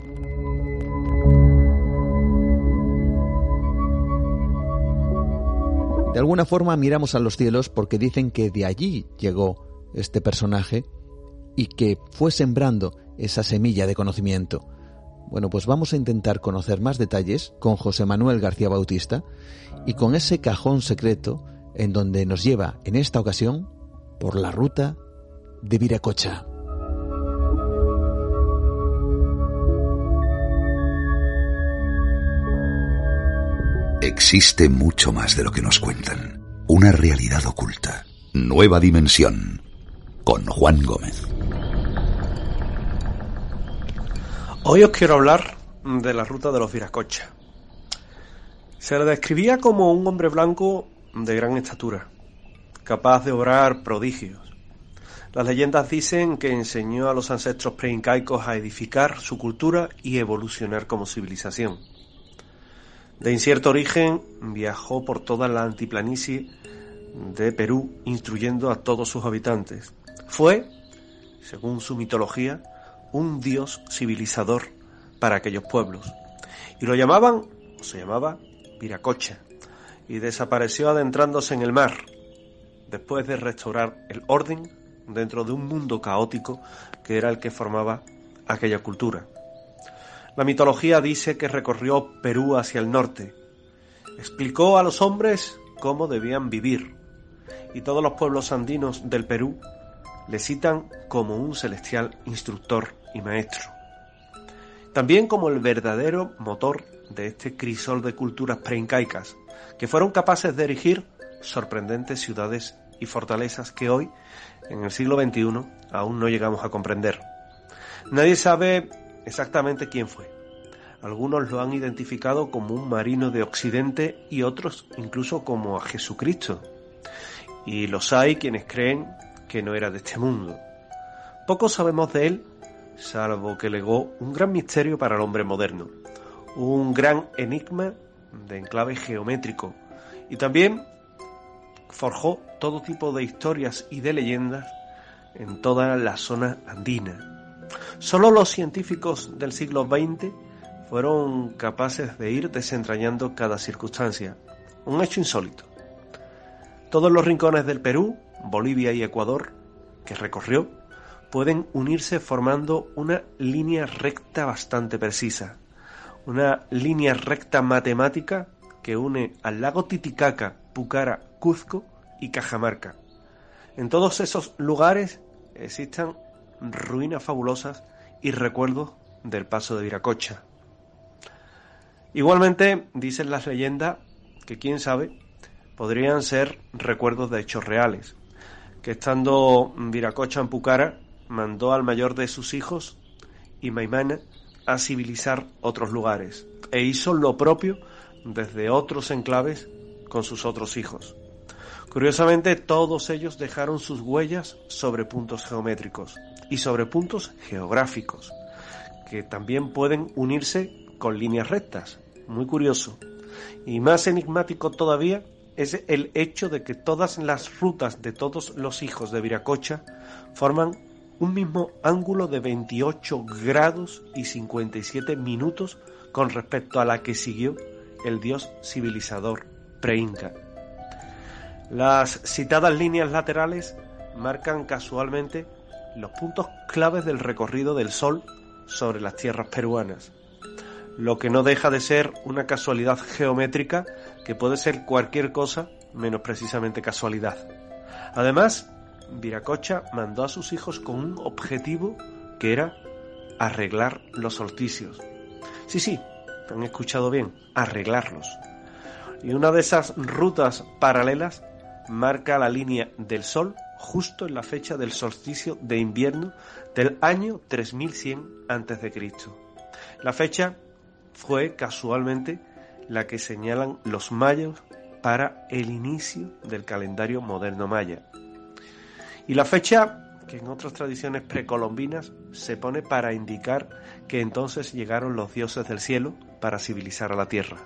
De alguna forma miramos a los cielos porque dicen que de allí llegó este personaje y que fue sembrando esa semilla de conocimiento. Bueno, pues vamos a intentar conocer más detalles con José Manuel García Bautista y con ese cajón secreto en donde nos lleva en esta ocasión por la ruta de Viracocha. Existe mucho más de lo que nos cuentan. Una realidad oculta. Nueva dimensión. Con Juan Gómez. Hoy os quiero hablar de la ruta de los Viracocha. Se le describía como un hombre blanco de gran estatura, capaz de obrar prodigios. Las leyendas dicen que enseñó a los ancestros preincaicos a edificar su cultura y evolucionar como civilización. De incierto origen, viajó por toda la antiplanicie de Perú instruyendo a todos sus habitantes. Fue, según su mitología, un dios civilizador para aquellos pueblos. Y lo llamaban, o se llamaba, Viracocha, y desapareció adentrándose en el mar, después de restaurar el orden dentro de un mundo caótico que era el que formaba aquella cultura. La mitología dice que recorrió Perú hacia el norte, explicó a los hombres cómo debían vivir, y todos los pueblos andinos del Perú le citan como un celestial instructor y maestro. También como el verdadero motor de este crisol de culturas preincaicas, que fueron capaces de erigir sorprendentes ciudades y fortalezas que hoy, en el siglo XXI, aún no llegamos a comprender. Nadie sabe exactamente quién fue. Algunos lo han identificado como un marino de Occidente y otros incluso como a Jesucristo. Y los hay quienes creen que no era de este mundo. Poco sabemos de él, salvo que legó un gran misterio para el hombre moderno, un gran enigma de enclave geométrico, y también forjó todo tipo de historias y de leyendas en toda la zona andina. Solo los científicos del siglo XX fueron capaces de ir desentrañando cada circunstancia. Un hecho insólito. Todos los rincones del Perú, Bolivia y Ecuador que recorrió pueden unirse formando una línea recta bastante precisa. Una línea recta matemática que une al lago Titicaca, Pucara, Cuzco y Cajamarca. En todos esos lugares existen ruinas fabulosas y recuerdos del paso de Viracocha. Igualmente, dicen las leyendas que quién sabe, podrían ser recuerdos de hechos reales, que estando Viracocha en Pucara, mandó al mayor de sus hijos, y Maimana, a civilizar otros lugares, e hizo lo propio desde otros enclaves con sus otros hijos. Curiosamente, todos ellos dejaron sus huellas sobre puntos geométricos y sobre puntos geográficos, que también pueden unirse con líneas rectas. Muy curioso. Y más enigmático todavía es el hecho de que todas las rutas de todos los hijos de Viracocha forman un mismo ángulo de 28 grados y 57 minutos con respecto a la que siguió el dios civilizador preinca. Las citadas líneas laterales marcan casualmente los puntos claves del recorrido del Sol sobre las tierras peruanas, lo que no deja de ser una casualidad geométrica que puede ser cualquier cosa menos precisamente casualidad. Además, Viracocha mandó a sus hijos con un objetivo que era arreglar los solsticios. Sí, sí, han escuchado bien, arreglarlos. Y una de esas rutas paralelas marca la línea del Sol justo en la fecha del solsticio de invierno del año 3100 a.C. La fecha fue casualmente la que señalan los mayos para el inicio del calendario moderno maya. Y la fecha que en otras tradiciones precolombinas se pone para indicar que entonces llegaron los dioses del cielo para civilizar a la tierra.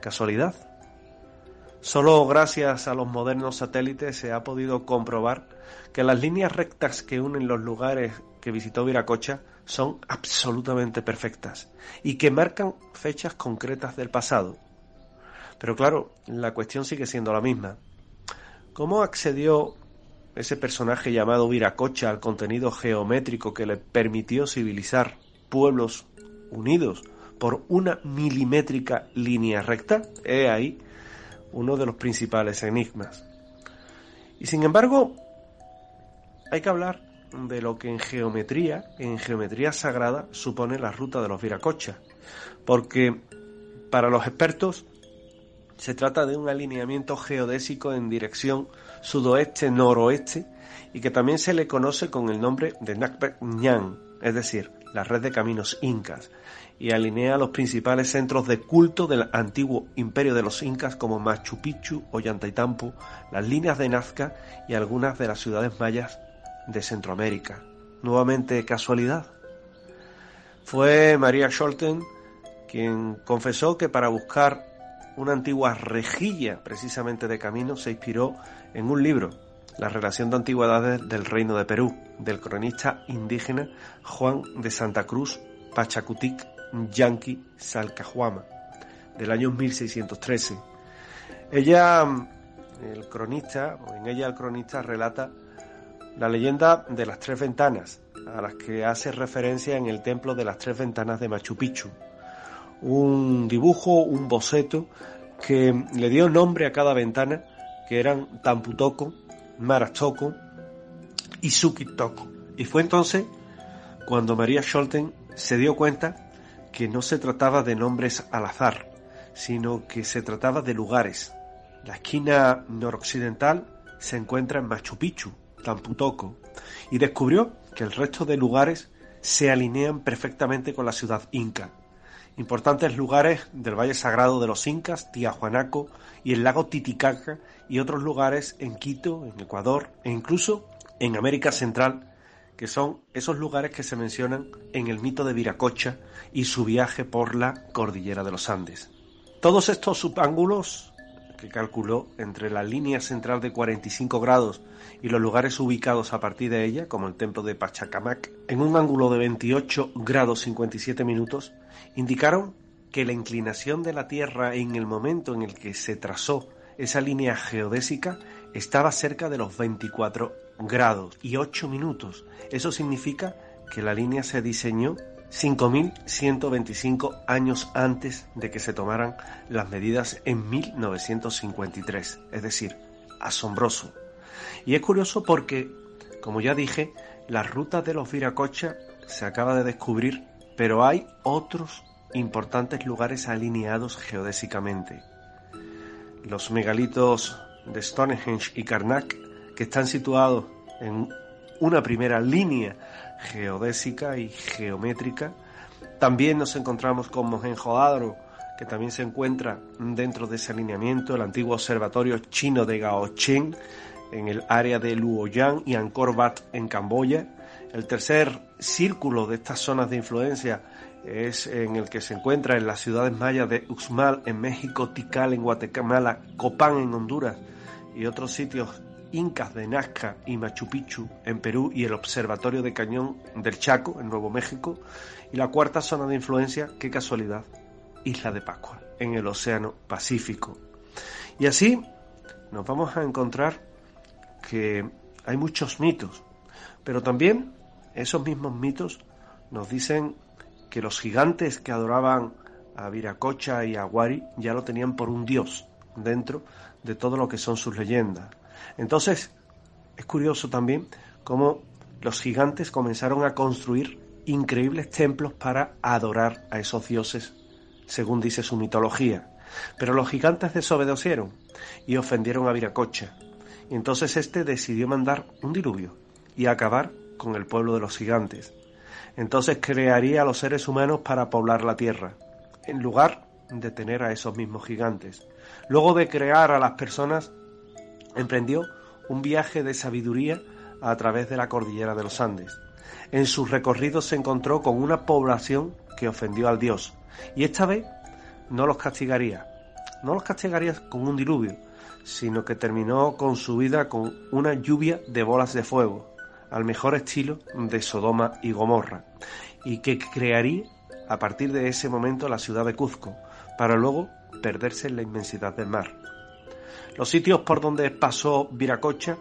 ¿Casualidad? Solo gracias a los modernos satélites se ha podido comprobar que las líneas rectas que unen los lugares que visitó Viracocha son absolutamente perfectas y que marcan fechas concretas del pasado. Pero claro, la cuestión sigue siendo la misma. ¿Cómo accedió ese personaje llamado Viracocha al contenido geométrico que le permitió civilizar pueblos unidos por una milimétrica línea recta? He ahí uno de los principales enigmas. Y sin embargo, hay que hablar de lo que en geometría, en geometría sagrada, supone la ruta de los Viracocha, porque para los expertos se trata de un alineamiento geodésico en dirección sudoeste-noroeste y que también se le conoce con el nombre de Nakpek Ñan, es decir, la red de caminos incas, y alinea los principales centros de culto del antiguo imperio de los incas como Machu Picchu, Ollantaytampu, las líneas de Nazca y algunas de las ciudades mayas de Centroamérica. Nuevamente casualidad. Fue María Scholten quien confesó que para buscar una antigua rejilla precisamente de camino se inspiró en un libro, La relación de antigüedades del Reino de Perú, del cronista indígena Juan de Santa Cruz Pachacutic Yanqui Salcajuama, del año 1613. Ella, el cronista, en ella el cronista relata la leyenda de las tres ventanas, a las que hace referencia en el templo de las tres ventanas de Machu Picchu. Un dibujo, un boceto que le dio nombre a cada ventana, que eran Tamputoko, Marastoco y Sukitoko. Y fue entonces cuando María Scholten se dio cuenta que no se trataba de nombres al azar, sino que se trataba de lugares. La esquina noroccidental se encuentra en Machu Picchu, Tamputoco, y descubrió que el resto de lugares se alinean perfectamente con la ciudad inca. Importantes lugares del Valle Sagrado de los Incas, Tiahuanaco y el lago Titicaca y otros lugares en Quito, en Ecuador e incluso en América Central que son esos lugares que se mencionan en el mito de Viracocha y su viaje por la cordillera de los Andes. Todos estos subángulos que calculó entre la línea central de 45 grados y los lugares ubicados a partir de ella, como el templo de Pachacamac, en un ángulo de 28 grados 57 minutos, indicaron que la inclinación de la Tierra en el momento en el que se trazó esa línea geodésica estaba cerca de los 24 grados y 8 minutos. Eso significa que la línea se diseñó 5.125 años antes de que se tomaran las medidas en 1953. Es decir, asombroso. Y es curioso porque, como ya dije, la ruta de los Viracocha se acaba de descubrir, pero hay otros importantes lugares alineados geodésicamente. Los megalitos de Stonehenge y Karnak que están situados en una primera línea geodésica y geométrica. También nos encontramos con Mohenjo-Daro, que también se encuentra dentro de ese alineamiento, el antiguo observatorio chino de Gaochen en el área de Luoyang y Angkor Wat en Camboya, El tercer círculo de estas zonas de influencia es en el que se encuentra en las ciudades mayas de Uxmal en México, Tikal en Guatemala, Copán en Honduras y otros sitios incas de Nazca y Machu Picchu en Perú y el Observatorio de Cañón del Chaco en Nuevo México. Y la cuarta zona de influencia, qué casualidad, Isla de Pascua en el Océano Pacífico. Y así nos vamos a encontrar que hay muchos mitos, pero también esos mismos mitos nos dicen que los gigantes que adoraban a Viracocha y a Wari ya lo tenían por un dios dentro de todo lo que son sus leyendas. Entonces, es curioso también cómo los gigantes comenzaron a construir increíbles templos para adorar a esos dioses, según dice su mitología. Pero los gigantes desobedecieron y ofendieron a Viracocha. Y entonces éste decidió mandar un diluvio y acabar con el pueblo de los gigantes entonces crearía a los seres humanos para poblar la tierra, en lugar de tener a esos mismos gigantes. Luego de crear a las personas, emprendió un viaje de sabiduría a través de la cordillera de los Andes. En sus recorridos se encontró con una población que ofendió al dios, y esta vez no los castigaría, no los castigaría con un diluvio, sino que terminó con su vida con una lluvia de bolas de fuego, al mejor estilo de Sodoma y Gomorra, y que crearía a partir de ese momento la ciudad de Cuzco, para luego perderse en la inmensidad del mar. Los sitios por donde pasó Viracocha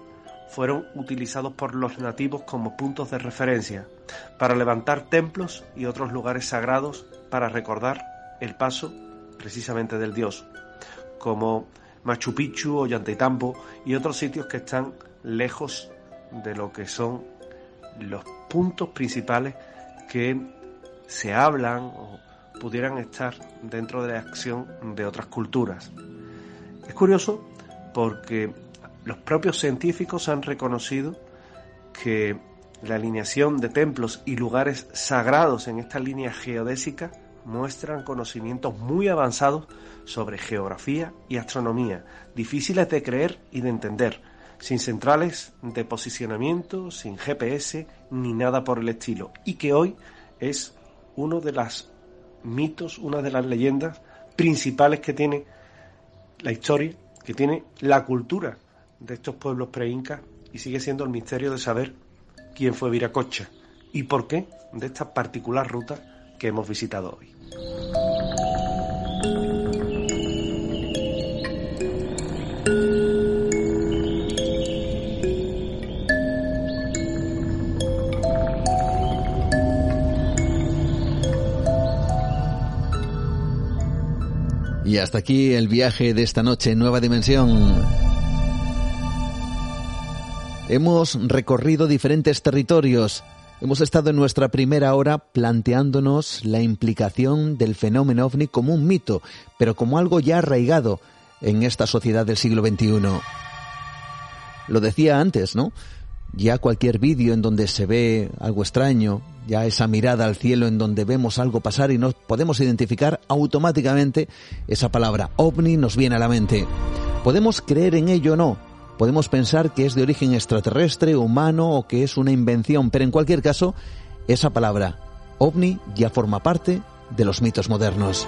fueron utilizados por los nativos como puntos de referencia para levantar templos y otros lugares sagrados para recordar el paso precisamente del dios, como Machu Picchu, Ollantaytambo y otros sitios que están lejos de lo que son los puntos principales que se hablan o pudieran estar dentro de la acción de otras culturas. Es curioso porque los propios científicos han reconocido que la alineación de templos y lugares sagrados en esta línea geodésica muestran conocimientos muy avanzados sobre geografía y astronomía, difíciles de creer y de entender, sin centrales de posicionamiento, sin GPS ni nada por el estilo, y que hoy es uno de los mitos, una de las leyendas principales que tiene la historia, que tiene la cultura de estos pueblos pre-incas y sigue siendo el misterio de saber quién fue Viracocha y por qué de esta particular ruta que hemos visitado hoy. Y hasta aquí el viaje de esta noche, Nueva Dimensión. Hemos recorrido diferentes territorios. Hemos estado en nuestra primera hora planteándonos la implicación del fenómeno ovni como un mito, pero como algo ya arraigado en esta sociedad del siglo XXI. Lo decía antes, ¿no? Ya cualquier vídeo en donde se ve algo extraño, ya esa mirada al cielo en donde vemos algo pasar y nos podemos identificar automáticamente esa palabra ovni nos viene a la mente. Podemos creer en ello o no, podemos pensar que es de origen extraterrestre, humano o que es una invención, pero en cualquier caso, esa palabra ovni ya forma parte de los mitos modernos.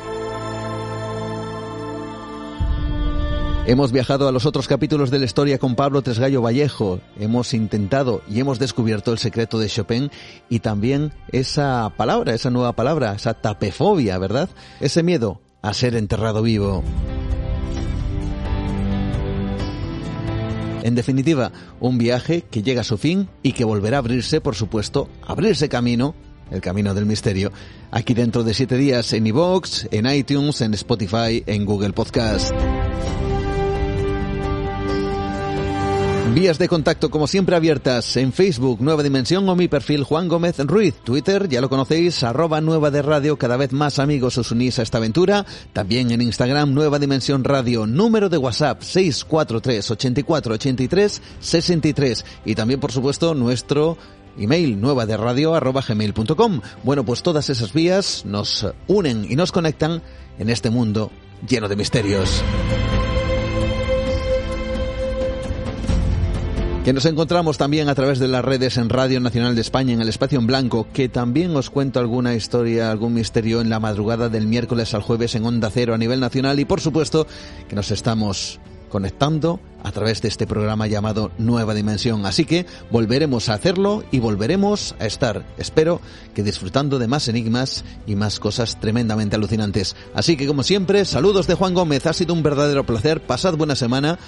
Hemos viajado a los otros capítulos de la historia con Pablo Tresgallo Vallejo. Hemos intentado y hemos descubierto el secreto de Chopin y también esa palabra, esa nueva palabra, esa tapefobia, ¿verdad? Ese miedo a ser enterrado vivo. En definitiva, un viaje que llega a su fin y que volverá a abrirse, por supuesto, abrirse camino, el camino del misterio, aquí dentro de siete días en iVoox, en iTunes, en Spotify, en Google Podcast. Vías de contacto como siempre abiertas en Facebook Nueva Dimensión o mi perfil Juan Gómez Ruiz. Twitter, ya lo conocéis, arroba Nueva de Radio. Cada vez más amigos os unís a esta aventura. También en Instagram Nueva Dimensión Radio. Número de WhatsApp 643 84 83 63. Y también por supuesto nuestro email nueva de radio arroba gmail.com. Bueno, pues todas esas vías nos unen y nos conectan en este mundo lleno de misterios. Que nos encontramos también a través de las redes en Radio Nacional de España, en el Espacio en Blanco, que también os cuento alguna historia, algún misterio en la madrugada del miércoles al jueves en Onda Cero a nivel nacional y por supuesto que nos estamos conectando a través de este programa llamado Nueva Dimensión. Así que volveremos a hacerlo y volveremos a estar, espero que disfrutando de más enigmas y más cosas tremendamente alucinantes. Así que como siempre, saludos de Juan Gómez, ha sido un verdadero placer, pasad buena semana.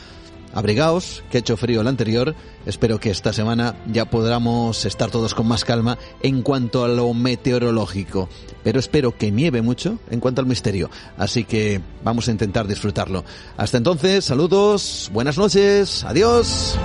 Abrigaos, que ha hecho frío el anterior. Espero que esta semana ya podamos estar todos con más calma en cuanto a lo meteorológico. Pero espero que nieve mucho en cuanto al misterio. Así que vamos a intentar disfrutarlo. Hasta entonces, saludos, buenas noches, adiós.